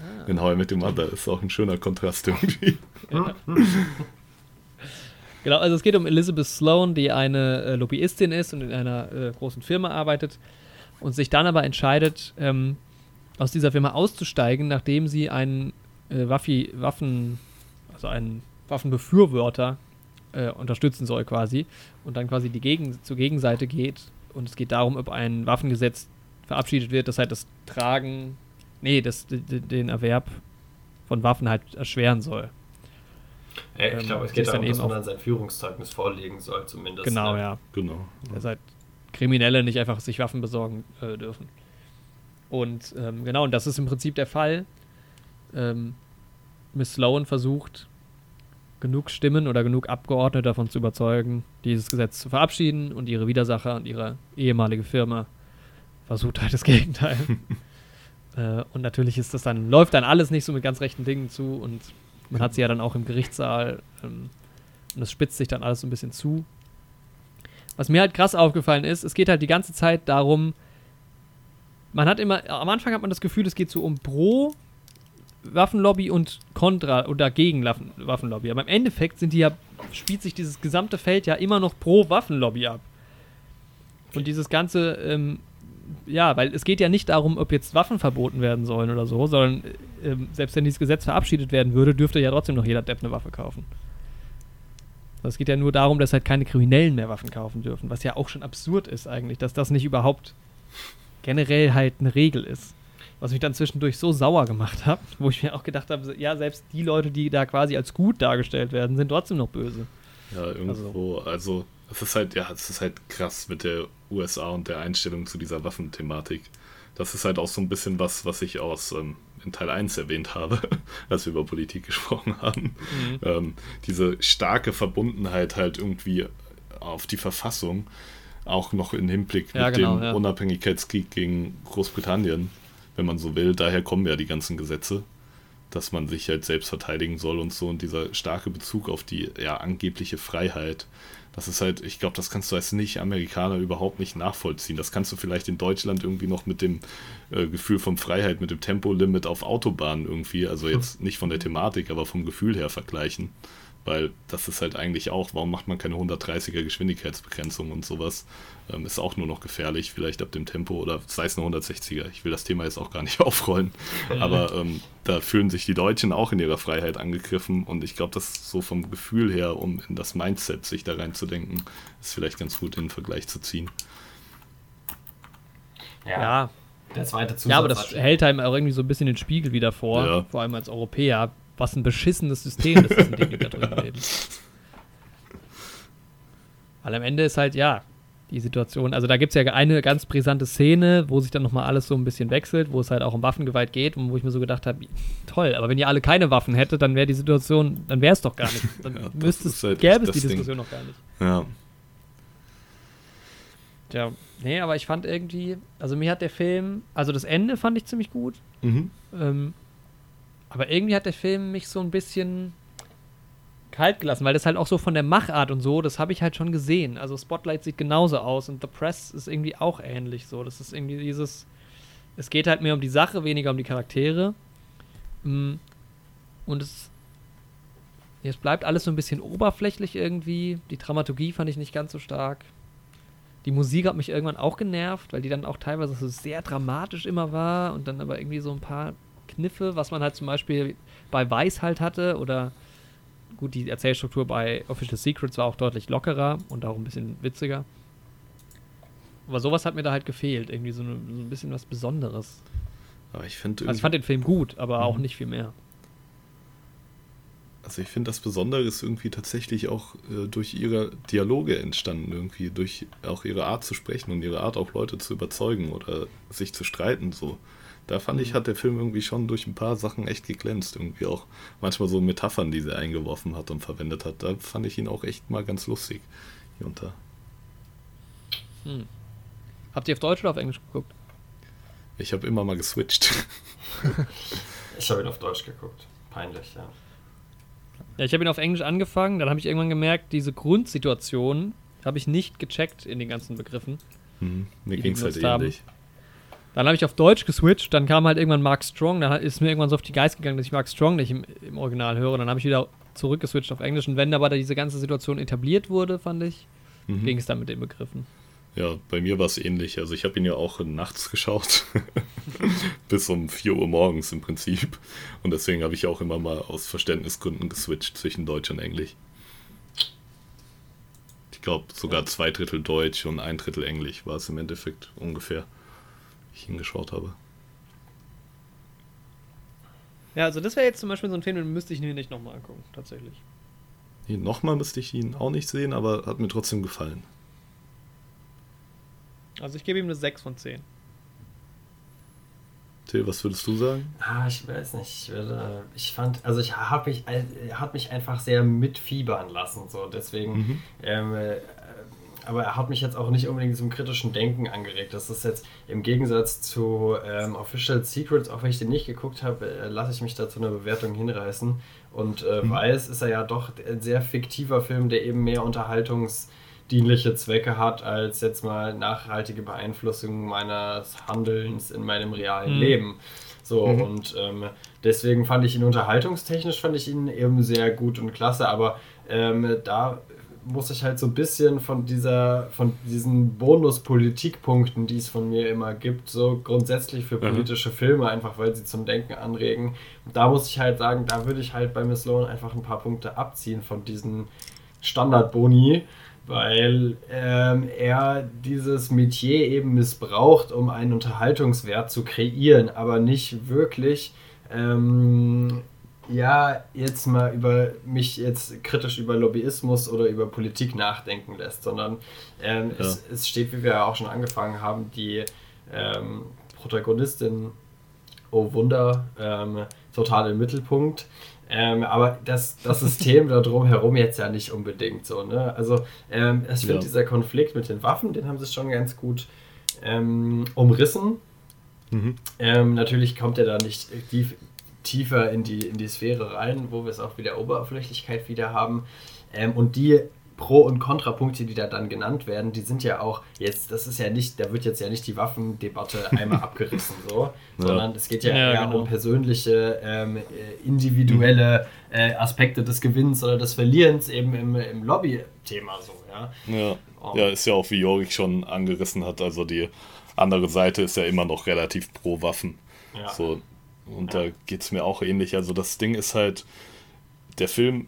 Speaker 3: Ah.
Speaker 4: In How I Met Your Mother ist auch ein schöner Kontrast irgendwie.
Speaker 3: Genau, also es geht um Elizabeth Sloan, die eine äh, Lobbyistin ist und in einer äh, großen Firma arbeitet und sich dann aber entscheidet, ähm, aus dieser Firma auszusteigen, nachdem sie einen äh, Waffi, Waffen, also einen Waffenbefürworter äh, unterstützen soll quasi und dann quasi die Gegen zur Gegenseite geht und es geht darum, ob ein Waffengesetz verabschiedet wird, das halt das Tragen, nee, das den Erwerb von Waffen halt erschweren soll. Ähm,
Speaker 1: ich glaube, es geht darum, dass
Speaker 3: eben
Speaker 1: man dann sein Führungszeugnis vorlegen soll, zumindest.
Speaker 3: Genau,
Speaker 1: ne?
Speaker 3: ja.
Speaker 4: Genau.
Speaker 3: dass halt Kriminelle nicht einfach sich Waffen besorgen äh, dürfen. Und ähm, genau, und das ist im Prinzip der Fall. Ähm, Miss Sloan versucht, genug Stimmen oder genug Abgeordnete davon zu überzeugen, dieses Gesetz zu verabschieden und ihre Widersacher und ihre ehemalige Firma versucht halt das Gegenteil. äh, und natürlich ist das dann, läuft dann alles nicht so mit ganz rechten Dingen zu und man hat sie ja dann auch im Gerichtssaal ähm, und es spitzt sich dann alles so ein bisschen zu. Was mir halt krass aufgefallen ist, es geht halt die ganze Zeit darum, man hat immer, am Anfang hat man das Gefühl, es geht so um pro Waffenlobby und kontra oder gegen Waffen, Waffenlobby. Aber im Endeffekt sind die ja, spielt sich dieses gesamte Feld ja immer noch pro Waffenlobby ab. Und dieses ganze, ähm, ja, weil es geht ja nicht darum, ob jetzt Waffen verboten werden sollen oder so, sondern äh, selbst wenn dieses Gesetz verabschiedet werden würde, dürfte ja trotzdem noch jeder Depp eine Waffe kaufen. Es geht ja nur darum, dass halt keine Kriminellen mehr Waffen kaufen dürfen, was ja auch schon absurd ist eigentlich, dass das nicht überhaupt generell halt eine Regel ist. Was mich dann zwischendurch so sauer gemacht hat, wo ich mir auch gedacht habe, ja, selbst die Leute, die da quasi als gut dargestellt werden, sind trotzdem noch böse.
Speaker 4: Ja, irgendwo, also es ist halt, ja, es ist halt krass mit der USA und der Einstellung zu dieser Waffenthematik. Das ist halt auch so ein bisschen was, was ich aus ähm, in Teil 1 erwähnt habe, als wir über Politik gesprochen haben. Ähm, diese starke Verbundenheit halt irgendwie auf die Verfassung, auch noch im Hinblick
Speaker 3: Ja,
Speaker 4: mit
Speaker 3: genau,
Speaker 4: dem
Speaker 3: ja.
Speaker 4: Unabhängigkeitskrieg gegen Großbritannien, wenn man so will. Daher kommen ja die ganzen Gesetze, dass man sich halt selbst verteidigen soll und so. Und dieser starke Bezug auf die ja angebliche Freiheit, das ist halt, ich glaube, das kannst du als Nicht-Amerikaner überhaupt nicht nachvollziehen. Das kannst du vielleicht in Deutschland irgendwie noch mit dem äh, Gefühl von Freiheit, mit dem Tempolimit auf Autobahnen irgendwie, also jetzt nicht von der Thematik, aber vom Gefühl her vergleichen. weil das ist halt eigentlich auch, warum macht man keine 130er Geschwindigkeitsbegrenzung und sowas? Ähm, ist auch nur noch gefährlich, vielleicht ab dem Tempo oder sei es eine 160er. Ich will das Thema jetzt auch gar nicht aufrollen, aber ähm, da fühlen sich die Deutschen auch in ihrer Freiheit angegriffen und ich glaube, das so vom Gefühl her, um in das Mindset sich da reinzudenken, ist vielleicht ganz gut in den Vergleich zu ziehen.
Speaker 3: Ja. ja.
Speaker 1: Der zweite Zusatz.
Speaker 3: Ja, aber das hält einem auch irgendwie so ein bisschen den Spiegel wieder vor, ja. vor allem als Europäer, was ein beschissenes System das ist, in dem die da drin leben. Weil am Ende ist halt, ja, die Situation, also da gibt es ja eine ganz brisante Szene, wo sich dann nochmal alles so ein bisschen wechselt, wo es halt auch um Waffengewalt geht und wo ich mir so gedacht habe, toll, aber wenn ihr alle keine Waffen hättet, dann wäre die Situation, dann wäre es doch gar nicht. Dann ja, müsste es, halt gäbe es die Diskussion noch gar nicht.
Speaker 4: Ja.
Speaker 3: Tja, nee, aber ich fand irgendwie, also mir hat der Film, also das Ende fand ich ziemlich gut. Mhm. Ähm, aber irgendwie hat der Film mich so ein bisschen kalt gelassen, weil das halt auch so von der Machart und so, das habe ich halt schon gesehen. Also Spotlight sieht genauso aus und The Press ist irgendwie auch ähnlich so. Das ist irgendwie dieses, es geht halt mehr um die Sache, weniger um die Charaktere. Mm, und es, es bleibt alles so ein bisschen oberflächlich irgendwie. Die Dramaturgie fand ich nicht ganz so stark. Die Musik hat mich irgendwann auch genervt, weil die dann auch teilweise so sehr dramatisch immer war und dann aber irgendwie so ein paar Kniffe, was man halt zum Beispiel bei Weiß halt hatte oder gut, die Erzählstruktur bei Official Secrets war auch deutlich lockerer und auch ein bisschen witziger. Aber sowas hat mir da halt gefehlt, irgendwie so, eine, so ein bisschen was Besonderes.
Speaker 4: Aber ich finde
Speaker 3: Also ich fand den Film gut, aber mhm. auch nicht viel mehr.
Speaker 4: Also ich finde das Besondere ist irgendwie tatsächlich auch äh, durch ihre Dialoge entstanden, irgendwie, durch auch ihre Art zu sprechen und ihre Art auch Leute zu überzeugen oder sich zu streiten. So. Da fand ich, hat der Film irgendwie schon durch ein paar Sachen echt geglänzt. Irgendwie auch manchmal so Metaphern, die sie eingeworfen hat und verwendet hat. Da fand ich ihn auch echt mal ganz lustig hier und da.
Speaker 3: Hm. Habt ihr auf Deutsch oder auf Englisch geguckt?
Speaker 4: Ich habe immer mal geswitcht.
Speaker 1: ich habe ihn auf Deutsch geguckt. Peinlich, ja.
Speaker 3: Ja, ich habe ihn auf Englisch angefangen, dann habe ich irgendwann gemerkt, diese Grundsituation habe ich nicht gecheckt in den ganzen Begriffen.
Speaker 4: Mhm. Mir ging es halt ähnlich.
Speaker 3: Dann habe ich auf Deutsch geswitcht, dann kam halt irgendwann Mark Strong, da ist mir irgendwann so auf die Geist gegangen, dass ich Mark Strong nicht im, im Original höre. Dann habe ich wieder zurückgeswitcht auf Englisch. Und wenn aber da diese ganze Situation etabliert wurde, fand ich, mhm. ging es dann mit den Begriffen.
Speaker 4: Ja, bei mir war es ähnlich. Also ich habe ihn ja auch nachts geschaut. Bis um 4 Uhr morgens im Prinzip. Und deswegen habe ich auch immer mal aus Verständnisgründen geswitcht zwischen Deutsch und Englisch. Ich glaube, sogar zwei Drittel Deutsch und ein Drittel Englisch war es im Endeffekt ungefähr, ich hingeschaut habe.
Speaker 3: Ja, also das wäre jetzt zum Beispiel so ein Film, den müsste ich mir nicht nochmal angucken, tatsächlich.
Speaker 4: Nee, nochmal müsste ich ihn auch nicht sehen, aber hat mir trotzdem gefallen.
Speaker 3: Also ich gebe ihm eine 6 von 10.
Speaker 4: Till, was würdest du sagen?
Speaker 1: Ah, ich weiß nicht. Ich, würde, ich fand, also ich habe mich, er hat mich einfach sehr mitfiebern lassen. So. Deswegen, mhm. ähm, äh, aber er hat mich jetzt auch nicht unbedingt zum kritischen Denken angeregt. Das ist jetzt im Gegensatz zu ähm, Official Secrets, auch wenn ich den nicht geguckt habe, äh, lasse ich mich da zu einer Bewertung hinreißen. Und äh, mhm. Weiß ist er ja doch ein sehr fiktiver Film, der eben mehr Unterhaltungs- dienliche Zwecke hat, als jetzt mal nachhaltige Beeinflussung meines Handelns in meinem realen mhm. Leben. So, mhm. und ähm, deswegen fand ich ihn unterhaltungstechnisch, fand ich ihn eben sehr gut und klasse, aber ähm, da muss ich halt so ein bisschen von dieser, von diesen Bonus-Politikpunkten, die es von mir immer gibt, so grundsätzlich für mhm. politische mhm. Filme, einfach weil sie zum Denken anregen. Da muss ich halt sagen, da würde ich halt bei Miss Sloan einfach ein paar Punkte abziehen von diesen Standard-Boni weil ähm, er dieses Metier eben missbraucht, um einen Unterhaltungswert zu kreieren, aber nicht wirklich, ähm, ja, jetzt mal über mich jetzt kritisch über Lobbyismus oder über Politik nachdenken lässt, sondern ähm, ja. es, es, steht, wie wir ja auch schon angefangen haben, die ähm, Protagonistin, oh Wunder, ähm, total im Mittelpunkt. Ähm, aber das, das System da drumherum jetzt ja nicht unbedingt so. Ne? Also ähm, ich finde ja. dieser Konflikt mit den Waffen, den haben sie schon ganz gut ähm, umrissen. Mhm. Natürlich kommt er da nicht tief, tiefer in die, in die Sphäre rein, wo wir es auch wieder Oberflächlichkeit wieder haben. Ähm, und die Pro- und Kontrapunkte, die da dann genannt werden, die sind ja auch jetzt, das ist ja nicht, da wird jetzt ja nicht die Waffendebatte einmal abgerissen, so, ja. sondern es geht ja, ja eher genau. um persönliche, ähm, äh, individuelle äh, Aspekte des Gewinns oder des Verlierens eben im, im Lobby-Thema so, ja.
Speaker 4: Ja. Um, ja, ist ja auch, wie Jorik schon angerissen hat, also die andere Seite ist ja immer noch relativ pro Waffen. Ja. So, und da geht es mir auch ähnlich. Also das Ding ist halt, der Film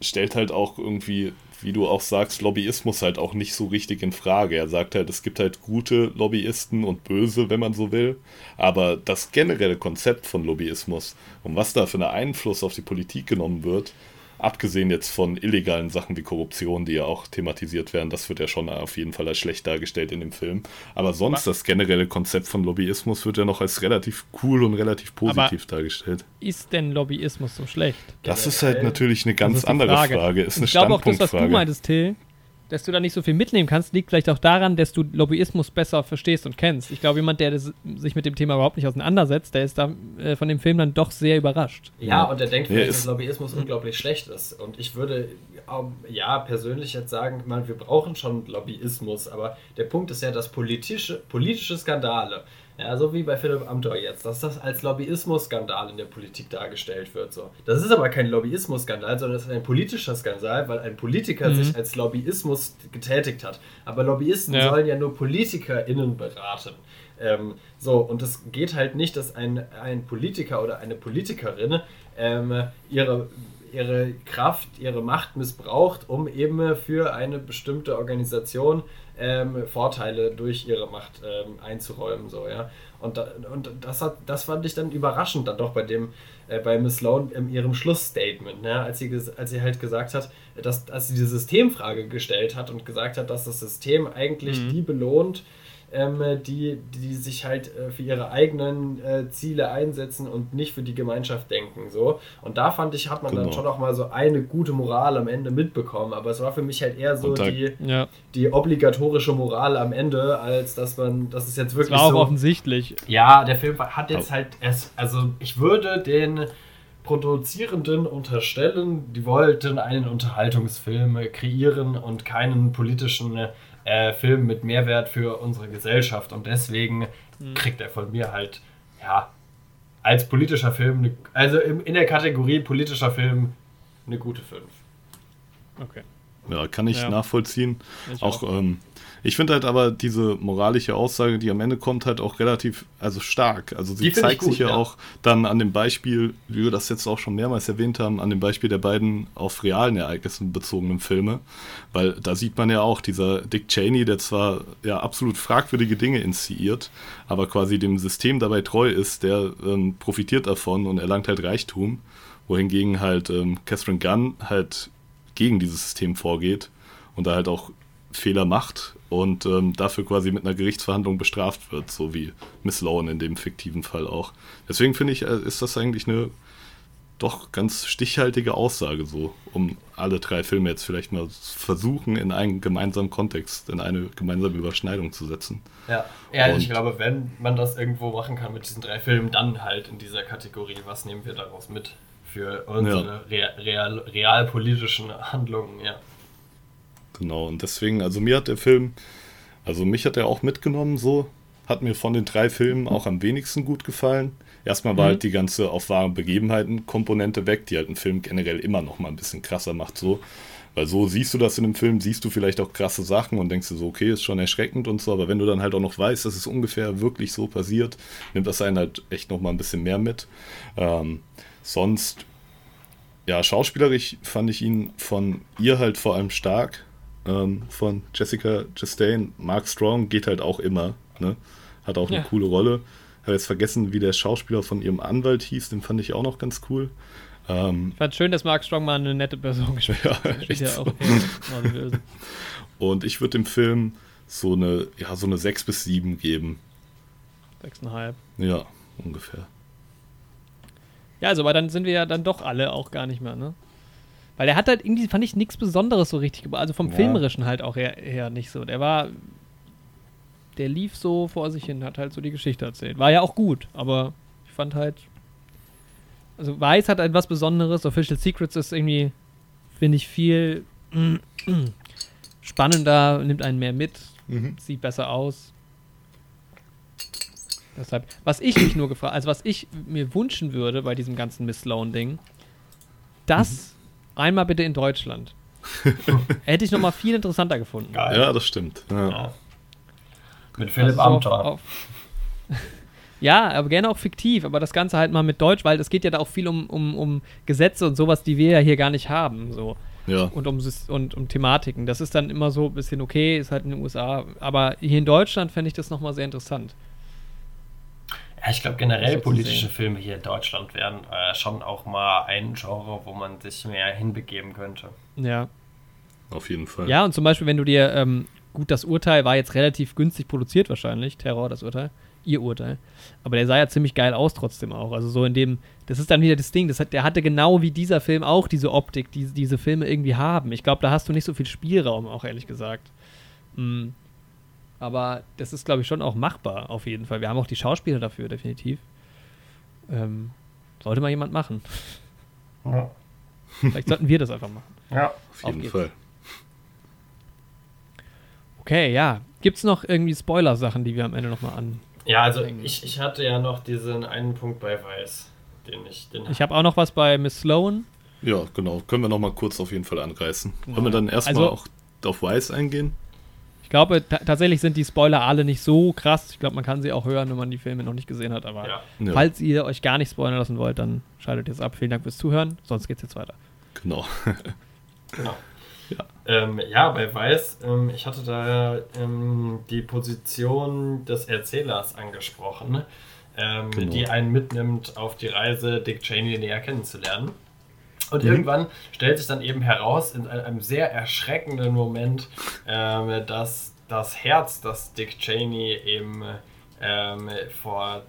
Speaker 4: stellt halt auch irgendwie, wie du auch sagst, Lobbyismus halt auch nicht so richtig in Frage. Er sagt halt, es gibt halt gute Lobbyisten und böse, wenn man so will. Aber das generelle Konzept von Lobbyismus und was da für einen Einfluss auf die Politik genommen wird, abgesehen jetzt von illegalen Sachen wie Korruption, die ja auch thematisiert werden, das wird ja schon auf jeden Fall als schlecht dargestellt in dem Film. Aber sonst, das generelle Konzept von Lobbyismus wird ja noch als relativ cool und relativ positiv Aber dargestellt.
Speaker 3: Ist denn Lobbyismus so schlecht?
Speaker 4: Das ist halt natürlich eine ganz andere Frage. Frage. Ist eine ich glaube auch das, was
Speaker 3: du meintest, Till, dass du da nicht so viel mitnehmen kannst, liegt vielleicht auch daran, dass du Lobbyismus besser verstehst und kennst. Ich glaube, jemand, der sich mit dem Thema überhaupt nicht auseinandersetzt, der ist da äh, von dem Film dann doch sehr überrascht.
Speaker 1: Ja, und der denkt vielleicht, dass Lobbyismus unglaublich schlecht ist. Und ich würde ähm, ja persönlich jetzt sagen, man, wir brauchen schon Lobbyismus, aber der Punkt ist ja, dass politische, politische Skandale ja, so wie bei Philipp Amthor jetzt, dass das als Lobbyismus-Skandal in der Politik dargestellt wird. So. Das ist aber kein Lobbyismus-Skandal, sondern das ist ein politischer Skandal, weil ein Politiker mhm. sich als Lobbyismus getätigt hat. Aber Lobbyisten ja. sollen ja nur PolitikerInnen beraten. Ähm, so, und es geht halt nicht, dass ein, ein Politiker oder eine Politikerin ähm, ihre ihre Kraft, ihre Macht missbraucht, um eben für eine bestimmte Organisation ähm, Vorteile durch ihre Macht ähm, einzuräumen. So, ja. Und, da, und das, hat, das fand ich dann überraschend dann doch bei dem, äh, bei Miss Sloan in ihrem Schlussstatement, ne? als, sie, als sie halt gesagt hat, dass, dass sie die Systemfrage gestellt hat und gesagt hat, dass das System eigentlich mhm. die belohnt, ähm, die, die sich halt äh, für ihre eigenen äh, Ziele einsetzen und nicht für die Gemeinschaft denken. So. Und da fand ich, hat man genau. dann schon auch mal so eine gute Moral am Ende mitbekommen. Aber es war für mich halt eher so da, die, ja. die obligatorische Moral am Ende, als dass man, das ist jetzt wirklich. Das war
Speaker 3: auch so, offensichtlich.
Speaker 1: Ja, der Film hat jetzt halt erst, also ich würde den Produzierenden unterstellen, die wollten einen Unterhaltungsfilm kreieren und keinen politischen äh, Film mit Mehrwert für unsere Gesellschaft und deswegen mhm. kriegt er von mir halt, ja, als politischer Film, ne, also im, in der Kategorie politischer Film eine gute 5.
Speaker 3: Okay.
Speaker 4: Ja, kann ich ja. nachvollziehen. Ich auch, auch. Ähm, ich finde halt aber diese moralische Aussage, die am Ende kommt, halt auch relativ, also stark. Also sie zeigt gut, sich ja, ja, auch dann an dem Beispiel, wie wir das jetzt auch schon mehrmals erwähnt haben, an dem Beispiel der beiden auf realen Ereignissen bezogenen Filme. Weil da sieht man ja auch, dieser Dick Cheney, der zwar ja absolut fragwürdige Dinge inszeniert, aber quasi dem System dabei treu ist, der ähm, profitiert davon und erlangt halt Reichtum. Wohingegen halt ähm, Catherine Gunn halt gegen dieses System vorgeht und da halt auch Fehler macht und ähm, dafür quasi mit einer Gerichtsverhandlung bestraft wird, so wie Miss Lowen in dem fiktiven Fall auch. Deswegen finde ich, äh, ist das eigentlich eine doch ganz stichhaltige Aussage so, um alle drei Filme jetzt vielleicht mal versuchen, in einen gemeinsamen Kontext, in eine gemeinsame Überschneidung zu setzen.
Speaker 1: Ja, ja und ich glaube, wenn man das irgendwo machen kann mit diesen drei Filmen, dann halt in dieser Kategorie, was nehmen wir daraus mit für unsere ja. real, realpolitischen Handlungen, ja.
Speaker 4: Genau, und deswegen, also mir hat der Film, also mich hat er auch mitgenommen, so, hat mir von den drei Filmen auch am wenigsten gut gefallen. Erstmal war mhm. halt die ganze auf wahren Begebenheiten Komponente weg, die halt einen Film generell immer noch mal ein bisschen krasser macht, so. Weil so siehst du das in dem Film, siehst du vielleicht auch krasse Sachen und denkst dir so, okay, ist schon erschreckend und so, aber wenn du dann halt auch noch weißt, dass es ungefähr wirklich so passiert, nimmt das einen halt echt noch mal ein bisschen mehr mit. Ähm, sonst, ja, schauspielerisch fand ich ihn von ihr halt vor allem stark ähm, von Jessica Chastain. Mark Strong geht halt auch immer. Ne? Hat auch eine ja. coole Rolle. Habe jetzt vergessen, wie der Schauspieler von ihrem Anwalt hieß. Den fand ich auch noch ganz cool.
Speaker 3: Ähm, ich fand schön, dass Mark Strong mal eine nette Person gespielt hat. Ja, echt ja so.
Speaker 4: Und ich würde dem Film so eine, ja, so eine 6 bis 7 geben.
Speaker 3: 6,5.
Speaker 4: Ja, ungefähr.
Speaker 3: Ja, also, aber dann sind wir ja dann doch alle auch gar nicht mehr, ne? Weil er hat halt irgendwie, fand ich, nichts Besonderes so richtig. Also vom ja. Filmerischen halt auch her, her nicht so. Der war. Der lief so vor sich hin, hat halt so die Geschichte erzählt. War ja auch gut, aber ich fand halt. Also Weiß hat etwas Besonderes. Official Secrets ist irgendwie, finde ich, viel spannender, nimmt einen mehr mit,
Speaker 4: Mhm.
Speaker 3: sieht besser aus. Deshalb, was ich mich nur gefragt, also was ich mir wünschen würde bei diesem ganzen Miss Sloan-Ding, das einmal bitte in Deutschland. Hätte ich nochmal viel interessanter gefunden.
Speaker 1: Geil.
Speaker 4: Ja, das stimmt. Ja.
Speaker 1: Ja. Mit Philipp
Speaker 3: Also so
Speaker 1: Amthor.
Speaker 3: auf- Ja, aber gerne auch fiktiv, aber das Ganze halt mal mit Deutsch, weil es geht ja da auch viel um, um, um Gesetze und sowas, die wir ja hier gar nicht haben. So.
Speaker 4: ja.
Speaker 3: Und um, und um Thematiken. Das ist dann immer so ein bisschen okay, ist halt in den USA. Aber hier in Deutschland fände ich das nochmal sehr interessant.
Speaker 1: Ja, ich glaube generell politische. Filme hier in Deutschland wären äh, schon auch mal ein Genre, wo man sich mehr hinbegeben könnte.
Speaker 3: Ja.
Speaker 4: Auf jeden Fall.
Speaker 3: Ja, und zum Beispiel, wenn du dir, ähm, gut, das Urteil war jetzt relativ günstig produziert wahrscheinlich, Terror, das Urteil, ihr Urteil. Aber der sah ja ziemlich geil aus trotzdem auch. Also so in dem, das ist dann wieder das Ding, das hat, der hatte genau wie dieser Film auch diese Optik, die diese Filme irgendwie haben. Ich glaube, da hast du nicht so viel Spielraum, auch ehrlich gesagt. Mm. Aber das ist, glaube ich, schon auch machbar, auf jeden Fall. Wir haben auch die Schauspieler dafür, definitiv. Ähm, sollte mal jemand machen.
Speaker 1: Ja.
Speaker 3: Vielleicht sollten wir das einfach machen.
Speaker 1: ja.
Speaker 4: Auf jeden
Speaker 3: auf.
Speaker 4: Fall.
Speaker 3: Okay, ja. Gibt es noch irgendwie Spoiler-Sachen, die wir am Ende nochmal an.
Speaker 1: Ja, also ich, ich hatte ja noch diesen einen Punkt bei Weiß, den ich, den
Speaker 3: Ich habe auch noch was bei Miss Sloan.
Speaker 4: Ja, genau. Können wir noch mal kurz auf jeden Fall anreißen.
Speaker 3: Genau.
Speaker 4: Wollen wir dann erstmal
Speaker 3: Also-
Speaker 4: auch auf Weiß eingehen?
Speaker 3: Ich glaube, ta tatsächlich sind die Spoiler alle nicht so krass. Ich glaube, man kann sie auch hören, wenn man die Filme noch nicht gesehen hat. Aber
Speaker 1: ja.
Speaker 4: Ja,
Speaker 3: falls ihr euch gar nicht spoilern lassen wollt, dann schaltet jetzt ab. Vielen Dank fürs Zuhören. Sonst geht's jetzt weiter.
Speaker 4: genau.
Speaker 1: Genau.
Speaker 4: Ja.
Speaker 1: Ähm, ja, bei Weiß, ähm, ich hatte da ähm, die Position des Erzählers angesprochen, ähm,
Speaker 4: Genau.
Speaker 1: die einen mitnimmt auf die Reise, Dick Cheney näher kennenzulernen. Und
Speaker 4: Mhm.
Speaker 1: irgendwann stellt sich dann eben heraus, in einem sehr erschreckenden Moment, ähm, dass das Herz, das Dick Cheney eben ähm, vor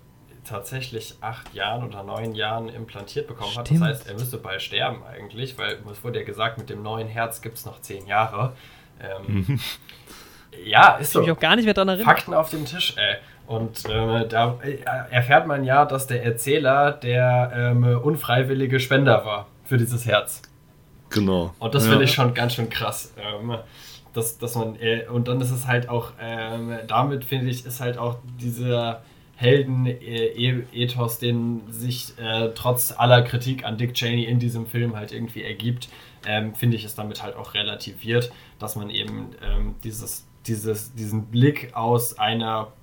Speaker 1: tatsächlich acht Jahren oder neun Jahren implantiert bekommen hat. Das
Speaker 3: Stimmt.
Speaker 1: heißt, er müsste bald sterben eigentlich, weil es wurde ja gesagt, mit dem neuen Herz gibt es noch zehn Jahre. Ähm, ja, ist
Speaker 3: Ich
Speaker 1: so.
Speaker 3: mich auch gar nicht mehr dran erinnern.
Speaker 1: Fakten auf dem Tisch, ey. Und äh, da äh, erfährt man ja, dass der Erzähler der ähm, unfreiwillige Spender war für dieses Herz.
Speaker 4: Genau.
Speaker 1: Und das
Speaker 4: ja.
Speaker 1: finde ich schon ganz schön krass. Ähm, dass, dass man, äh, und dann ist es halt auch, ähm, damit finde ich, ist halt auch dieser Helden-Ethos, den sich äh, trotz aller Kritik an Dick Cheney in diesem Film halt irgendwie ergibt, ähm, finde ich, ist damit halt auch relativiert, dass man eben ähm, dieses, dieses, diesen Blick aus einer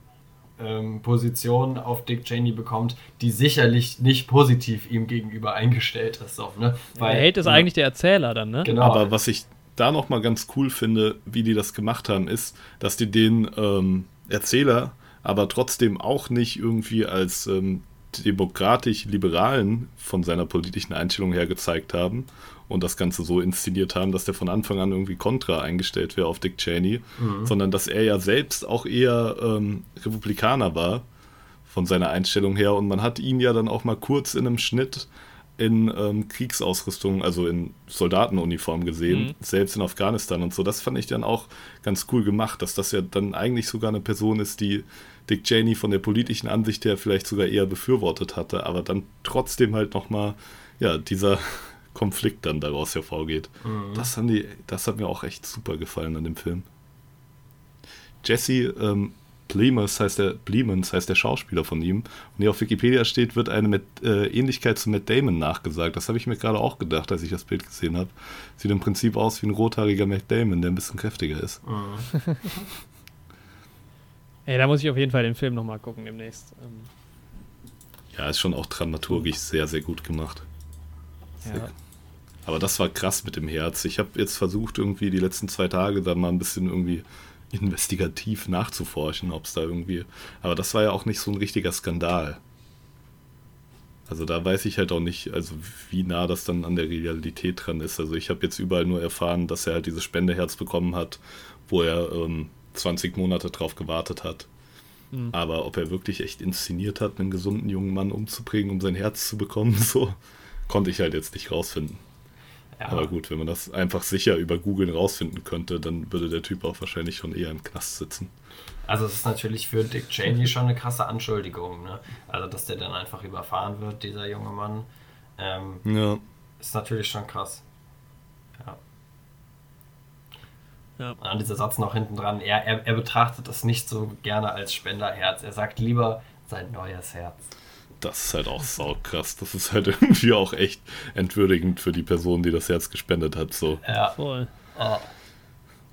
Speaker 1: ähm, Position auf Dick Cheney bekommt, die sicherlich nicht positiv ihm gegenüber eingestellt ist. So, ne?
Speaker 3: der Held ist
Speaker 1: ja,
Speaker 3: eigentlich der Erzähler dann, ne?
Speaker 1: Genau.
Speaker 4: Aber was ich da noch mal ganz cool finde, wie die das gemacht haben, ist, dass die den ähm, Erzähler aber trotzdem auch nicht irgendwie als ähm, demokratisch-liberalen von seiner politischen Einstellung her gezeigt haben und das Ganze so inszeniert haben, dass der von Anfang an irgendwie kontra eingestellt wäre auf Dick Cheney, sondern dass er ja selbst auch eher ähm, Republikaner war von seiner Einstellung her und man hat ihn ja dann auch mal kurz in einem Schnitt in ähm, Kriegsausrüstung, also in Soldatenuniform gesehen,
Speaker 3: Mhm.
Speaker 4: selbst in Afghanistan und so. Das fand ich dann auch ganz cool gemacht, dass das ja dann eigentlich sogar eine Person ist, die Dick Cheney von der politischen Ansicht her vielleicht sogar eher befürwortet hatte, aber dann trotzdem halt nochmal, ja, dieser Konflikt dann daraus hervorgeht. Das, haben die, das hat mir auch echt super gefallen an dem Film. Jesse ähm, Plemons heißt der Plemons heißt der Schauspieler von ihm. Und hier auf Wikipedia steht, wird eine mit, äh, Ähnlichkeit zu Matt Damon nachgesagt. Das habe ich mir gerade auch gedacht, als ich das Bild gesehen habe. Sieht im Prinzip aus wie ein rothaariger Matt Damon, der ein bisschen kräftiger ist.
Speaker 3: Ey, da muss ich auf jeden Fall den Film nochmal gucken demnächst. Ähm,
Speaker 4: Ja, ist schon auch dramaturgisch sehr, sehr gut gemacht.
Speaker 3: ja.
Speaker 4: Aber das war krass mit dem Herz. Ich habe jetzt versucht, irgendwie die letzten zwei Tage da mal ein bisschen irgendwie investigativ nachzuforschen, ob es da irgendwie. Aber das war ja auch nicht so ein richtiger Skandal. Also da weiß ich halt auch nicht, also wie nah das dann an der Realität dran ist. Also ich habe jetzt überall nur erfahren, dass er halt dieses Spendeherz bekommen hat, wo er ähm, 20 Monate drauf gewartet hat.
Speaker 3: Hm.
Speaker 4: Aber ob er wirklich echt inszeniert hat, einen gesunden jungen Mann umzubringen, um sein Herz zu bekommen, so konnte ich halt jetzt nicht rausfinden.
Speaker 1: Ja.
Speaker 4: Aber gut, wenn man das einfach sicher über Google rausfinden könnte, dann würde der Typ auch wahrscheinlich schon eher im Knast sitzen.
Speaker 1: Also es ist natürlich für Dick Cheney schon eine krasse Anschuldigung, ne? Also dass der dann einfach überfahren wird, dieser junge Mann, ähm,
Speaker 4: Ja,
Speaker 1: ist natürlich schon krass. Ja.
Speaker 3: Ja.
Speaker 1: Und dieser Satz noch hinten dran, er, er, er betrachtet das nicht so gerne als Spenderherz. Er sagt lieber sein neues Herz.
Speaker 4: Das ist halt auch saukrass. Das ist halt irgendwie auch echt entwürdigend für die Person, die das Herz gespendet hat. So.
Speaker 1: Ja.
Speaker 3: Voll.
Speaker 1: Ah.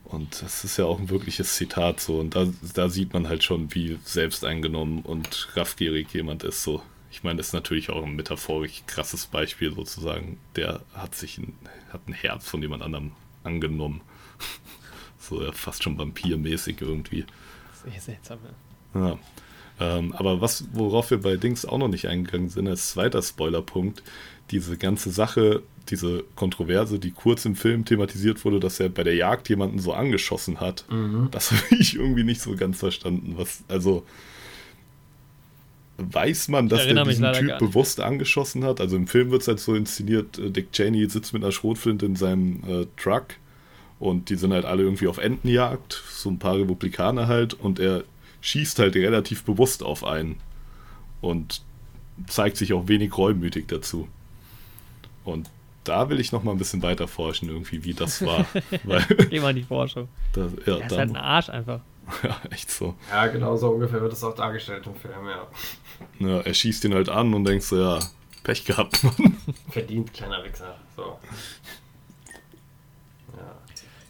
Speaker 4: Und das ist ja auch ein wirkliches Zitat so. Und da, da sieht man halt schon, wie selbsteingenommen und raffgierig jemand ist. So. Ich meine, das ist natürlich auch ein metaphorisch krasses Beispiel sozusagen. Der hat sich ein, hat ein Herz von jemand anderem angenommen. So ja, fast schon vampirmäßig irgendwie.
Speaker 3: Sehr seltsam. Ja.
Speaker 4: Ja. Ähm, aber was, worauf wir bei Dings auch noch nicht eingegangen sind, als zweiter Spoilerpunkt, diese ganze Sache, diese Kontroverse, die kurz im Film thematisiert wurde, dass er bei der Jagd jemanden so angeschossen hat,
Speaker 1: Mhm.
Speaker 4: das habe ich irgendwie nicht so ganz verstanden. Was, also weiß man, dass der diesen Typ bewusst angeschossen hat? Also im Film wird es halt so inszeniert, äh, Dick Cheney sitzt mit einer Schrotflinte in seinem äh, Truck und die sind halt alle irgendwie auf Entenjagd, so ein paar Republikaner halt, und er schießt halt relativ bewusst auf einen und zeigt sich auch wenig reumütig dazu. Und da will ich noch mal ein bisschen weiter forschen, irgendwie, wie das war. Weil,
Speaker 3: Geh mal in die Forschung.
Speaker 4: da, ja,
Speaker 3: Er ist halt ein Arsch einfach.
Speaker 4: ja, echt so.
Speaker 1: ja, genau so ungefähr wird es auch dargestellt im Film, ja.
Speaker 4: Ja, er schießt ihn halt an und denkst so, ja, Pech gehabt, Mann.
Speaker 1: Verdient, kleiner Wichser. So. Ja.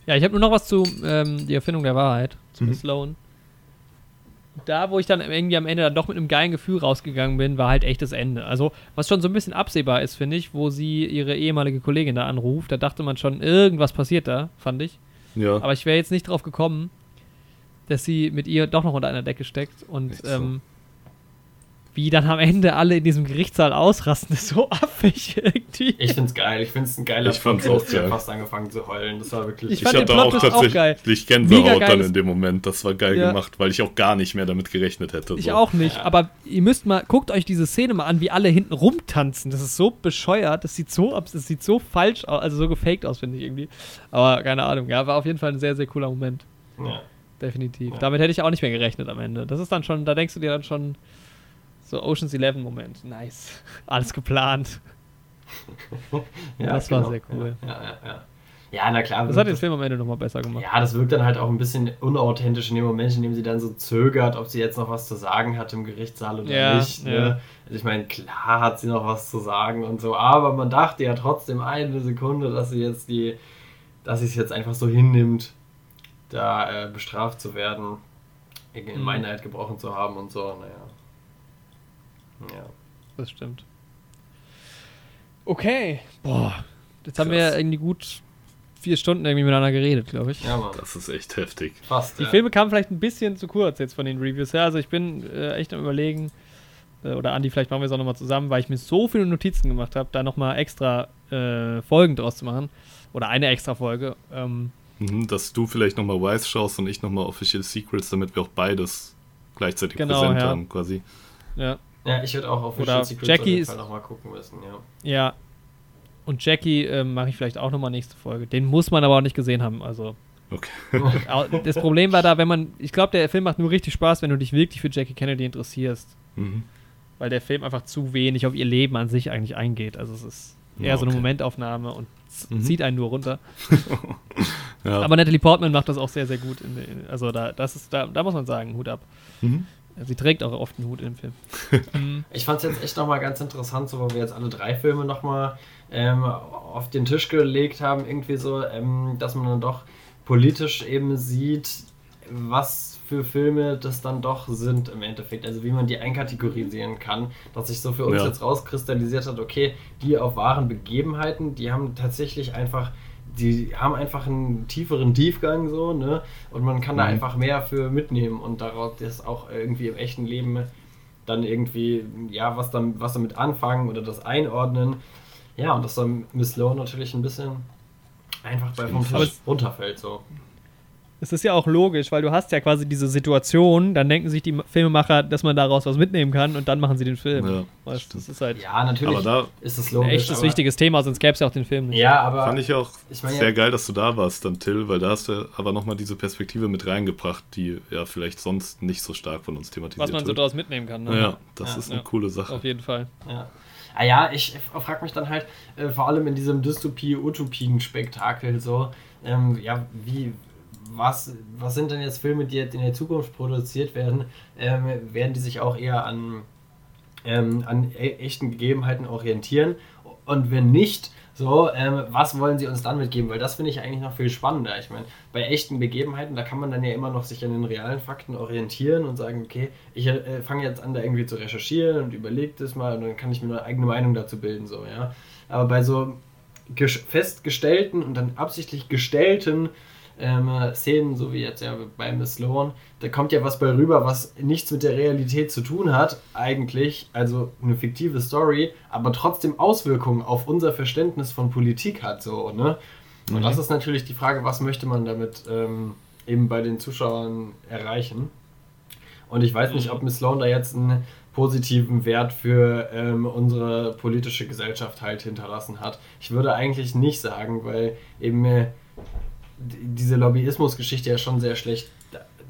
Speaker 3: Ja, ich habe nur noch was zu ähm, die Erfindung der Wahrheit, zu
Speaker 4: Mhm.
Speaker 3: Miss Sloan. Da, wo ich dann irgendwie am Ende dann doch mit einem geilen Gefühl rausgegangen bin, war halt echt das Ende. Also, was schon so ein bisschen absehbar ist, finde ich, wo sie ihre ehemalige Kollegin da anruft, da dachte man schon, irgendwas passiert da, fand ich.
Speaker 4: Ja,
Speaker 3: Aber ich wäre jetzt nicht drauf gekommen, dass sie mit ihr doch noch unter einer Decke steckt und
Speaker 4: so.
Speaker 3: ähm, wie dann am Ende alle in diesem Gerichtssaal ausrasten, ist so affig irgendwie.
Speaker 1: Ich find's geil, ich find's ein geiler
Speaker 4: Ich fand's
Speaker 1: Plot,
Speaker 4: auch
Speaker 1: dass sie
Speaker 4: geil.
Speaker 1: fast angefangen zu heulen. Das war wirklich.
Speaker 3: Ich
Speaker 4: ich
Speaker 3: fand den
Speaker 4: hatte auch
Speaker 3: Plot-Twist auch geil.
Speaker 4: tatsächlich Gänsehaut dann in dem Moment. Das war geil
Speaker 3: Ja.
Speaker 4: gemacht, weil ich auch gar nicht mehr damit gerechnet hätte.
Speaker 3: Ich
Speaker 4: so.
Speaker 3: auch nicht,
Speaker 1: Ja.
Speaker 3: aber ihr müsst mal, guckt euch diese Szene mal an, wie alle hinten rumtanzen. Das ist so bescheuert, das sieht so, abs- das sieht so falsch aus, also so gefaked aus, finde ich irgendwie. Aber keine Ahnung, ja, war auf jeden Fall ein sehr, sehr cooler Moment.
Speaker 1: ja.
Speaker 3: Definitiv.
Speaker 1: Ja.
Speaker 3: Damit hätte ich auch nicht mehr gerechnet am Ende. Das ist dann schon, da denkst du dir dann schon so Oceans 11 Moment. Nice. Alles geplant.
Speaker 1: ja
Speaker 3: Das war sehr cool.
Speaker 1: Ja, ja, ja. Ja, na klar.
Speaker 3: Das hat den Film am Ende nochmal besser gemacht.
Speaker 1: Ja, das wirkt dann halt auch ein bisschen unauthentisch in dem Moment, in dem sie dann so zögert, ob sie jetzt noch was zu sagen hat im Gerichtssaal oder
Speaker 3: Ja,
Speaker 1: nicht. Ne? Also ich meine, klar hat sie noch was zu sagen und so, aber man dachte ja trotzdem eine Sekunde, dass sie jetzt die, dass sie es jetzt einfach so hinnimmt, da äh, bestraft zu werden, in
Speaker 3: Mhm.
Speaker 1: Meinheit gebrochen zu haben und so, naja. Ja.
Speaker 3: Das stimmt. Okay. Boah. Jetzt haben wir
Speaker 4: Krass.
Speaker 3: ja irgendwie gut vier Stunden irgendwie miteinander geredet, glaube ich.
Speaker 1: Ja, Mann.
Speaker 4: Das ist echt heftig.
Speaker 1: Fast.
Speaker 3: Die
Speaker 1: ja.
Speaker 3: Filme kamen vielleicht ein bisschen zu kurz jetzt von den Reviews her. Also ich bin äh, echt am überlegen, äh, oder Andi, vielleicht machen wir es auch nochmal zusammen, weil ich mir so viele Notizen gemacht habe, da nochmal extra äh, Folgen draus zu machen. Oder eine extra Folge. Ähm,
Speaker 4: Mhm, dass du vielleicht nochmal Wise schaust und ich nochmal Official Secrets, damit wir auch beides gleichzeitig
Speaker 3: Genau,
Speaker 4: präsent
Speaker 3: ja.
Speaker 4: haben, quasi.
Speaker 3: ja.
Speaker 1: Ja, ich würde auch auf
Speaker 3: Oder
Speaker 1: Secrets
Speaker 3: Jackie
Speaker 1: auf jeden
Speaker 3: ist-
Speaker 1: Fall nochmal gucken müssen, ja.
Speaker 3: Ja. Und Jackie ähm, mache ich vielleicht auch nochmal nächste Folge. Den muss man aber auch nicht gesehen haben. Also
Speaker 4: Okay.
Speaker 3: das Problem war da, wenn man, ich glaube, der Film macht nur richtig Spaß, wenn du dich wirklich für Jackie Kennedy interessierst.
Speaker 4: Mhm.
Speaker 3: weil der Film einfach zu wenig auf ihr Leben an sich eigentlich eingeht. Also es ist eher
Speaker 4: Ja,
Speaker 3: so eine
Speaker 4: okay.
Speaker 3: Momentaufnahme und
Speaker 4: Mhm.
Speaker 3: zieht einen nur runter.
Speaker 4: Ja.
Speaker 3: Aber Natalie Portman macht das auch sehr, sehr gut. In, in, also da, das ist, da, da muss man sagen, Hut ab.
Speaker 4: mhm.
Speaker 3: Sie trägt auch oft einen Hut im Film. Mhm.
Speaker 1: Ich fand es jetzt echt nochmal ganz interessant, so wo wir jetzt alle drei Filme nochmal ähm, auf den Tisch gelegt haben, irgendwie so, ähm, dass man dann doch politisch eben sieht, was für Filme das dann doch sind im Endeffekt. Also wie man die einkategorisieren kann, dass sich so für uns
Speaker 4: Ja.
Speaker 1: jetzt rauskristallisiert hat, okay, die auf wahren Begebenheiten, die haben tatsächlich einfach die haben einfach einen tieferen Tiefgang so, ne? Und man kann da
Speaker 4: Mhm.
Speaker 1: einfach mehr für mitnehmen und daraus das auch irgendwie im echten Leben dann irgendwie, ja, was, dann, was damit anfangen oder das einordnen. Ja, und dass dann Miss Lowe natürlich ein bisschen einfach bei vom Tisch runterfällt so.
Speaker 3: Es ist ja auch logisch, weil du hast ja quasi diese Situation, dann denken sich die Filmemacher, dass man daraus was mitnehmen kann und dann machen sie den Film.
Speaker 4: Ja,
Speaker 3: weißt, das ist halt
Speaker 1: Ja, natürlich
Speaker 4: Aber da
Speaker 1: ist es
Speaker 3: ein
Speaker 1: logisch.
Speaker 3: echtes,
Speaker 1: aber-
Speaker 3: wichtiges Thema, sonst gäbe es ja auch den Film nicht.
Speaker 1: Ja, aber
Speaker 4: fand ich auch
Speaker 1: ich meine,
Speaker 4: sehr
Speaker 1: ja-
Speaker 4: geil, dass du da warst dann, Till, weil da hast du aber nochmal diese Perspektive mit reingebracht, die ja vielleicht sonst nicht so stark von uns thematisiert
Speaker 3: Was man so
Speaker 4: wird.
Speaker 3: daraus mitnehmen kann. Ne?
Speaker 4: ja, das
Speaker 1: Ja.
Speaker 4: ist eine
Speaker 3: Ja.
Speaker 4: coole Sache.
Speaker 3: Auf jeden Fall.
Speaker 1: Ja. Ah ja, ich frage mich dann halt, äh, vor allem in diesem Dystopie-Utopien-Spektakel so, ähm, ja, wie, was, was sind denn jetzt Filme, die jetzt in der Zukunft produziert werden? Ähm, werden die sich auch eher an, ähm, an e echten Gegebenheiten orientieren? Und wenn nicht, so, ähm, was wollen sie uns dann mitgeben? Weil das finde ich eigentlich noch viel spannender. Ich meine, bei echten Begebenheiten, da kann man dann ja immer noch sich an den realen Fakten orientieren und sagen, okay, ich äh, fange jetzt an, da irgendwie zu recherchieren und überlege das mal und dann kann ich mir eine eigene Meinung dazu bilden, so, ja. Aber bei so festgestellten und dann absichtlich gestellten ähm, Szenen, so wie jetzt ja bei Miss Sloan, da kommt ja was bei rüber, was nichts mit der Realität zu tun hat, eigentlich, also eine fiktive Story, aber trotzdem Auswirkungen auf unser Verständnis von Politik hat, so, ne? Und mhm. das ist natürlich die Frage, was möchte man damit ähm, eben bei den Zuschauern erreichen? Und ich weiß nicht, ob Miss Sloan da jetzt einen positiven Wert für ähm, unsere politische Gesellschaft halt hinterlassen hat. Ich würde eigentlich nicht sagen, weil eben äh, diese Lobbyismus-Geschichte ja schon sehr schlecht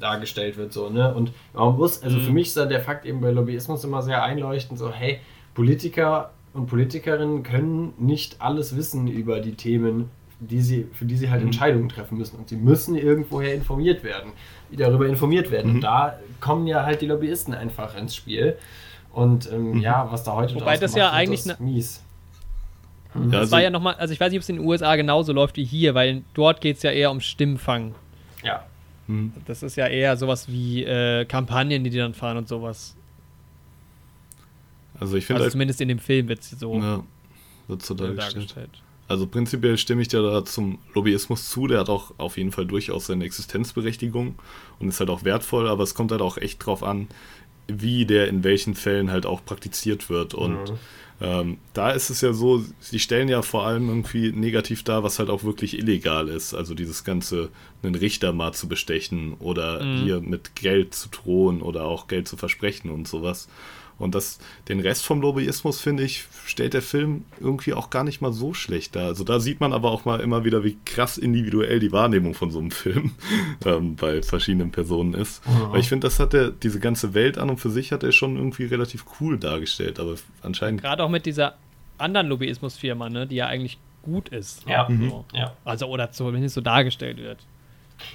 Speaker 1: dargestellt wird, so, ne? Und man muss, also mhm. für mich ist da der Fakt eben bei Lobbyismus immer sehr einleuchtend, so, hey, Politiker und Politikerinnen können nicht alles wissen über die Themen, die sie, für die sie halt mhm. Entscheidungen treffen müssen. Und sie müssen irgendwoher informiert werden, darüber informiert werden. Mhm. Und da kommen ja halt die Lobbyisten einfach ins Spiel. Und ähm, mhm. ja, was da heute
Speaker 3: Wobei das ja eigentlich ist mies. Mhm. Das also war ja nochmal, also ich weiß nicht, ob es in den USA genauso läuft wie hier, weil dort geht es ja eher um Stimmfang.
Speaker 1: Ja.
Speaker 3: Mhm. Das ist ja eher sowas wie äh, Kampagnen, die die dann fahren und sowas.
Speaker 4: Also ich finde.
Speaker 3: Also halt, zumindest in dem Film wird es so,
Speaker 4: ja, wird so dargestellt. dargestellt. Also prinzipiell stimme ich dir da zum Lobbyismus zu, der hat auch auf jeden Fall durchaus seine Existenzberechtigung und ist halt auch wertvoll, aber es kommt halt auch echt drauf an, wie der in welchen Fällen halt auch praktiziert wird. Und mhm. Ähm, da ist es ja so, sie stellen ja vor allem irgendwie negativ dar, was halt auch wirklich illegal ist. Also dieses ganze, einen Richter mal zu bestechen oder mhm. hier mit Geld zu drohen oder auch Geld zu versprechen und sowas. Und das, den Rest vom Lobbyismus, finde ich, stellt der Film irgendwie auch gar nicht mal so schlecht dar. Also da sieht man aber auch mal immer wieder, wie krass individuell die Wahrnehmung von so einem Film ähm, bei verschiedenen Personen ist. Mhm. Weil ich finde, das hat er, diese ganze Welt an und für sich hat er schon irgendwie relativ cool dargestellt, aber anscheinend.
Speaker 3: Gerade auch mit dieser anderen Lobbyismusfirma, ne, die ja eigentlich gut ist.
Speaker 1: Ja.
Speaker 3: Ne? So. ja. Also, oder zumindest so dargestellt wird.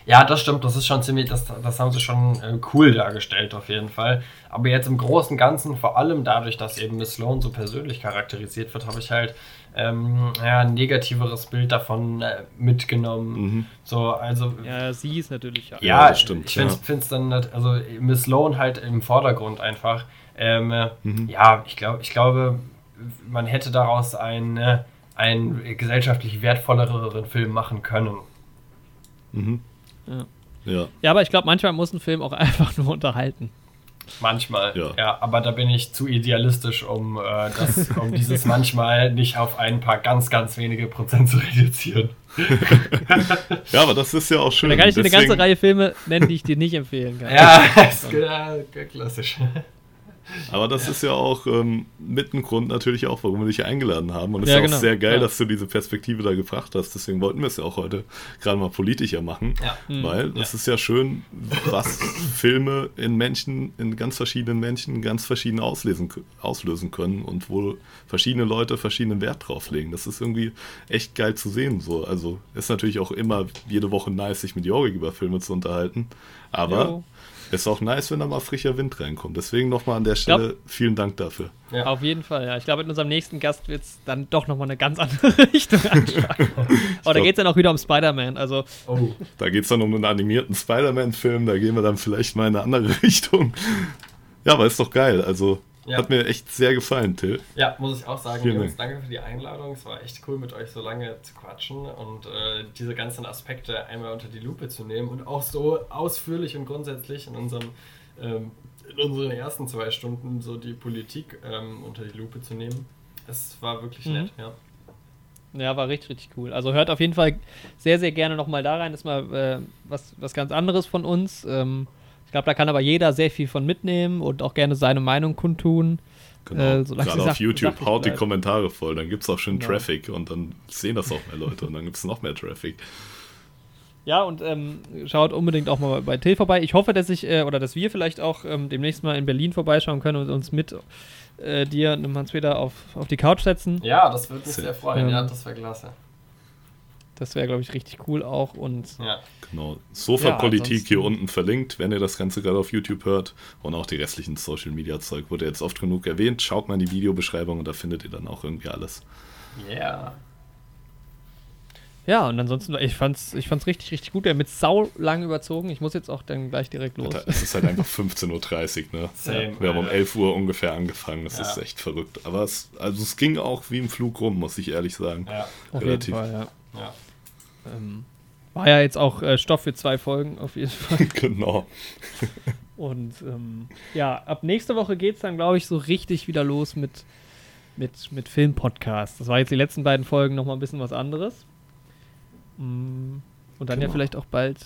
Speaker 1: Ja, das stimmt, das ist schon ziemlich, das, das haben sie schon äh, cool dargestellt auf jeden Fall. Aber jetzt im Großen und Ganzen, vor allem dadurch, dass eben Miss Sloan so persönlich charakterisiert wird, habe ich halt ähm, ja, ein negativeres Bild davon äh, mitgenommen. Mhm. So, also.
Speaker 3: Ja, sie ist natürlich.
Speaker 1: Ja, ja das stimmt. Ich finde es ja. dann, also Miss Sloan halt im Vordergrund einfach. Ähm, mhm. Ja, ich glaube, ich glaube, man hätte daraus einen, äh, einen gesellschaftlich wertvolleren Film machen können.
Speaker 4: Mhm.
Speaker 3: Ja. Ja. ja, aber ich glaube, manchmal muss ein Film auch einfach nur unterhalten.
Speaker 1: Manchmal, ja. ja. aber da bin ich zu idealistisch, um, äh, das, um dieses manchmal nicht auf ein paar ganz, ganz wenige Prozent zu reduzieren.
Speaker 4: ja, aber das ist ja auch schön.
Speaker 3: Da kann ich dir eine ganze Reihe Filme nennen, die ich dir nicht empfehlen kann.
Speaker 1: Ja, ist ja, klassisch.
Speaker 4: Aber das ist ja auch ähm, mit ein Grund natürlich auch, warum wir dich eingeladen haben. Und es ja, ist ja genau. auch sehr geil, ja. dass du diese Perspektive da gebracht hast. Deswegen wollten wir es ja auch heute gerade mal politischer machen. Ja. Mhm. Weil das ist ja schön, was Filme in Menschen, in ganz verschiedenen Menschen ganz verschieden auslesen, auslösen können und wo verschiedene Leute verschiedenen Wert drauf legen. Das ist irgendwie echt geil zu sehen. So. Also ist natürlich auch immer jede Woche nice, sich mit Jorik über Filme zu unterhalten. Aber jo. Ist auch nice, wenn da mal frischer Wind reinkommt. Deswegen nochmal an der Stelle glaub, vielen Dank dafür.
Speaker 3: Ja. Auf jeden Fall, ja. Ich glaube, mit unserem nächsten Gast wird es dann doch nochmal eine ganz andere Richtung anschlagen. Aber da geht es dann auch wieder um Spider-Man. Also.
Speaker 4: Oh. Da geht es dann um einen animierten Spider-Man-Film. Da gehen wir dann vielleicht mal in eine andere Richtung. Ja, aber ist doch geil. Also ja. Hat mir echt sehr gefallen, Till.
Speaker 1: Ja, muss ich auch sagen. Vielen Jungs, danke für die Einladung. Es war echt cool, mit euch so lange zu quatschen und äh, diese ganzen Aspekte einmal unter die Lupe zu nehmen und auch so ausführlich und grundsätzlich in unserem ähm, in unseren ersten zwei Stunden so die Politik ähm, unter die Lupe zu nehmen. Es war wirklich mhm. nett, ja.
Speaker 3: Ja, war richtig, richtig cool. Also hört auf jeden Fall sehr, sehr gerne nochmal da rein. Das ist mal äh, was, was ganz anderes von uns. Ähm, ich glaube, da kann aber jeder sehr viel von mitnehmen und auch gerne seine Meinung kundtun.
Speaker 4: Genau. Äh, Gerade auf YouTube haut die Kommentare voll, dann gibt es auch schön ja. Traffic und dann sehen das auch mehr Leute und dann gibt es noch mehr Traffic.
Speaker 3: Ja, und ähm, schaut unbedingt auch mal bei Till vorbei. Ich hoffe, dass ich äh, oder dass wir vielleicht auch ähm, demnächst mal in Berlin vorbeischauen können und uns mit äh, dir und Hans-Peter auf, auf die Couch setzen.
Speaker 1: Ja, das würde mich sehr freuen. Ähm, ja, das wäre klasse.
Speaker 3: Das wäre, glaube ich, richtig cool auch. Und
Speaker 1: Ja.
Speaker 4: Genau. Sofa-Politik
Speaker 3: ansonsten-
Speaker 4: hier unten verlinkt, wenn ihr das Ganze gerade auf YouTube hört. Und auch die restlichen Social-Media-Zeug wurde jetzt oft genug erwähnt. Schaut mal in die Videobeschreibung und da findet ihr dann auch irgendwie alles.
Speaker 1: Yeah.
Speaker 3: ja, und ansonsten, ich fand's, ich fand's richtig, richtig gut. Haben mit sau lang überzogen. Ich muss jetzt auch dann gleich direkt los.
Speaker 4: Alter, es ist halt einfach 15.30 Uhr, ne?
Speaker 1: Same.
Speaker 4: Wir haben um
Speaker 1: Alter.
Speaker 4: 11 Uhr ungefähr angefangen. Das
Speaker 1: Ja.
Speaker 4: ist echt verrückt. Aber es, also es ging auch wie im Flug rum, muss ich ehrlich sagen.
Speaker 1: Ja.
Speaker 3: Auf
Speaker 4: relativ.
Speaker 3: jeden Fall, ja.
Speaker 1: Ja.
Speaker 3: Ähm, war ja jetzt auch äh, Stoff für zwei Folgen, auf jeden Fall.
Speaker 4: genau.
Speaker 3: Und ähm, ja, ab nächste Woche geht es dann, glaube ich, so richtig wieder los mit, mit, mit Filmpodcast. Das war jetzt die letzten beiden Folgen nochmal ein bisschen was anderes. Mm, Und dann ja
Speaker 4: Genau.
Speaker 3: vielleicht auch bald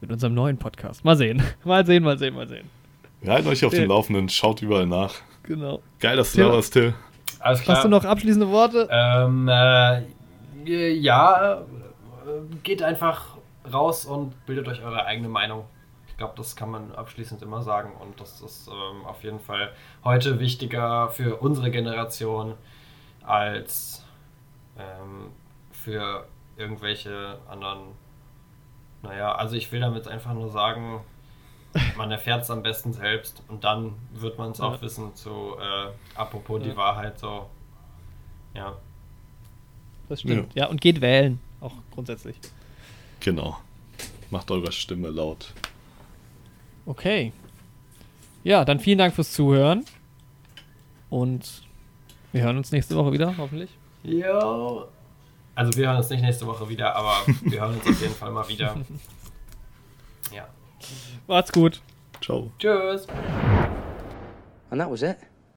Speaker 3: mit unserem neuen Podcast. Mal sehen. Mal sehen, mal sehen, mal sehen.
Speaker 4: Wir halten euch auf dem Laufenden, schaut überall nach.
Speaker 3: Genau.
Speaker 4: Geil, dass du
Speaker 3: Till.
Speaker 4: da warst, Till.
Speaker 1: Alles klar.
Speaker 3: Hast du noch abschließende Worte?
Speaker 1: Ähm, äh, ja, äh, geht einfach raus und bildet euch eure eigene Meinung. Ich glaube, das kann man abschließend immer sagen und das ist ähm, auf jeden Fall heute wichtiger für unsere Generation als ähm, für irgendwelche anderen. Naja, also ich will damit einfach nur sagen, man erfährt es am besten selbst und dann wird man es auch
Speaker 3: Ja.
Speaker 1: wissen zu, äh, apropos
Speaker 3: Ja.
Speaker 1: die Wahrheit, so. Ja.
Speaker 3: Das stimmt. Ja. und geht wählen. Auch grundsätzlich.
Speaker 4: Genau. Macht eure Stimme laut.
Speaker 3: Okay. Ja, dann vielen Dank fürs Zuhören. Und wir hören uns nächste Woche wieder, hoffentlich.
Speaker 1: Jo. Also wir hören uns nicht nächste Woche wieder, aber wir hören uns auf jeden Fall mal wieder. Ja.
Speaker 3: Macht's gut.
Speaker 4: Ciao.
Speaker 1: Tschüss.
Speaker 2: And that was it.